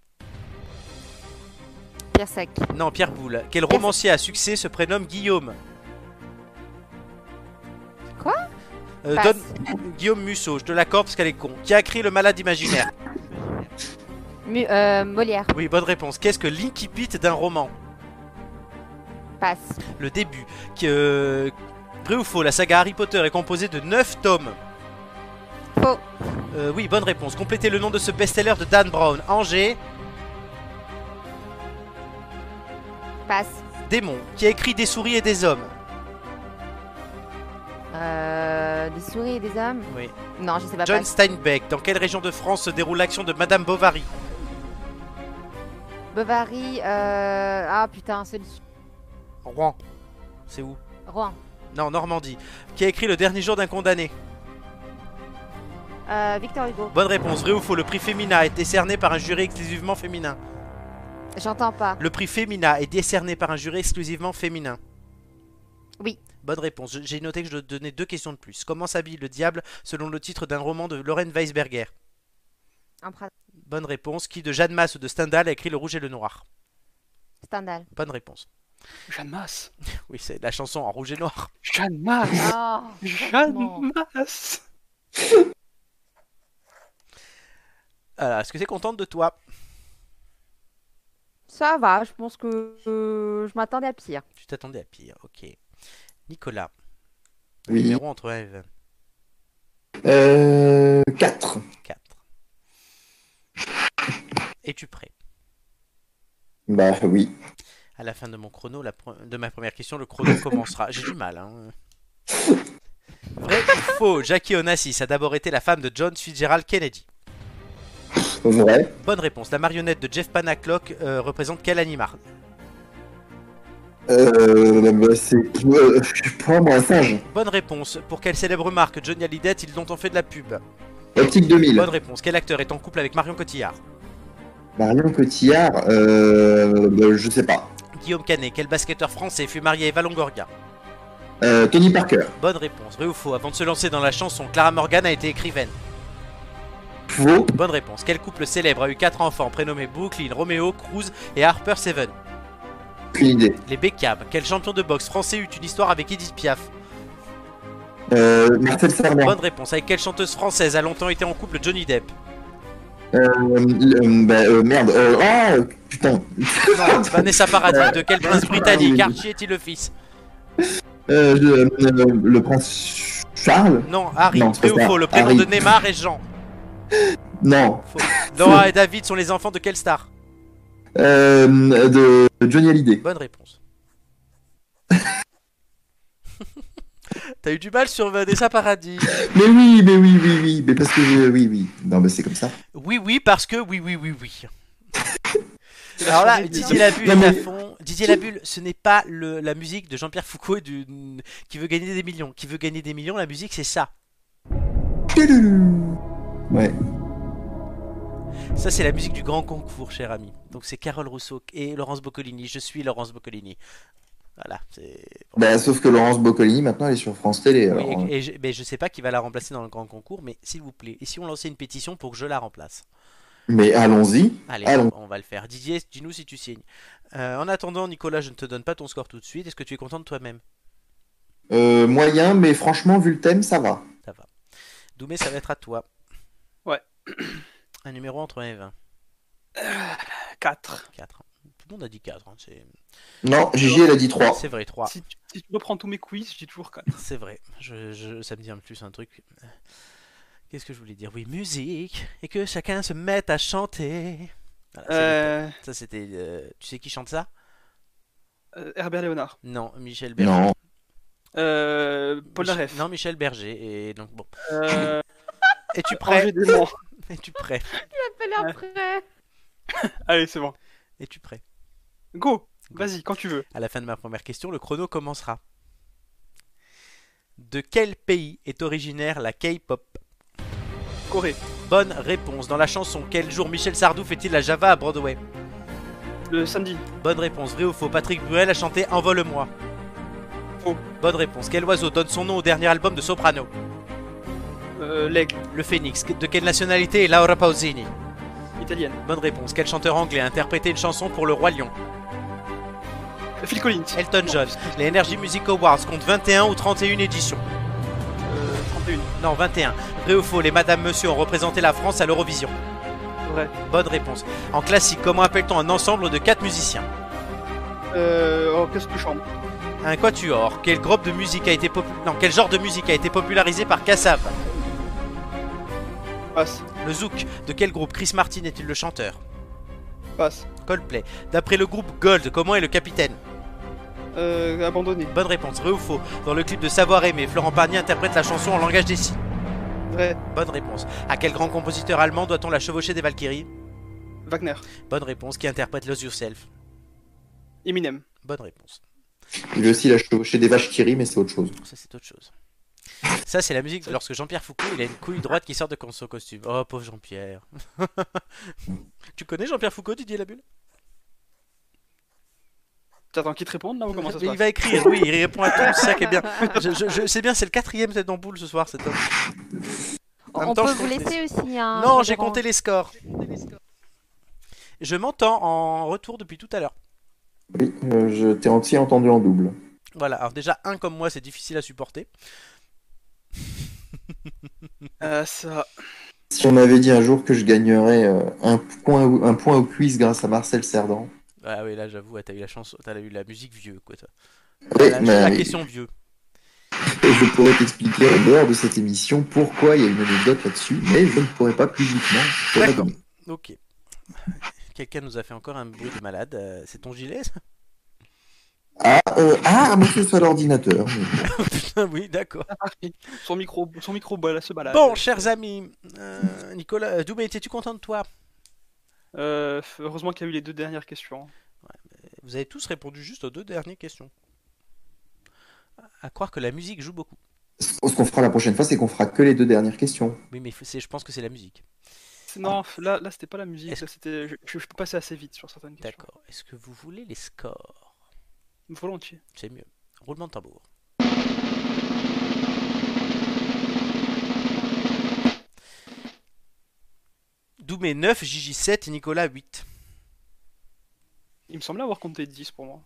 S2: Pierre Sec.
S1: Non, Pierre Boulle. Quel romancier à succès se prénomme Guillaume?
S2: Quoi?
S1: Euh,
S2: Passe.
S1: donne- Guillaume Musso, je te l'accorde parce qu'elle est con. Qui a écrit Le Malade imaginaire?
S2: Euh, Molière.
S1: Oui, bonne réponse. Qu'est-ce que l'incipit d'un roman?
S2: Passe.
S1: Le début. Que... euh, Vrai ou faux, la saga Harry Potter est composée de 9 tomes.
S2: Faux.
S1: Euh, oui, bonne réponse. Complétez le nom de ce best-seller de Dan Brown. Angers,
S2: Passe.
S1: démon. Qui a écrit Des souris et des hommes
S2: Euh, des souris et des hommes?
S1: Oui.
S2: Non, je sais pas.
S1: John. Steinbeck. Dans quelle région de France se déroule l'action de Madame Bovary?
S2: Bovary. Euh... Ah putain, c'est le...
S1: Rouen. C'est où?
S2: Rouen.
S1: Non, Normandie. Qui a écrit Le dernier jour d'un condamné
S2: Euh, Victor Hugo.
S1: Bonne réponse. Vrai ou faux, le prix Femina est décerné par un jury exclusivement féminin?
S2: J'entends pas.
S1: Le prix Femina est décerné par un jury exclusivement féminin.
S2: Oui.
S1: Bonne réponse. J'ai noté que je donner deux questions de plus. Comment s'habille le diable selon le titre d'un roman de Lauren Weisberger?
S2: Un
S1: Bonne réponse. Qui de Jeanne Masse ou de Stendhal a écrit Le Rouge et le Noir?
S2: Stendhal.
S1: Bonne réponse.
S4: Jeanne Masse?
S1: Oui, c'est la chanson en rouge et noir.
S4: Jeanne Masse?
S2: Ah,
S4: Jeanne. Masse?
S1: Alors, est-ce que tu es contente de toi?
S2: Ça va, je pense que euh, je m'attendais à pire.
S1: Tu t'attendais à pire, ok. Nicolas,
S3: Oui.
S1: numéro entre 1 et 20.
S3: Euh, 4.
S1: 4. Es-tu prêt?
S3: Bah oui.
S1: À la fin de mon chrono, la de ma première question, le chrono commencera. J'ai du mal. Hein. Vrai ou faux Jackie Onassis a d'abord été la femme de John Fitzgerald Kennedy?
S3: Vrai.
S1: Bonne réponse. La marionnette de Jeff Panaclock euh, représente quel animal?
S3: Euh, bah, c'est euh, un singe.
S1: Bonne réponse. Pour quelle célèbre marque Johnny Hallyday ils ont fait de la pub?
S3: Optique 2000.
S1: Bonne réponse. Quel acteur est en couple avec Marion Cotillard?
S3: Marion Cotillard. Euh, bah, je sais pas.
S1: Guillaume Canet. Quel basketteur français fut marié à Eva Longoria?
S3: Euh, Tony Parker.
S1: Bonne réponse. Vrai ou faux? Avant de se lancer dans la chanson, Clara Morgan a été écrivaine.
S3: Faux.
S1: Bonne réponse. Quel couple célèbre a eu quatre enfants prénommés Brooklyn, Romeo, Cruz et Harper Seven?
S3: Aucune idée.
S1: Les Beckham. Quel champion de boxe français eut une histoire avec Edith Piaf?
S3: Euh, Marcel.
S1: Bonne réponse. Avec quelle chanteuse française a longtemps été en couple Johnny Depp?
S3: Euh, euh, bah, euh, merde. Euh, ah, putain.
S1: Non, Vanessa Paradis. De quel prince britannique. Archie est-il le fils
S3: Euh, euh, le prince Charles
S1: Non, Harry.
S3: Non,
S1: faux. Le prénom
S3: Harry.
S1: de Neymar est Jean.
S3: Non.
S1: Faux. Laura et David sont les enfants de quelle star
S3: Euh, de Johnny Hallyday.
S1: Bonne réponse. T'as eu du mal sur Vanessa Paradis.
S3: Mais oui, mais oui, oui, oui. Mais parce que je- oui, oui. Non, mais c'est comme ça.
S1: Oui, oui, parce que oui, oui, oui, oui. Alors là, Didier Labulle est à fond. Didier Labulle, ce n'est pas le, la musique de Jean-Pierre Foucault du, qui veut gagner des millions. Qui veut gagner des millions, la musique c'est ça.
S3: Ouais.
S1: Ça c'est la musique du grand concours, cher ami. Donc c'est Carole Rousseau et Laurence Boccolini. Je suis Laurence Boccolini. Voilà.
S3: Bah, sauf que Laurence Boccolini, maintenant, elle est sur France Télé.
S1: Oui,
S3: Alors,
S1: et, et je, mais je sais pas qui va la remplacer dans le grand concours, mais s'il vous plaît, et si on lançait une pétition pour que je la remplace?
S3: Mais allons-y.
S1: Allez,
S3: Allons.
S1: on va le faire. Didier, dis-nous si tu signes. Euh, en attendant, Nicolas, je ne te donne pas ton score tout de suite. Est-ce que tu es content de toi-même?
S3: Euh, moyen, mais franchement, vu le thème, ça va.
S1: Ça va. Doumé, ça va être à toi.
S4: Ouais.
S1: Un numéro entre 1 et 20.
S4: 4.
S1: 4. Tout le monde a dit 4. c'est...
S3: Non, Gigi, elle a dit 3.
S1: c'est vrai, 3.
S4: Si tu, si tu reprends tous mes quiz, je dis toujours 4.
S1: C'est vrai. Je, je- ça me dit en plus un truc. Qu'est-ce que je voulais dire? Oui, musique. Et que chacun se mette à chanter. Voilà,
S4: Euh,
S1: Ça, c'était. euh, Tu sais qui chante ça?
S4: Euh, Herbert Léonard.
S1: Non, Michel Berger.
S3: Non.
S4: Euh, Paul
S1: Michel-
S4: Naref.
S1: Non, Michel Berger. Et donc, bon.
S4: Euh,
S1: Es-tu prêt?
S4: Desmond.
S1: Es-tu prêt?
S2: Appelle après.
S4: Allez, c'est bon.
S1: Es-tu prêt?
S4: Go Vas-y, quand tu veux.
S1: À la fin de ma première question, le chrono commencera. De quel pays est originaire la K-pop?
S4: Corée.
S1: Bonne réponse. Dans la chanson Quel jour Michel Sardou fait-il la Java à Broadway?
S4: Le samedi.
S1: Bonne réponse. Vrai ou faux? Patrick Bruel a chanté Envole-moi.
S4: Faux.
S1: Bonne réponse. Quel oiseau donne son nom au dernier album de Soprano?
S4: Euh, L'aigle.
S1: Le phénix. De quelle nationalité est Laura Pausini?
S4: Italienne.
S1: Bonne réponse. Quel chanteur anglais a interprété une chanson pour le Roi Lion?
S4: Phil Collins.
S1: Elton John. Les Energy Music Awards comptent 21 ou 31 éditions
S4: Euh, 31.
S1: Non, 21. Vrai ou faux Les Madame Monsieur ont représenté la France à l'Eurovision
S4: Vrai.
S1: Bonne réponse. En classique, comment appelle-t-on un ensemble de 4 musiciens?
S4: Euh, orchestre de chambre.
S1: Un quatuor. Quel groupe de musique a été popu- Non, quel genre de musique a été popularisé par Kassav
S4: Passe.
S1: Le Zouk. De quel groupe Chris Martin est-il le chanteur?
S4: Passe.
S1: Coldplay. D'après le groupe Gold, comment est le capitaine
S4: Euh, abandonné.
S1: Bonne réponse. Vrai ou faux Dans le clip de Savoir aimer, Florent Pagny interprète la chanson en langage des signes.
S4: Vrai.
S1: Bonne réponse. À quel grand compositeur allemand doit-on la chevauchée des Valkyries
S4: Wagner.
S1: Bonne réponse. Qui interprète Lose Yourself
S4: Eminem.
S1: Bonne réponse.
S3: Il veut aussi la chevaucher des vaches qui rient, mais c'est autre chose.
S1: Ça, c'est autre chose. Ça, c'est la musique de lorsque Jean-Pierre Foucault il a une couille droite qui sort de son costume. Oh, pauvre Jean-Pierre. tu connais Jean-Pierre Foucault, Didier Labulle?
S4: T'attends qu'il te réponde là ou comment ça se
S1: Mais il
S4: passe
S1: va écrire, oui, il répond à tout, c'est ça qui est bien. Je, je- je- c'est bien, c'est le quatrième tête d'ampoule ce soir, cet homme. En même
S2: On
S1: temps,
S2: peut
S1: je
S2: vous
S1: compte
S2: laisser aussi un.
S1: Non, j'ai compté les scores. Je m'entends en retour depuis tout à l'heure.
S3: Oui, euh, je t'ai entier entendu en double.
S1: Voilà, alors déjà, un comme moi, c'est difficile à supporter.
S4: Euh, ça.
S3: Si on m'avait dit un jour que je gagnerais euh, un, point, au- un point au quiz grâce à Marcel Cerdan.
S1: Ah oui, là, j'avoue, t'as eu la chance, t'as eu la musique vieux, quoi. toi.
S3: Oui,
S1: la,
S3: mais
S1: la
S3: oui.
S1: question vieux.
S3: Et je pourrais t'expliquer en dehors de cette émission pourquoi il y a une anecdote là-dessus, mais je ne pourrais pas publiquement.
S1: D'accord. Ok. Quelqu'un nous a fait encore un bruit de malade. euh, c'est ton gilet ça?
S3: Ah, euh, ah, à moins que ce soit l'ordinateur. mais-
S1: Putain, oui, d'accord.
S4: Son micro, son micro se balade.
S1: Bon, chers amis, euh, Nicolas, euh, Doumé, étais-tu content de toi?
S4: Euh, heureusement qu'il y a eu les deux dernières questions.
S1: Vous avez tous répondu juste aux deux dernières questions. À croire que la musique joue beaucoup.
S3: Ce qu'on fera la prochaine fois, c'est qu'on fera que les deux dernières questions.
S1: Oui, mais c'est- je pense que c'est la musique.
S4: C'est- Non, là, là c'était pas la musique. là, c'était, je, je- je peux passer assez vite sur certaines questions.
S1: D'accord. Est-ce que vous voulez les scores?
S4: Volontiers.
S1: C'est mieux. Roulement de tambour. Doumé 9, Gigi 7, Nicolas 8.
S4: Il me semblait avoir compté 10 pour moi.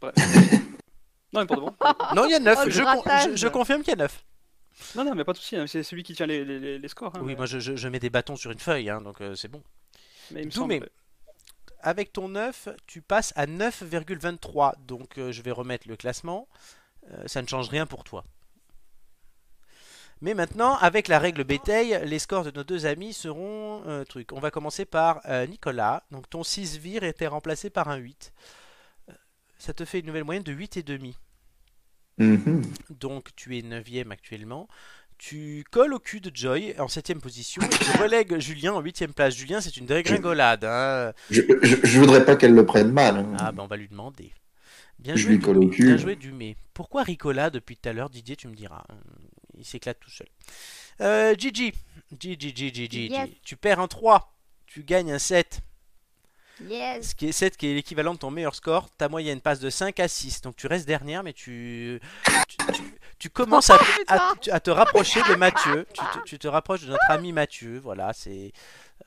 S4: Bref. non, mais pas de bon.
S1: Non, il y a 9.
S2: Oh, le
S1: je, con-
S2: grattage.
S1: je- je confirme qu'il y a 9.
S4: Non, non, mais pas de souci. hein, C'est celui qui tient les, les- les- les scores. hein,
S1: Oui,
S4: mais-
S1: moi je mets des bâtons sur une feuille, hein, donc euh, c'est bon.
S4: mais il me
S1: Doumé,
S4: semble.
S1: Avec ton 9, tu passes à 9,23. Donc euh, je vais remettre le classement. Euh, ça ne change rien pour toi. Mais maintenant, avec la règle bétail, les scores de nos deux amis seront euh, truc. On va commencer par Nicolas. Donc ton 6 vire était remplacé par un 8. Euh, Ça te fait une nouvelle moyenne de 8,5.
S3: Mhm.
S1: Donc tu es 9ème actuellement. Tu colles au cul de Joy en 7ème position et tu relègues Julien en 8ème place. Julien, c'est une dégringolade. hein.
S3: Je, je, je voudrais pas qu'elle le prenne mal. hein.
S1: Ah, ben on va lui demander. Bien
S3: Je
S1: joué,
S3: lui colle au cul.
S1: Bien joué, Dumé. Pourquoi Ricola depuis tout à l'heure Didier, tu me diras. Hum, Il s'éclate tout seul. Euh, Gigi. Gigi, Gigi, Gigi.
S2: Yes.
S1: Tu perds un 3. Tu gagnes un 7.
S2: Yes.
S1: Ce qui est 7 qui est l'équivalent de ton meilleur score. Ta moyenne passe de 5 à 6. Donc tu restes dernière, mais tu, tu, tu- tu commences à, à- à te rapprocher de Mathieu. Tu te, tu te rapproches de notre ami Mathieu. Voilà, c'est.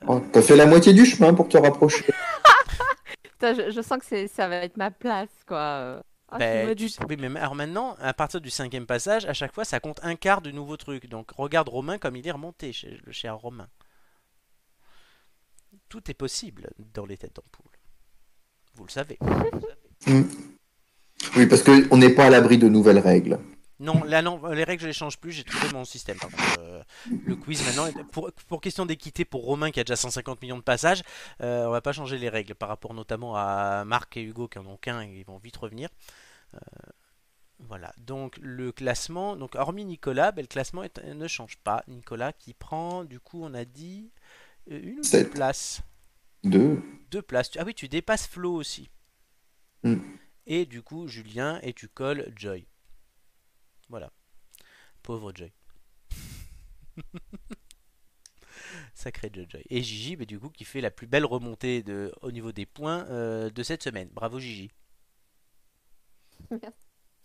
S3: Oh, T'as fait la moitié du chemin pour te rapprocher.
S2: Putain, je, je sens que ça va être ma place, quoi. euh. Ah,
S1: Ben,
S2: maudite.
S1: tu sais- oui, mais alors maintenant, à partir du cinquième passage, à chaque fois, ça compte un quart du nouveau truc. Donc regarde Romain comme il est remonté, chez- le cher Romain. Tout est possible dans les têtes d'ampoule. Vous le savez.
S3: Oui, parce qu'on n'est pas à l'abri de nouvelles règles.
S1: Non, là non, les règles je les change plus, j'ai trouvé mon système. par contre. Euh, le quiz maintenant, pour, pour question d'équité pour Romain qui a déjà 150 millions de passages, euh, on va pas changer les règles par rapport notamment à Marc et Hugo qui en ont qu'un et ils vont vite revenir. Euh, voilà, donc le classement, donc hormis Nicolas, ben, le classement est- ne change pas. Nicolas qui prend, du coup on a dit une ou deux places.
S3: Deux.
S1: Deux places. Ah oui, tu dépasses Flo aussi.
S3: Hmm.
S1: Et du coup, Julien, et tu colles Joy. Voilà. Pauvre Joy. Sacré Joy Joy. Et Gigi, bah, du coup, qui fait la plus belle remontée de, au niveau des points euh, de cette semaine. Bravo Gigi.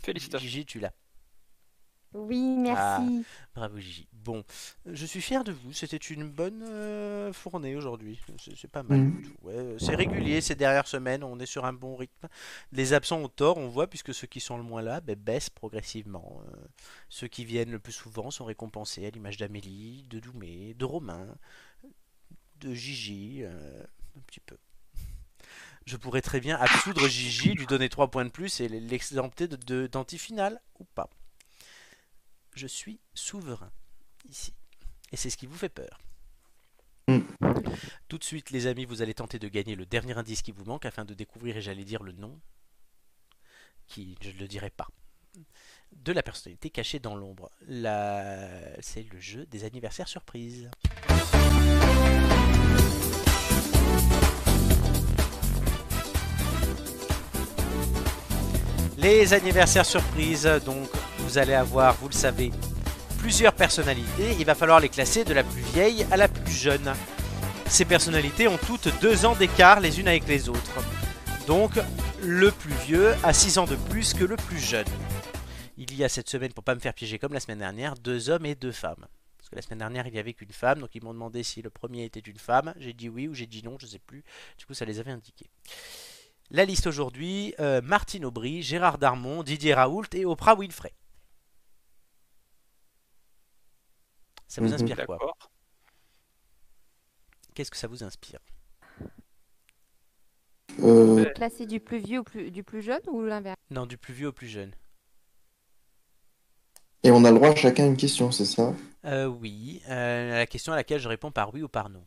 S4: Félicitations.
S1: Gigi, tu l'as.
S2: Oui, merci.
S1: Bravo Gigi. Bon, je suis fier de vous. C'était une bonne euh, fournée aujourd'hui. C'est pas mal
S3: Mhm.
S1: du tout. Ouais, c'est régulier ces dernières semaines. On est sur un bon rythme. Les absents ont tort, on voit, puisque ceux qui sont le moins là ben, baissent progressivement. Euh, ceux qui viennent le plus souvent sont récompensés, à l'image d'Amélie, de Doumé, de Romain, de Gigi, euh, un petit peu. Je pourrais très bien absoudre Gigi, lui donner 3 points de plus et l'exempter de, de- d'anti-finale ou pas. Je suis souverain ici. Et c'est ce qui vous fait peur.
S3: Mm.
S1: Tout de suite, les amis, vous allez tenter de gagner le dernier indice qui vous manque afin de découvrir, et j'allais dire le nom, qui je ne le dirai pas, de la personnalité cachée dans l'ombre. La... C'est le jeu des anniversaires surprises. Les anniversaires surprises, donc vous allez avoir, vous le savez, plusieurs personnalités. Il va falloir les classer de la plus vieille à la plus jeune. Ces personnalités ont toutes deux ans d'écart les unes avec les autres. Donc le plus vieux a 6 ans de plus que le plus jeune. Il y a cette semaine, pour pas me faire piéger comme la semaine dernière, deux hommes et deux femmes. Parce que la semaine dernière, il y avait qu'une femme, donc ils m'ont demandé si le premier était une femme. J'ai dit oui ou j'ai dit non, je sais plus. Du coup, ça les avait indiqués. La liste aujourd'hui euh, Martine Aubry, Gérard Darmon, Didier Raoult et Oprah Winfrey. Ça vous
S3: Mhm.
S1: inspire quoi. Qu'est-ce que ça vous inspire
S3: Euh,
S2: Classer du plus vieux au plus, du plus jeune ou l'inverse
S1: Non, du plus vieux au plus jeune.
S3: et on a le droit à chacun une question, c'est ça?
S1: Euh, oui, euh, la question à laquelle je réponds par oui ou par non.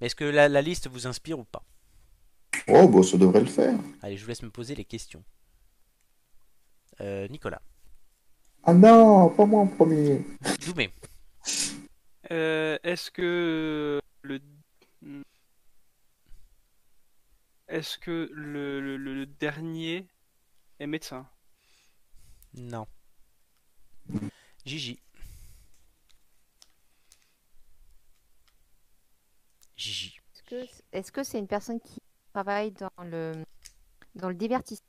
S1: Mais Est-ce que la, la liste vous inspire ou pas?
S3: Oh, bah, ça devrait le faire.
S1: Allez, je vous laisse me poser les questions. Euh, Nicolas,
S3: Ah non, pas moi en premier.
S1: Doumé,
S4: Euh, Est-ce que le est-ce que le, le- le- le dernier est médecin?
S1: Non. Gigi. Gigi.
S2: Est-ce que est-ce que c'est une personne qui travaille dans le dans le divertissement?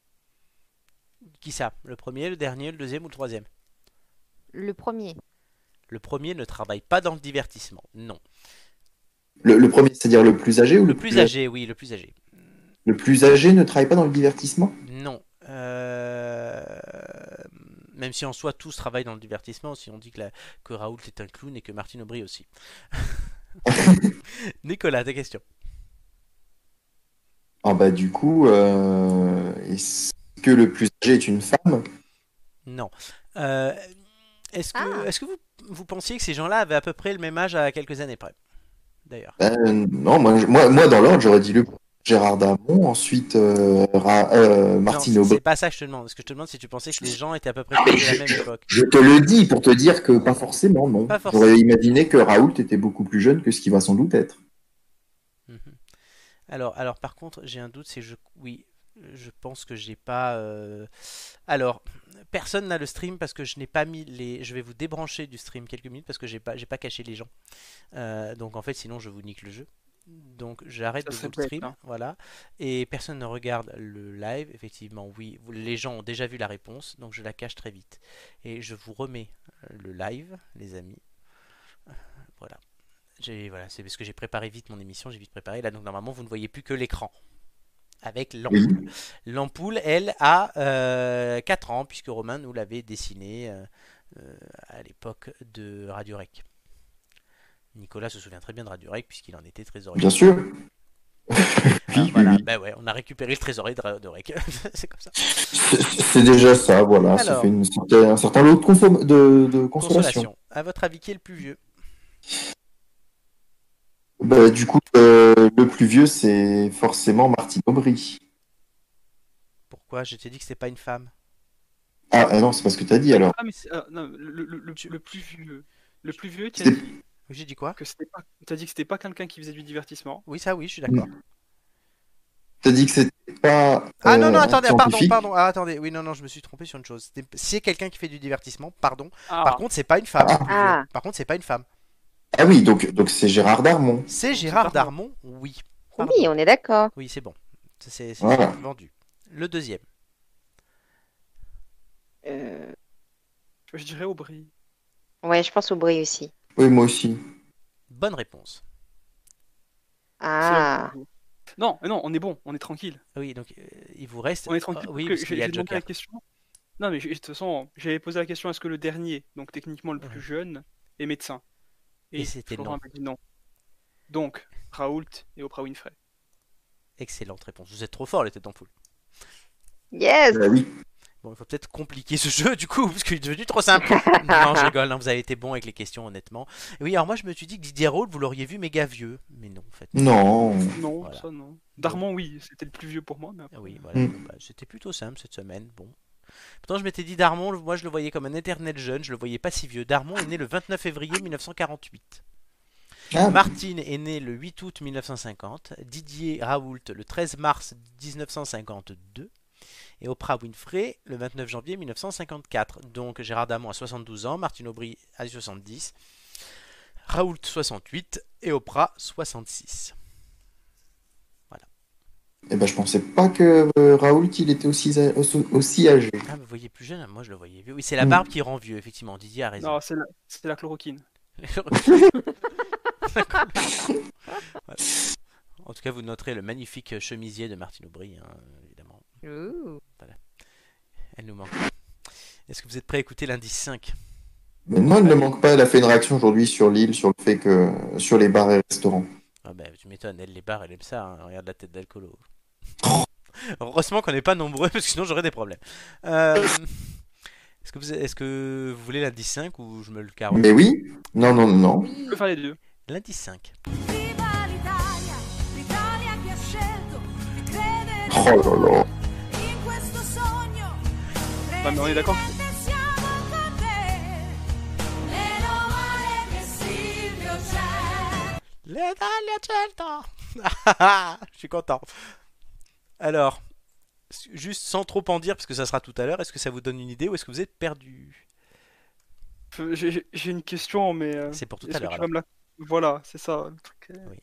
S1: Qui ça? Le premier, le dernier, le deuxième ou le troisième?
S2: Le premier.
S1: Le premier ne travaille pas dans le divertissement. Non.
S3: Le, le premier, c'est-à-dire le plus âgé ou
S1: Le plus âgé, oui, le plus âgé.
S3: Le plus âgé ne travaille pas dans le divertissement?
S1: Non. Euh, Même si en soi tous travaillent dans le divertissement, si on dit que, la... que Raoult est un clown et que Martine Aubry aussi. Nicolas, ta question.
S3: Ah bah du coup, euh, est-ce que le plus âgé est une femme?
S1: Non. Euh, Est-ce que,
S2: Ah.
S1: est-ce que vous, vous pensiez que ces gens-là avaient à peu près le même âge à quelques années près D'ailleurs?
S3: Euh, Non, moi, je- moi, moi dans l'ordre, j'aurais dit le Gérard Damon, ensuite euh, Ra- euh, Martine
S1: c'est- pas ça que je te demande. Ce que je te demande, si tu pensais que les gens étaient à peu près tous de la même époque.
S3: Je te le dis pour te dire que pas forcément, non.
S1: Pas forcément.
S3: J'aurais imaginé que Raoult était beaucoup plus jeune que ce qu'il va sans doute être.
S1: Mhm. Alors, alors par contre, j'ai un doute, c'est je oui, je pense que j'ai pas euh, alors personne n'a le stream parce que je n'ai pas mis les je vais vous débrancher du stream quelques minutes parce que j'ai pas j'ai pas caché les gens. Euh, donc en fait, sinon je vous nique le jeu. Donc j'arrête de vous le stream,
S4: hein.
S1: voilà. Et personne ne regarde le live. Effectivement, oui, les gens ont déjà vu la réponse, donc je la cache très vite. Et je vous remets euh, le live, les amis. Voilà. J'ai voilà, c'est parce que j'ai préparé vite mon émission, j'ai vite préparé là, donc normalement vous ne voyez plus que l'écran avec l'ampoule. L'ampoule, elle, a euh, 4 ans puisque Romain nous l'avait dessinée euh, euh, à l'époque de Radio Rec. Nicolas se souvient très bien de Radio Rec puisqu'il en était trésorier.
S3: Bien sûr.
S1: Ah, voilà,
S3: oui,
S1: ouais, on a récupéré le trésorier de Radio Rec. c'est comme ça.
S3: C'est déjà ça, voilà. ça
S1: Alors.
S3: fait une certain- un certain lot de, consom- de, de consolation.
S1: Consolation. À votre avis, qui est le plus vieux?
S3: Bah, du coup, euh, le plus vieux, c'est forcément Martine Aubry.
S1: Pourquoi? Je t'ai dit que c'était pas une femme.
S3: Ah, ah non, c'est pas ce que t'as dit alors.
S4: Ah mais c'est- ah, non, le, le- le- plus vieux, le plus vieux, tu as
S3: C'est-
S4: dit
S1: J'ai dit quoi?
S4: que c'était pas, t'as dit que c'était pas quelqu'un qui faisait du divertissement.
S1: Oui, ça oui, je suis d'accord.
S3: T'as dit que c'était pas.
S1: Ah non,
S3: euh,
S1: non, attendez, pardon, pardon. Ah, attendez, oui, non, non, je me suis trompé sur une chose. C'est quelqu'un qui fait du divertissement, pardon.
S4: Ah,
S1: Par contre, c'est pas une femme.
S2: Ah.
S1: Par contre, c'est pas une femme.
S3: Ah oui, donc donc c'est Gérard Darmon.
S1: C'est Gérard
S4: Darmon.
S1: Oui. Pardon.
S2: Oui, on est d'accord.
S1: Oui, c'est bon. C'est
S3: Voilà.
S1: vendu. Le deuxième.
S2: Euh,
S4: je dirais Aubry.
S10: Ouais, je pense au bruit aussi.
S3: Oui, moi aussi.
S1: Bonne réponse.
S10: Ah,
S4: Non, non, on est bon, on est tranquille.
S1: Oui, donc euh, il vous reste.
S4: On est tranquille.
S1: Ah, oui,
S4: parce que j'ai demandé la question. Non, mais de toute façon, j'avais posé la question est-ce que le dernier, donc techniquement le plus
S1: Ouais.
S4: jeune, est médecin?
S1: Et c'était non.
S4: Donc, Raoult et Oprah Winfrey.
S1: Excellente réponse. Vous êtes trop fort, les têtes d'ampoule.
S10: yes
S3: Ah oui.
S1: Bon, il faut peut-être compliquer ce jeu du coup, parce qu'il est devenu trop simple. non, je rigole, non, vous avez été bon avec les questions, honnêtement. Et oui, alors moi je me suis dit que Didier Raoult, vous l'auriez vu méga vieux. Mais non, en fait.
S3: Non.
S4: Non,
S1: Voilà.
S4: ça non. Darmon, oui, c'était le plus vieux pour moi. Mais après-
S1: Ah Oui, voilà.
S3: Mm.
S1: bon, bah, C'était plutôt simple cette semaine. Bon. Pourtant, je m'étais dit Darmon, moi je le voyais comme un éternel jeune, je le voyais pas si vieux. Darmon est né le 29 février 1948.
S3: Ah,
S1: Martine est né le 8 août 1950. Didier Raoult le 13 mars 1952. Et Oprah Winfrey le 29 janvier 1954. Donc Gérard Damon a 72 ans, Martine Aubry a 70, Raoult 68 et Oprah 66.
S3: Eh ben, je pensais pas que euh, Raoult il était aussi, aussi- âgé.
S1: Ah, vous voyez plus jeune, moi je le voyais vieux. Oui, c'est la
S3: Mm.
S1: barbe qui rend vieux, effectivement. Didier a raison.
S4: Non, c'est la, c'est la chloroquine.
S1: Voilà. En tout cas, vous noterez le magnifique chemisier de Martine Aubry, hein, évidemment. Elle nous manque. Est-ce que vous êtes prêts à écouter l'indice 5
S3: Mais moi, elle ne manque pas. Elle a fait une réaction aujourd'hui sur l'île, sur le fait que sur les bars et restaurants.
S1: Ah bah, tu m'étonnes, elle les barre, elle aime ça. hein. Regarde la tête d'alcoolo. Heureusement qu'on n'est pas nombreux, parce que sinon j'aurais des problèmes. Euh, Est-ce que, vous... est-ce que vous voulez l'indice 5 ou je me le carotte
S3: Mais oui. Non, non, non, non.
S4: Je peux faire les deux.
S1: L'indice 5.
S3: Oh là là.
S4: Non, mais on est d'accord.
S1: L'Italia certo Je suis content. Alors, juste sans trop en dire, parce que ça sera tout à l'heure, est-ce que ça vous donne une idée ou est-ce que vous êtes perdu?
S4: Faut- J'ai une question, mais. euh,
S1: C'est pour tout à l'heure.
S4: la- Voilà, c'est ça. le truc, euh.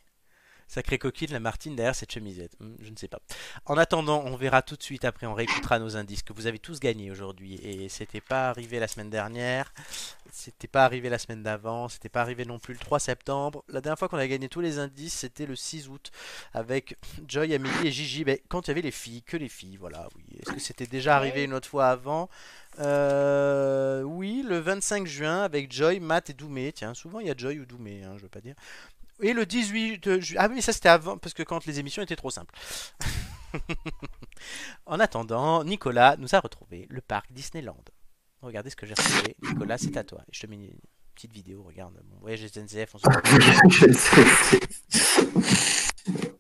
S1: Sacré coquille, la Martine derrière cette chemisette. Hmm, je ne sais pas. En attendant, on verra tout de suite après, on réécoutera nos indices que vous avez tous gagnés aujourd'hui. Et c'était pas arrivé la semaine dernière, c'était pas arrivé la semaine d'avant, c'était pas arrivé non plus le 3 septembre. La dernière fois qu'on a gagné tous les indices, c'était le 6 août avec Joy, Amélie et Gigi. Mais quand il y avait les filles, que les filles, voilà. Oui. Est-ce que c'était déjà arrivé une autre fois avant? Euh, Oui, le 25 juin avec Joy, Matt et Doumé. Tiens, souvent il y a Joy ou Doumé, hein, je veux pas dire. Et le 18 juin. Ah oui, mais ça c'était avant, parce que quand les émissions étaient trop simples. en attendant, Nicolas nous a retrouvé le parc Disneyland. Regardez ce que j'ai retrouvé. Nicolas, c'est à toi. Je te mets une petite vidéo, regarde. Mon voyage SNCF, on se.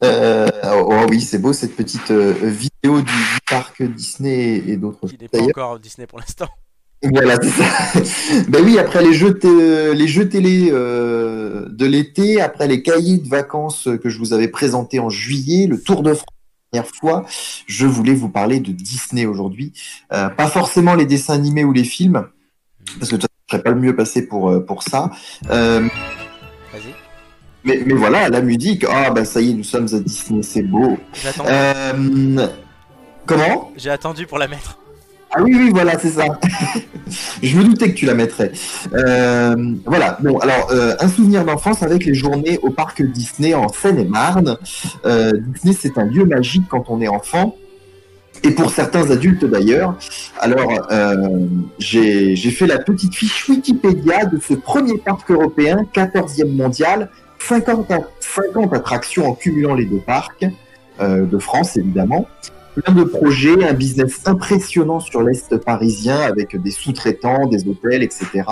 S3: Euh, oh oui, c'est beau cette petite euh, vidéo du, du parc Disney et, d'autres choses.
S1: n'est pas encore Disney pour l'instant.
S3: Voilà, c'est ça. ben oui, après les jeux, té- les jeux télé euh, de l'été, après les cahiers de vacances que je vous avais présentés en juillet, le Tour de France la dernière fois, je voulais vous parler de Disney aujourd'hui. Euh, pas forcément les dessins animés ou les films, parce que de toute façon, je serais pas le mieux passé pour, euh, pour ça. Euh,
S1: Vas-y.
S3: mais, mais voilà, la musique, ah bah ça y est, nous sommes à Disney, c'est beau. Euh, comment?
S1: J'ai attendu pour la mettre.
S3: Ah oui, oui, voilà, c'est ça. Je me doutais que tu la mettrais. Euh, voilà, bon, alors, euh, un souvenir d'enfance avec les journées au parc Disney en Seine-et-Marne. Euh, Disney, c'est un lieu magique quand on est enfant. Et pour certains adultes d'ailleurs. Alors, euh, j'ai fait la petite fiche Wikipédia de ce premier parc européen, 14e mondial, 50, a- 50 attractions en cumulant les deux parcs, euh, de France évidemment plein de projets, un business impressionnant sur l'Est parisien avec des sous-traitants, des hôtels, etc.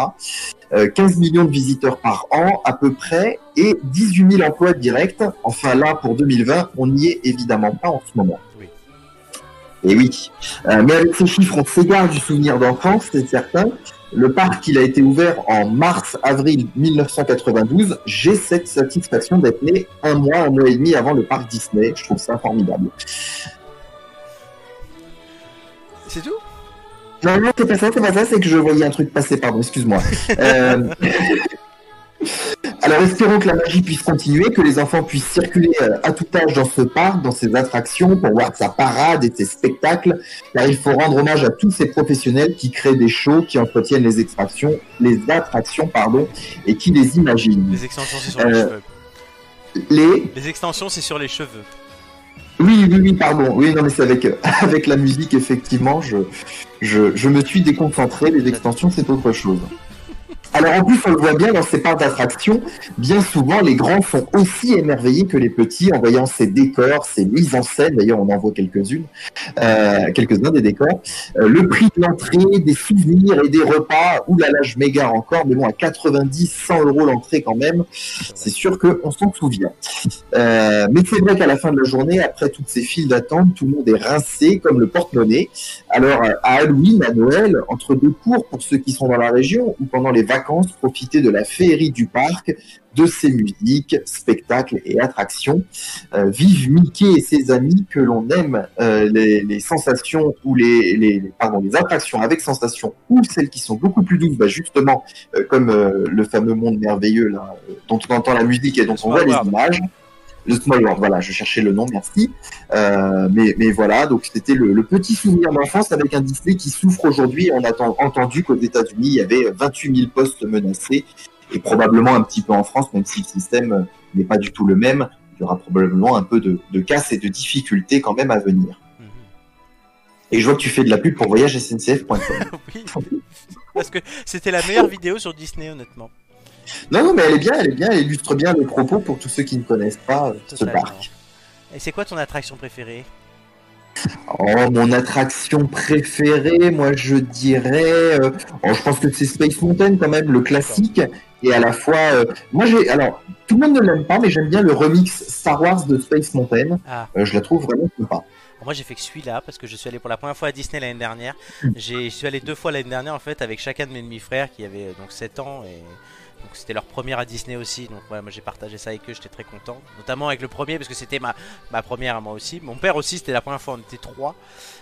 S3: Euh, 15 millions de visiteurs par an à peu près et 18 000 emplois directs. Enfin là, pour 2020, on n'y est évidemment pas en ce moment.
S1: Oui.
S3: Et oui. Euh, mais avec ces chiffres, on s'égare du souvenir d'enfance, c'est certain. Le parc, il a été ouvert en mars-avril 1992. J'ai cette satisfaction d'être né un mois, un mois et demi avant le parc Disney. Je trouve ça formidable.
S1: C'est tout?
S3: Non, non, c'est pas ça, c'est pas ça, c'est que je voyais un truc passer, pardon, excuse-moi. Euh, Alors espérons que la magie puisse continuer, que les enfants puissent circuler euh, à tout âge dans ce parc, dans ses attractions, pour voir sa parade et ses spectacles, car il faut rendre hommage à tous ces professionnels qui créent des shows, qui entretiennent les attractions, les attractions, pardon, et qui les imaginent.
S1: Les extensions, c'est sur les
S3: Euh,
S1: cheveux.
S3: Les
S1: Les extensions, c'est sur les cheveux.
S3: Oui, oui, oui, pardon. Oui, non, mais c'est avec, la musique, effectivement, je, je, je me suis déconcentré. Les extensions, c'est autre chose. Alors en plus, on le voit bien dans ces parcs d'attractions, bien souvent les grands sont aussi émerveillés que les petits en voyant ces décors, ces mises en scène, d'ailleurs on en voit quelques-unes, euh, quelques-uns des décors, Euh, le prix de l'entrée, des souvenirs et des repas, oulala je m'égare encore, mais bon à 90, 100 euros l'entrée quand même, c'est sûr qu'on s'en souvient. Euh, mais c'est vrai qu'à la fin de la journée, après toutes ces files d'attente, tout le monde est rincé comme le porte-monnaie. Alors à Halloween, à Noël, entre deux cours pour ceux qui sont dans la région ou pendant les vacances, profiter de la féerie du parc, de ses musiques, spectacles et attractions. Euh, vive Mickey et ses amis que l'on aime euh, les, les sensations ou les, les pardon les attractions avec sensations ou celles qui sont beaucoup plus douces, bah justement euh, comme le fameux monde merveilleux là, dont on entend la musique et dont on voit les images. Le Small World, voilà, je cherchais le nom, merci. Euh, mais, mais voilà, donc c'était le, le petit souvenir d'enfance avec un Disney qui souffre aujourd'hui. On a ten- entendu qu'aux États-Unis, il y avait 28 000 postes menacés et probablement un petit peu en France, même si le système euh, n'est pas du tout le même. il y aura probablement un peu de, de casse et de difficultés quand même à venir.
S1: Mhm.
S3: Et je vois que tu fais de la pub pour voyagesncf.com.
S1: oui. Parce que c'était la meilleure vidéo sur Disney, honnêtement.
S3: Non, non, mais elle est bien, elle est bien, elle illustre bien le propos pour tous ceux qui ne connaissent pas euh, ce parc.
S1: Et c'est quoi ton attraction préférée?
S3: Oh, mon attraction préférée, moi je dirais, euh, oh, je pense que c'est Space Mountain quand même, le classique, et à la fois, euh, moi j'ai, alors tout le monde ne l'aime pas, mais j'aime bien le remix Star Wars de Space Mountain.
S1: Ah.
S3: Euh, je la trouve vraiment sympa.
S1: Moi j'ai fait que celui-là parce que je suis allé pour la première fois à Disney l'année dernière.
S3: Mm.
S1: J'ai- Je suis allé deux fois l'année dernière en fait avec chacun de mes demi-frères qui avaient euh, donc 7 ans et donc c'était leur première à Disney aussi. Donc ouais, moi j'ai partagé ça avec eux, j'étais très content. Notamment avec le premier parce que c'était ma, ma première à moi aussi. Mon père aussi c'était la première fois, on était trois.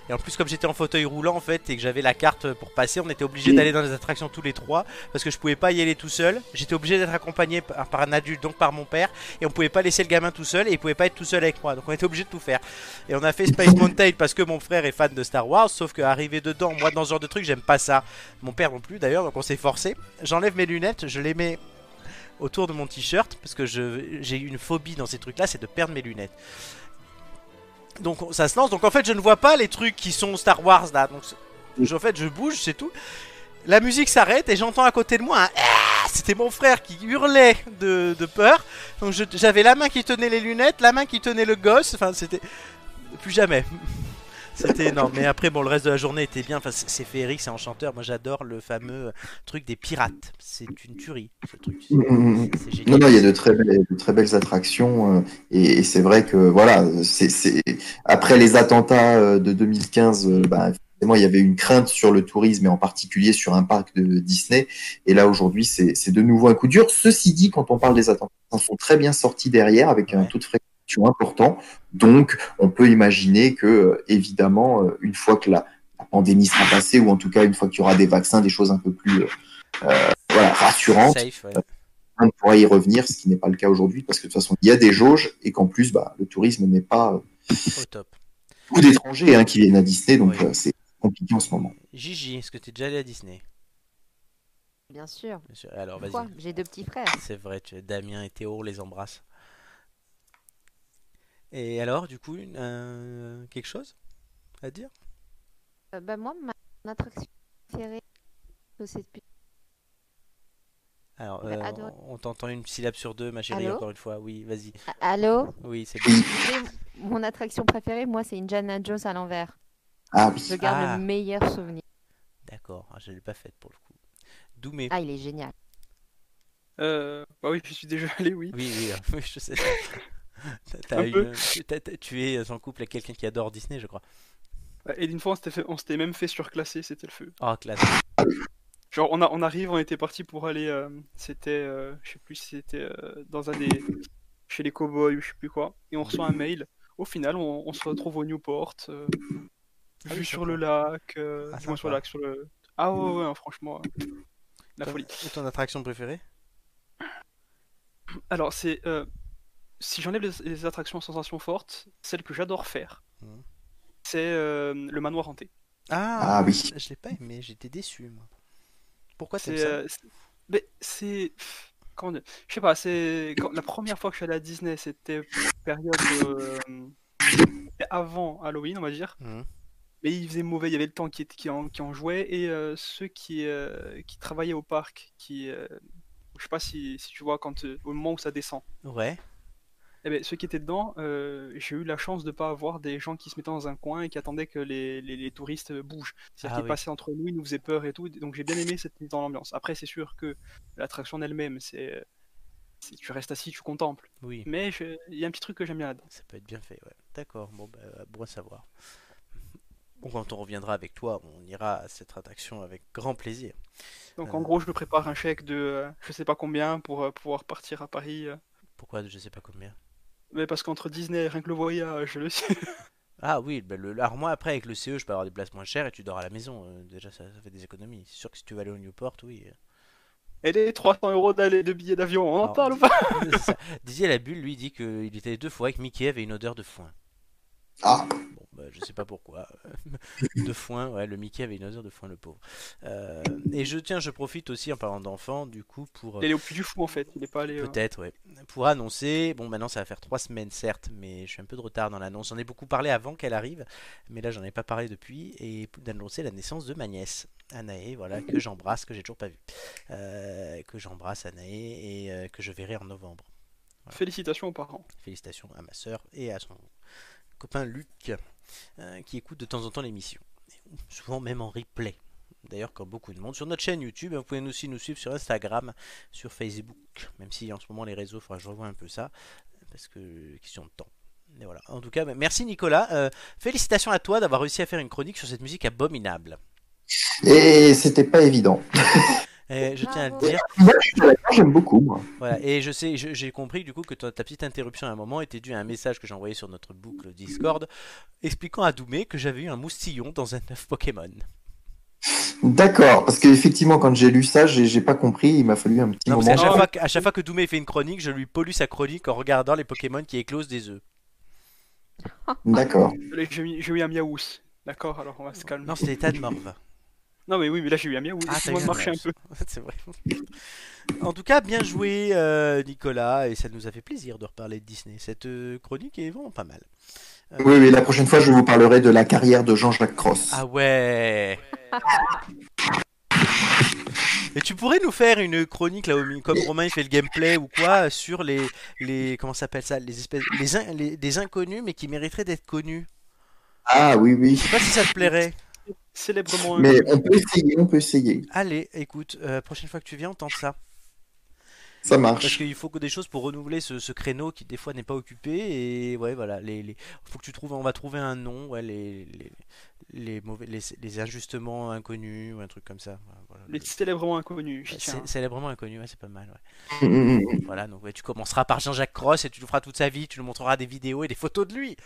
S1: Et en plus comme j'étais en fauteuil roulant en fait et que j'avais la carte pour passer, on était obligé
S3: Mm.
S1: d'aller dans les attractions tous les trois parce que je pouvais pas y aller tout seul. J'étais obligé d'être accompagné par, par un adulte donc par mon père et on pouvait pas laisser le gamin tout seul et il pouvait pas être tout seul avec moi. Donc on était obligé de tout faire. Et on a fait Space Mountain parce que mon frère est fan de Star Wars, sauf que arrivé dedans, moi dans ce genre de truc, j'aime pas ça. Mon père non plus d'ailleurs, donc on s'est forcé. J'enlève mes lunettes, je les mets autour de mon t-shirt parce que j'ai une phobie dans ces trucs-là, c'est de perdre mes lunettes. Donc on- ça se lance. Donc en fait, je ne vois pas les trucs qui sont Star Wars là. Donc je- en fait, je bouge, c'est tout. La musique s'arrête et j'entends à côté de moi un Ah C'était mon frère qui hurlait de, de peur. Donc j'avais la main qui tenait les lunettes, la main qui tenait le gosse. Enfin, c'était plus jamais. C'était énorme. Mais après, bon, le reste de la journée était bien. Enfin, c'est féerique, c'est enchanteur. Moi, j'adore le fameux truc des pirates. C'est une tuerie, ce truc.
S3: Mm, mm, mm.
S1: C'est
S3: Non,
S1: génial.
S3: non, il y a de très belles, de très belles attractions euh, et, et c'est vrai que voilà, c'est c'est- après les attentats euh, de 2015, euh, bah, il y avait une crainte sur le tourisme et en particulier sur un parc de Disney. Et là aujourd'hui, c'est c'est de nouveau un coup dur. Ceci dit, quand on parle des attentats, ils sont très bien sortis derrière avec un
S1: Ouais.
S3: taux de important. Donc, on peut imaginer que euh, évidemment, euh, une fois que la, la pandémie sera passée ou en tout cas une fois qu'il y aura des vaccins, des choses un peu plus euh, voilà, rassurantes
S1: Safe, ouais.
S3: on pourra y revenir, ce qui n'est pas le cas aujourd'hui, parce que de toute façon, il y a des jauges et qu'en plus, bah, le tourisme n'est pas euh,
S1: Au top.
S3: beaucoup d'étrangers hein, qui viennent à Disney, donc
S1: Oui.
S3: euh, c'est compliqué en ce moment.
S1: Gigi, est-ce que t'es déjà allé à Disney?
S2: Bien sûr.
S1: Bien sûr. Alors, vas-y.
S2: J'ai deux petits frères.
S1: C'est vrai, tu Damien et Théo, on les embrasse. Et alors, du coup, une- euh, quelque chose à dire?
S2: Euh, bah, moi, ma attraction préférée, c'est depuis-
S1: Alors, euh,
S2: adoré.
S1: on t'entend une syllabe sur deux, ma chérie,
S2: Allô?
S1: encore une fois. Oui, vas-y.
S2: Ah, Allô?
S1: Oui, c'est bon.
S2: Mon attraction préférée, moi, c'est Indiana Jones à l'envers.
S3: Ah oui.
S2: Je garde
S1: Ah.
S2: le meilleur souvenir.
S1: D'accord, ah, je l'ai pas faite pour le coup. Doumé.
S2: Ah, il est génial.
S4: Euh, bah oui, je suis déjà allé, oui.
S1: Oui, oui, euh, oui, je sais. T'as- tu es en couple avec quelqu'un qui adore Disney, je crois.
S4: Et une fois, on s'était même fait surclasser, c'était le feu.
S1: Oh, classe.
S4: Genre, on, a, on arrive, on était parti pour aller. euh, c'était. euh, je sais plus si c'était euh, dans un des. chez les cowboys ou je sais plus quoi. Et on reçoit un mail. Au final, on, on se retrouve au Newport. euh,
S1: Ah
S4: vue
S1: oui,
S4: sur le lac.
S1: Ah,
S4: du moins sur le lac, sur le. Ah ouais, ouais, ouais, franchement. la folie.
S1: et ton attraction préférée?
S4: Alors, c'est. Si j'enlève les, les attractions à sensations fortes, celle que j'adore faire,
S1: Mhm.
S4: c'est euh, le manoir hanté.
S1: Ah,
S3: Ah oui.
S1: je l'ai pas aimé, j'étais déçu, moi. Pourquoi
S4: C'est.
S1: ça
S4: euh, c'est- mais c'est. Comment dire Je sais pas, c'est. quand- La première fois que je suis allé à Disney, c'était période. euh, c'était avant Halloween, on va dire.
S1: Mhm.
S4: Mais il faisait mauvais, il y avait le temps qui, en, qui en jouait. Et euh, ceux qui, euh, qui travaillaient au parc, qui. euh, je sais pas si, si tu vois, quand, euh, au moment où ça descend.
S1: Ouais.
S4: Eh ben, ceux qui étaient dedans, euh, j'ai eu la chance de pas avoir des gens qui se mettaient dans un coin et qui attendaient que les, les- les touristes bougent. C'est-à-dire
S1: Ah
S4: qu'ils
S1: oui.
S4: passaient entre nous, ils nous faisaient peur et tout. Donc j'ai bien aimé cette mise dans l'ambiance. Après, c'est sûr que l'attraction en elle-même, c'est, tu restes assis, tu contemples.
S1: Oui,
S4: Mais il y a un petit truc que j'aime bien là-dedans.
S1: ça peut être bien fait, ouais. D'accord, bon, bah, bon à savoir. Bon, quand on reviendra avec toi, on ira à cette attraction avec grand plaisir.
S4: Donc
S1: Euh.
S4: en gros, je me prépare un chèque de euh, je sais pas combien pour euh, pouvoir partir à Paris. euh.
S1: Pourquoi Je sais pas combien?
S4: Mais parce qu'entre Disney et rien que le voyage, le
S1: Ah oui, bah, le, alors moi après avec le CE, je peux avoir des places moins chères et tu dors à la maison. euh, déjà, ça, ça fait des économies. C'est sûr que si tu veux aller au Newport, oui. euh.
S4: et les 300 euros d'aller de billets d'avion, on en
S1: Alors,
S4: parle ou pas?
S1: Didier la bulle, lui, dit qu'il était deux fois avec Mickey avait une odeur de foin.
S3: Ah,
S1: bah, je sais pas pourquoi. de foin, ouais, le Mickey avait une odeur de foin, le pauvre. Euh, et je tiens, je profite aussi en parlant d'enfants, du coup, pour.
S4: Il est au plus du fou en fait, il est pas allé. euh,
S1: Peut-être, ouais. Pour annoncer, bon, maintenant ça va faire trois semaines, certes, mais je suis un peu de retard dans l'annonce. J'en ai beaucoup parlé avant qu'elle arrive, mais là j'en ai pas parlé depuis, et d'annoncer la naissance de ma nièce, Anaé, voilà, que j'embrasse, que j'ai toujours pas vu. Euh, que j'embrasse Anaé et euh, que je verrai en novembre.
S4: Félicitations aux parents.
S1: Félicitations à ma soeur et à son copain Luc, euh, qui écoute de temps en temps l'émission. Souvent même en replay. D'ailleurs, comme beaucoup de monde. Sur notre chaîne YouTube, vous pouvez aussi nous suivre sur Instagram, sur Facebook. Même si en ce moment les réseaux, faudra que je revoie un peu ça. Parce que question de temps. Et voilà. En tout cas, merci Nicolas. Euh, félicitations à toi d'avoir réussi à faire une chronique sur cette musique abominable.
S3: Et c'était pas évident.
S1: Et je tiens à le dire.
S3: Moi, je suis d'accord, j'aime beaucoup, moi.
S1: Voilà, et je sais, j'ai compris du coup que ta, ta petite interruption à un moment était due à un message que j'ai envoyé sur notre boucle Discord expliquant à Doumé que j'avais eu un moustillon dans un œuf Pokémon.
S3: D'accord, parce qu'effectivement, quand j'ai lu ça, j'ai pas compris, il m'a fallu un petit
S1: Non,
S3: moment.
S1: qu'à chaque,
S4: Non.
S1: fois que- à chaque fois que Doumé fait une chronique, je lui pollue sa chronique en regardant les Pokémon qui éclosent des œufs.
S3: D'accord.
S4: J'ai eu, j'ai eu un miaous. D'accord, alors on va se calmer.
S1: Non, c'était l'état de morve.
S4: Non, mais oui, mais là j'ai eu un miaous.
S1: Ah, t'as
S4: Laisse-moi
S1: eu un
S4: marcher un peu.
S1: C'est vrai. En tout cas, bien joué euh, Nicolas, et ça nous a fait plaisir de reparler de Disney. Cette euh, chronique est vraiment pas mal.
S3: Oui, oui, la prochaine fois, je vous parlerai de la carrière de Jean-Jacques Cross.
S1: Ah ouais Et tu pourrais nous faire une chronique là, comme Romain il fait le gameplay ou quoi, sur les les comment ça s'appelle ça, les espèces, les, in- les- des inconnus mais qui mériteraient d'être connus?
S3: Ah oui, oui.
S1: Je sais pas si ça te plairait.
S4: Célèbrement
S3: Mais
S4: inconnu.
S3: on peut essayer, on peut essayer.
S1: Allez, écoute, euh, prochaine fois que tu viens, on tente ça.
S3: Ça
S1: Parce
S3: marche.
S1: qu'il faut que des choses pour renouveler ce, ce créneau qui des fois n'est pas occupé et ouais voilà les, les faut que tu trouves on va trouver un nom ouais les les, les mauvais les, les ajustements inconnus ou un truc comme ça Voilà.
S4: Les célèbrement inconnus, j'y
S1: C'est
S4: tiens.
S1: c'est vraiment inconnu, ouais, c'est pas mal. Ouais. Voilà, donc ouais, tu commenceras par Jean-Jacques Cross et tu le feras toute sa vie, tu lui montreras des vidéos et des photos de lui.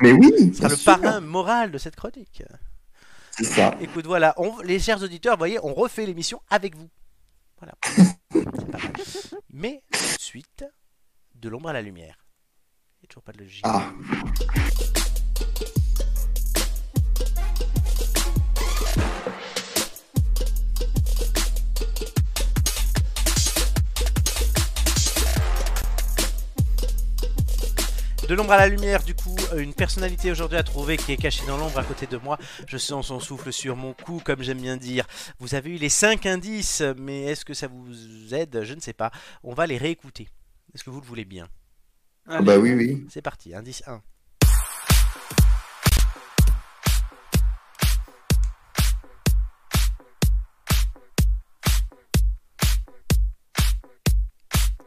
S3: Mais oui,
S1: Ce
S3: bien
S1: sera le
S3: sûr.
S1: parrain moral de cette chronique.
S3: C'est ça.
S1: Écoute, voilà, on- les chers auditeurs, vous voyez, on refait l'émission avec vous. Voilà. C'est pas mal. Mais tout de suite, de l'ombre à la lumière. Il n'y a toujours pas de logique.
S3: Ah.
S1: De l'ombre à la lumière, du coup, euh, une personnalité aujourd'hui à trouver qui est cachée dans l'ombre à côté de moi. Je sens son souffle sur mon cou, comme j'aime bien dire. Vous avez eu les 5 indices, mais est-ce que ça vous aide? Je ne sais pas. On va les réécouter. Est-ce que vous le voulez bien?
S3: Ah bah oui, oui.
S1: C'est parti, indice 1.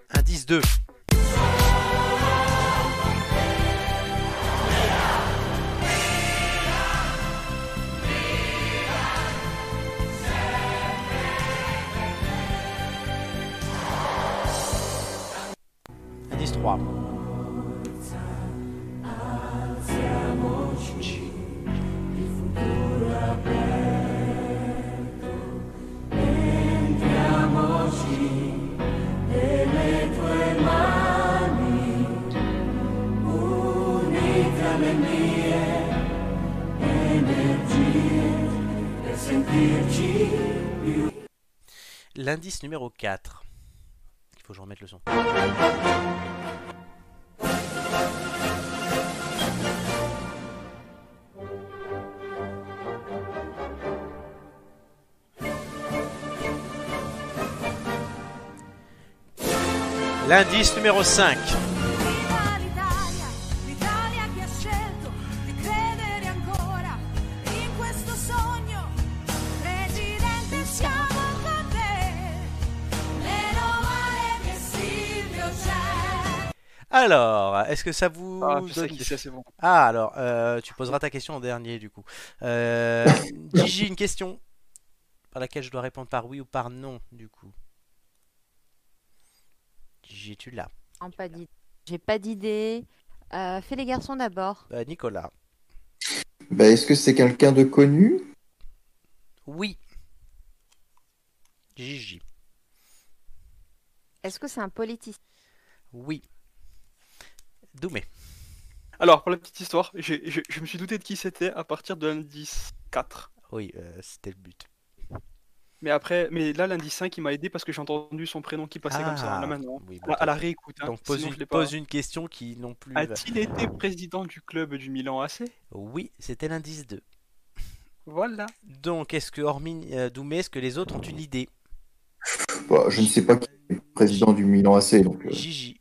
S1: Indice 2. L'indice numéro 4. Il faut que je remette le son. L'indice numéro 5. Alors, est-ce que ça vous
S4: Ah,
S1: donne
S4: qui c'est, bon.
S1: Ah, alors, euh, tu poseras ta question en dernier du coup. Euh, Gigi, une question par laquelle je dois répondre par oui ou par non du coup. Gigi, tu l'as.
S2: Non, pas d'idée. J'ai pas d'idée. Euh, fais les garçons d'abord.
S1: Euh, Nicolas.
S3: Bah, est-ce que c'est quelqu'un de connu?
S1: Oui. Gigi.
S2: Est-ce que c'est un politicien?
S1: Oui. Doumé.
S4: Alors, pour la petite histoire, je, je me suis douté de qui c'était à partir de l'indice 4.
S1: Oui, euh, c'était le but.
S4: Mais après, mais là, l'indice 5, il m'a aidé parce que j'ai entendu son prénom qui passait comme ça,
S1: Ah,
S4: là maintenant.
S1: oui,
S4: à,
S1: bon,
S4: la- à la
S1: t'as-
S4: réécoute. hein,
S1: Donc pose
S4: sinon
S1: une,
S4: je l'ai pas.
S1: pose une question qui non plus.
S4: A-t-il été président du club du Milan AC
S1: Oui, c'était l'indice 2.
S4: Voilà.
S1: Donc, est-ce que, hormis euh, Doumé, est-ce que les autres ont une idée?
S3: Bah, je ne sais pas qui est le président du Milan AC, donc euh,
S1: Gigi.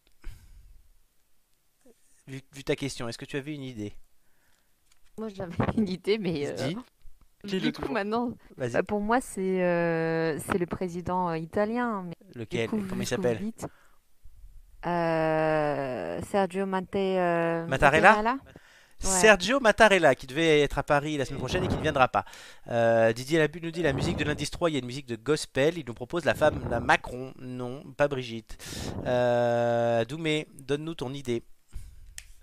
S1: Vu, vu ta question, est-ce que tu avais une idée?
S2: Moi, j'avais une idée, mais euh,
S1: Dis.
S4: Dis-le
S2: du coup,
S4: toujours?
S2: maintenant, bah, pour moi, c'est euh, c'est le président euh, italien. Mais
S1: Lequel?
S2: coup,
S1: Comment il s'appelle?
S2: euh, Sergio Mate, euh,
S1: Mattarella?
S2: Ouais.
S1: Sergio Mattarella, qui devait être à Paris la semaine prochaine et qui ne viendra pas. Euh, Didier Labu nous dit la musique de l'indice 3, il y a une musique de gospel. Il nous propose la femme, la Macron. Non, pas Brigitte. Euh, Doumé, donne-nous ton idée.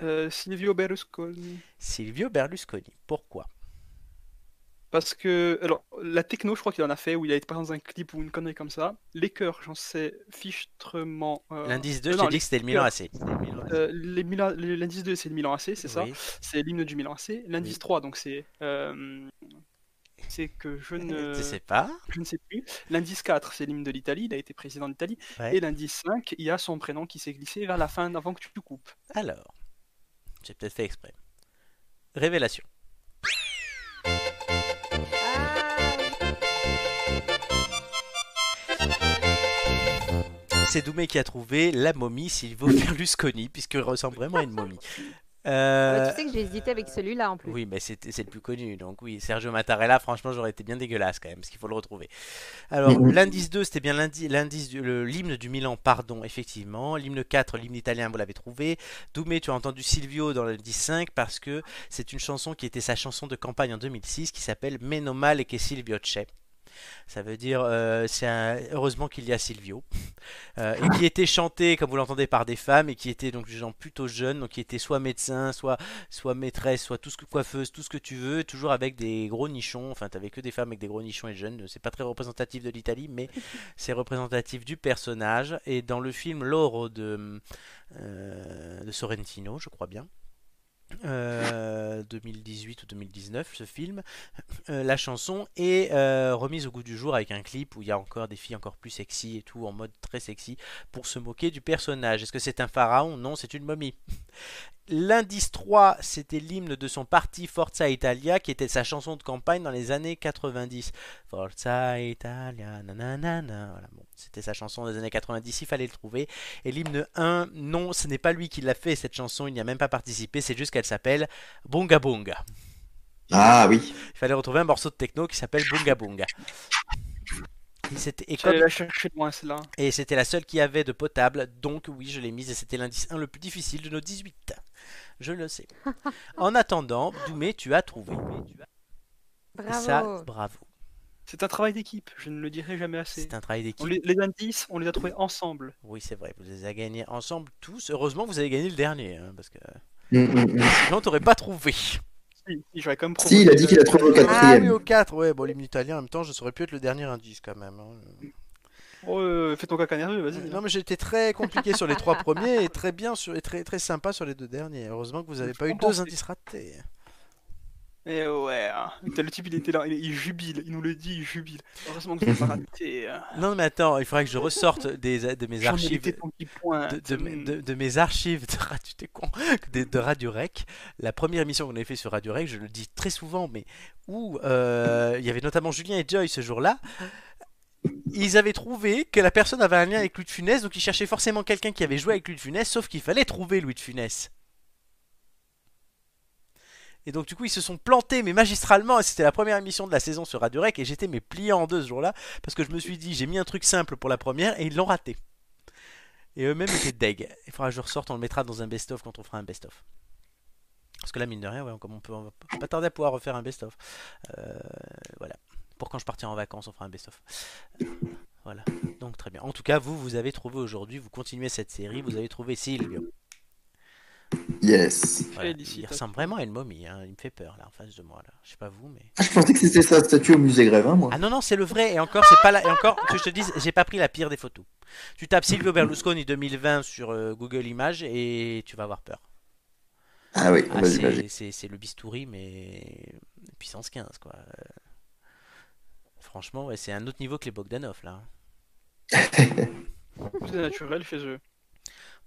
S4: Euh, Silvio Berlusconi.
S1: Silvio Berlusconi. Pourquoi?
S4: Parce que, alors, la techno, je crois qu'il en a fait, où il a été par exemple dans un clip ou une connerie comme ça. Les chœurs, j'en sais fichtrement. euh,
S1: L'indice 2,
S4: euh,
S1: je t'ai dit que c'était le Milan. AC.
S4: Euh, L'indice 2, c'est le Milan AC, c'est ça? C'est l'hymne du Milan AC. L'indice
S1: Oui.
S4: 3, donc c'est. c'est que je ne.
S1: Tu sais pas
S4: Je ne sais plus. L'indice 4, c'est l'hymne de l'Italie, il a été président d'Italie.
S1: Ouais.
S4: Et l'indice 5, il y a son prénom qui s'est glissé vers la fin avant que tu coupes.
S1: Alors, j'ai peut-être fait exprès. Révélation. C'est Doumé qui a trouvé la momie Silvio Berlusconi, puisqu'il ressemble vraiment à une momie. Euh,
S2: tu sais que j'ai hésité avec celui-là en plus.
S1: Oui, mais c'est le plus connu. Donc oui, Sergio Mattarella, franchement, j'aurais été bien dégueulasse quand même, parce qu'il faut le retrouver. Alors,
S3: Mhm.
S1: l'indice 2, c'était bien l'indice l'hymne du Milan, pardon, effectivement. L'hymne 4, l'hymne italien, vous l'avez trouvé. Doumé, tu as entendu Silvio dans l'indice 5, parce que c'est une chanson qui était sa chanson de campagne en 2006, qui s'appelle Meno male che Silvio c'è. Ça veut dire euh, c'est un- heureusement qu'il y a Silvio Euh, et qui était chanté comme vous l'entendez par des femmes et qui étaient donc des gens plutôt jeunes donc qui étaient soit médecins soit soit maîtresse soit tout ce que coiffeuse tout ce que tu veux toujours avec des gros nichons. Enfin t'avais que des femmes avec des gros nichons et jeunes. C'est pas très représentatif de l'Italie mais c'est représentatif du personnage. Et dans le film Loro de euh, de Sorrentino je crois bien euh, 2018 ou 2019 ce film euh, la chanson est euh, remise au goût du jour avec un clip où il y a encore des filles encore plus sexy et tout en mode très sexy pour se moquer du personnage. Est-ce que c'est un pharaon? Non, c'est une momie. L'indice 3, c'était l'hymne de son parti Forza Italia, qui était sa chanson de campagne dans les années 90. Forza Italia, nanana. Voilà, bon, c'était sa chanson des années 90, il fallait le trouver. Et l'hymne 1, non, ce n'est pas lui qui l'a fait, cette chanson, il n'y a même pas participé, c'est juste qu'elle s'appelle Bunga Bunga.
S3: Ah oui.
S1: Il fallait retrouver un morceau de techno qui s'appelle Bunga Bunga. Et c'était- et
S4: J'allais
S1: comme-
S4: la chercher loin, celle-là.
S1: et c'était la seule qui avait de potable, donc oui, je l'ai mise et c'était l'indice 1 le plus difficile de nos 18. Je le sais. En attendant, Doumé, tu as trouvé. Et
S2: Bravo.
S1: ça, bravo.
S4: C'est un travail d'équipe, je ne le dirai jamais assez.
S1: C'est un travail d'équipe.
S4: les, les indices, on les a trouvés ensemble.
S1: Oui, c'est vrai, vous les avez gagnés ensemble tous. Heureusement, vous avez gagné le dernier, hein, parce que
S3: Mm, mm, mm.
S1: sinon, t'aurais pas trouvé.
S4: Si, si, j'aurais quand même
S3: Si, il a dit qu'il a trouvé au
S1: Ah oui,
S3: quatrième.
S1: au 4, ouais, bon, l'hymne italien en même temps, je saurais pu être le dernier indice quand même. hein.
S4: Oh, euh, fais ton caca nerveux, vas-y.
S1: Non, mais j'étais très compliqué sur les trois premiers et très bien sur, et très, très sympa sur les deux derniers. Heureusement que vous n'avez pas eu deux
S4: compensé.
S1: indices ratés.
S4: Et ouais, hein. Le type il était là, il, il jubile, il nous le dit, il jubile. Heureusement que je l'ai pas raté. hein.
S1: Non, mais attends, il faudrait que je ressorte des, de mes archives.
S4: été ton petit point.
S1: De, de mes- de- de mes archives de Radio, t'es con, de, de Radio Rec, la première émission qu'on avait fait sur Radio Rec, je le dis très souvent, mais où euh, il y avait notamment Julien et Joy ce jour-là, ils avaient trouvé que la personne avait un lien avec Louis de Funès, donc ils cherchaient forcément quelqu'un qui avait joué avec Louis de Funès, sauf qu'il fallait trouver Louis de Funès. Et donc du coup ils se sont plantés mais magistralement et c'était la première émission de la saison sur Radio Rec et j'étais mes pliés en deux ce jour-là parce que je me suis dit j'ai mis un truc simple pour la première et ils l'ont raté. Et eux-mêmes étaient deg. Il faudra que je ressorte, on le mettra dans un best-of quand on fera un best-of. Parce que là, mine de rien, comme on peut, va pas tarder à pouvoir refaire un best-of. Euh, voilà. Pour quand je partirai en vacances, on fera un best-of. Voilà. Donc très bien. En tout cas, vous, vous avez trouvé aujourd'hui, vous continuez cette série, vous avez trouvé Silvio.
S3: Yes.
S1: Voilà. Il ressemble vraiment à une momie, hein. il me fait peur là en face de moi. Là. Je sais pas vous, mais.
S3: Ah, je pensais que c'était sa statue au musée Grévin, moi.
S1: Ah non, non, c'est le vrai. Et encore, c'est pas là. Et encore, que je te dise, j'ai pas pris la pire des photos. Tu tapes Silvio Berlusconi 2020 sur euh, Google Images et tu vas avoir peur.
S3: Ah oui,
S1: Ah, c'est- le bistouri, mais puissance 15, quoi. Euh, Franchement, ouais, c'est un autre niveau que les Bogdanov, là.
S4: C'est naturel chez eux.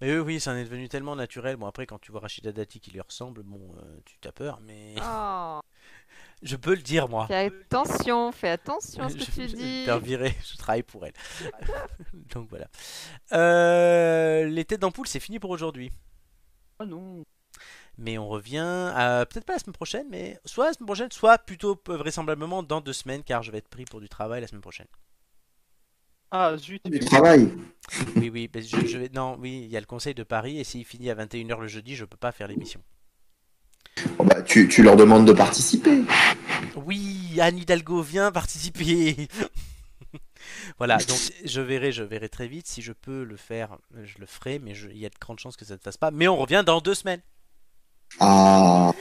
S1: Mais oui, oui, ça en est devenu tellement naturel. Bon, après, quand tu vois Rachida Dati qui lui ressemble, bon, euh, tu t'as peur, mais
S2: Oh,
S1: je peux le dire, moi.
S2: fais attention, fais attention à ce que
S1: Je-
S2: tu
S1: je vais
S2: dis.
S1: faire virer, je travaille pour elle. Donc voilà. Euh, les têtes d'ampoule, c'est fini pour aujourd'hui.
S4: Ah non.
S1: Mais on revient, à- peut-être pas la semaine prochaine, mais soit la semaine prochaine, soit plutôt euh, vraisemblablement dans deux semaines, car je vais être pris pour du travail la semaine prochaine.
S4: Ah zut.
S3: Du travail.
S1: Oui, oui, mais je, je vais, non, oui, il y a le conseil de Paris, et s'il finit à 21h le jeudi, je peux pas faire l'émission.
S3: Bon, bah, tu, tu leur demandes de participer.
S1: Oui, Anne Hidalgo vient participer. voilà, donc je verrai, je verrai très vite si je peux le faire, je le ferai, mais je- il y a de grandes chances que ça ne se fasse pas. Mais on revient dans deux semaines.
S3: Ah,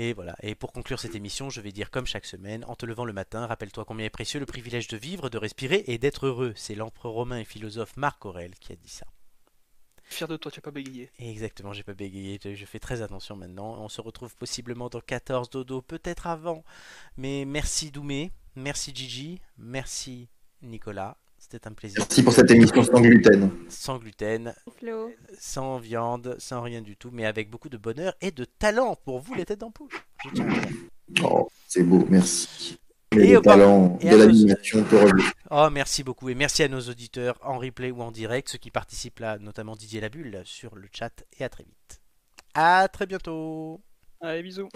S1: Et voilà. Et pour conclure cette émission, je vais dire comme chaque semaine, en te levant le matin, rappelle-toi combien est précieux le privilège de vivre, de respirer et d'être heureux. C'est l'empereur romain et philosophe Marc Aurèle qui a dit ça.
S4: Fier de toi, tu as pas bégayé.
S1: Exactement, j'ai pas bégayé, je je fais très attention maintenant. On se retrouve possiblement dans 14 dodo, peut-être avant. Mais merci Doumé, merci Gigi, merci Nicolas. C'était un plaisir.
S3: merci pour cette émission sans gluten.
S1: Sans gluten,
S2: Flo.
S1: sans viande, sans rien du tout, mais avec beaucoup de bonheur et de talent pour vous les têtes d'ampoule. Je tiens à le dire.
S3: Oh, c'est beau, merci.
S1: Et et
S3: de
S1: à nos-
S3: l'animation reviennent.
S1: Oh, merci beaucoup et merci à nos auditeurs en replay ou en direct, ceux qui participent là, notamment Didier Labulle sur le chat et à très vite. À très bientôt.
S4: Allez, bisous.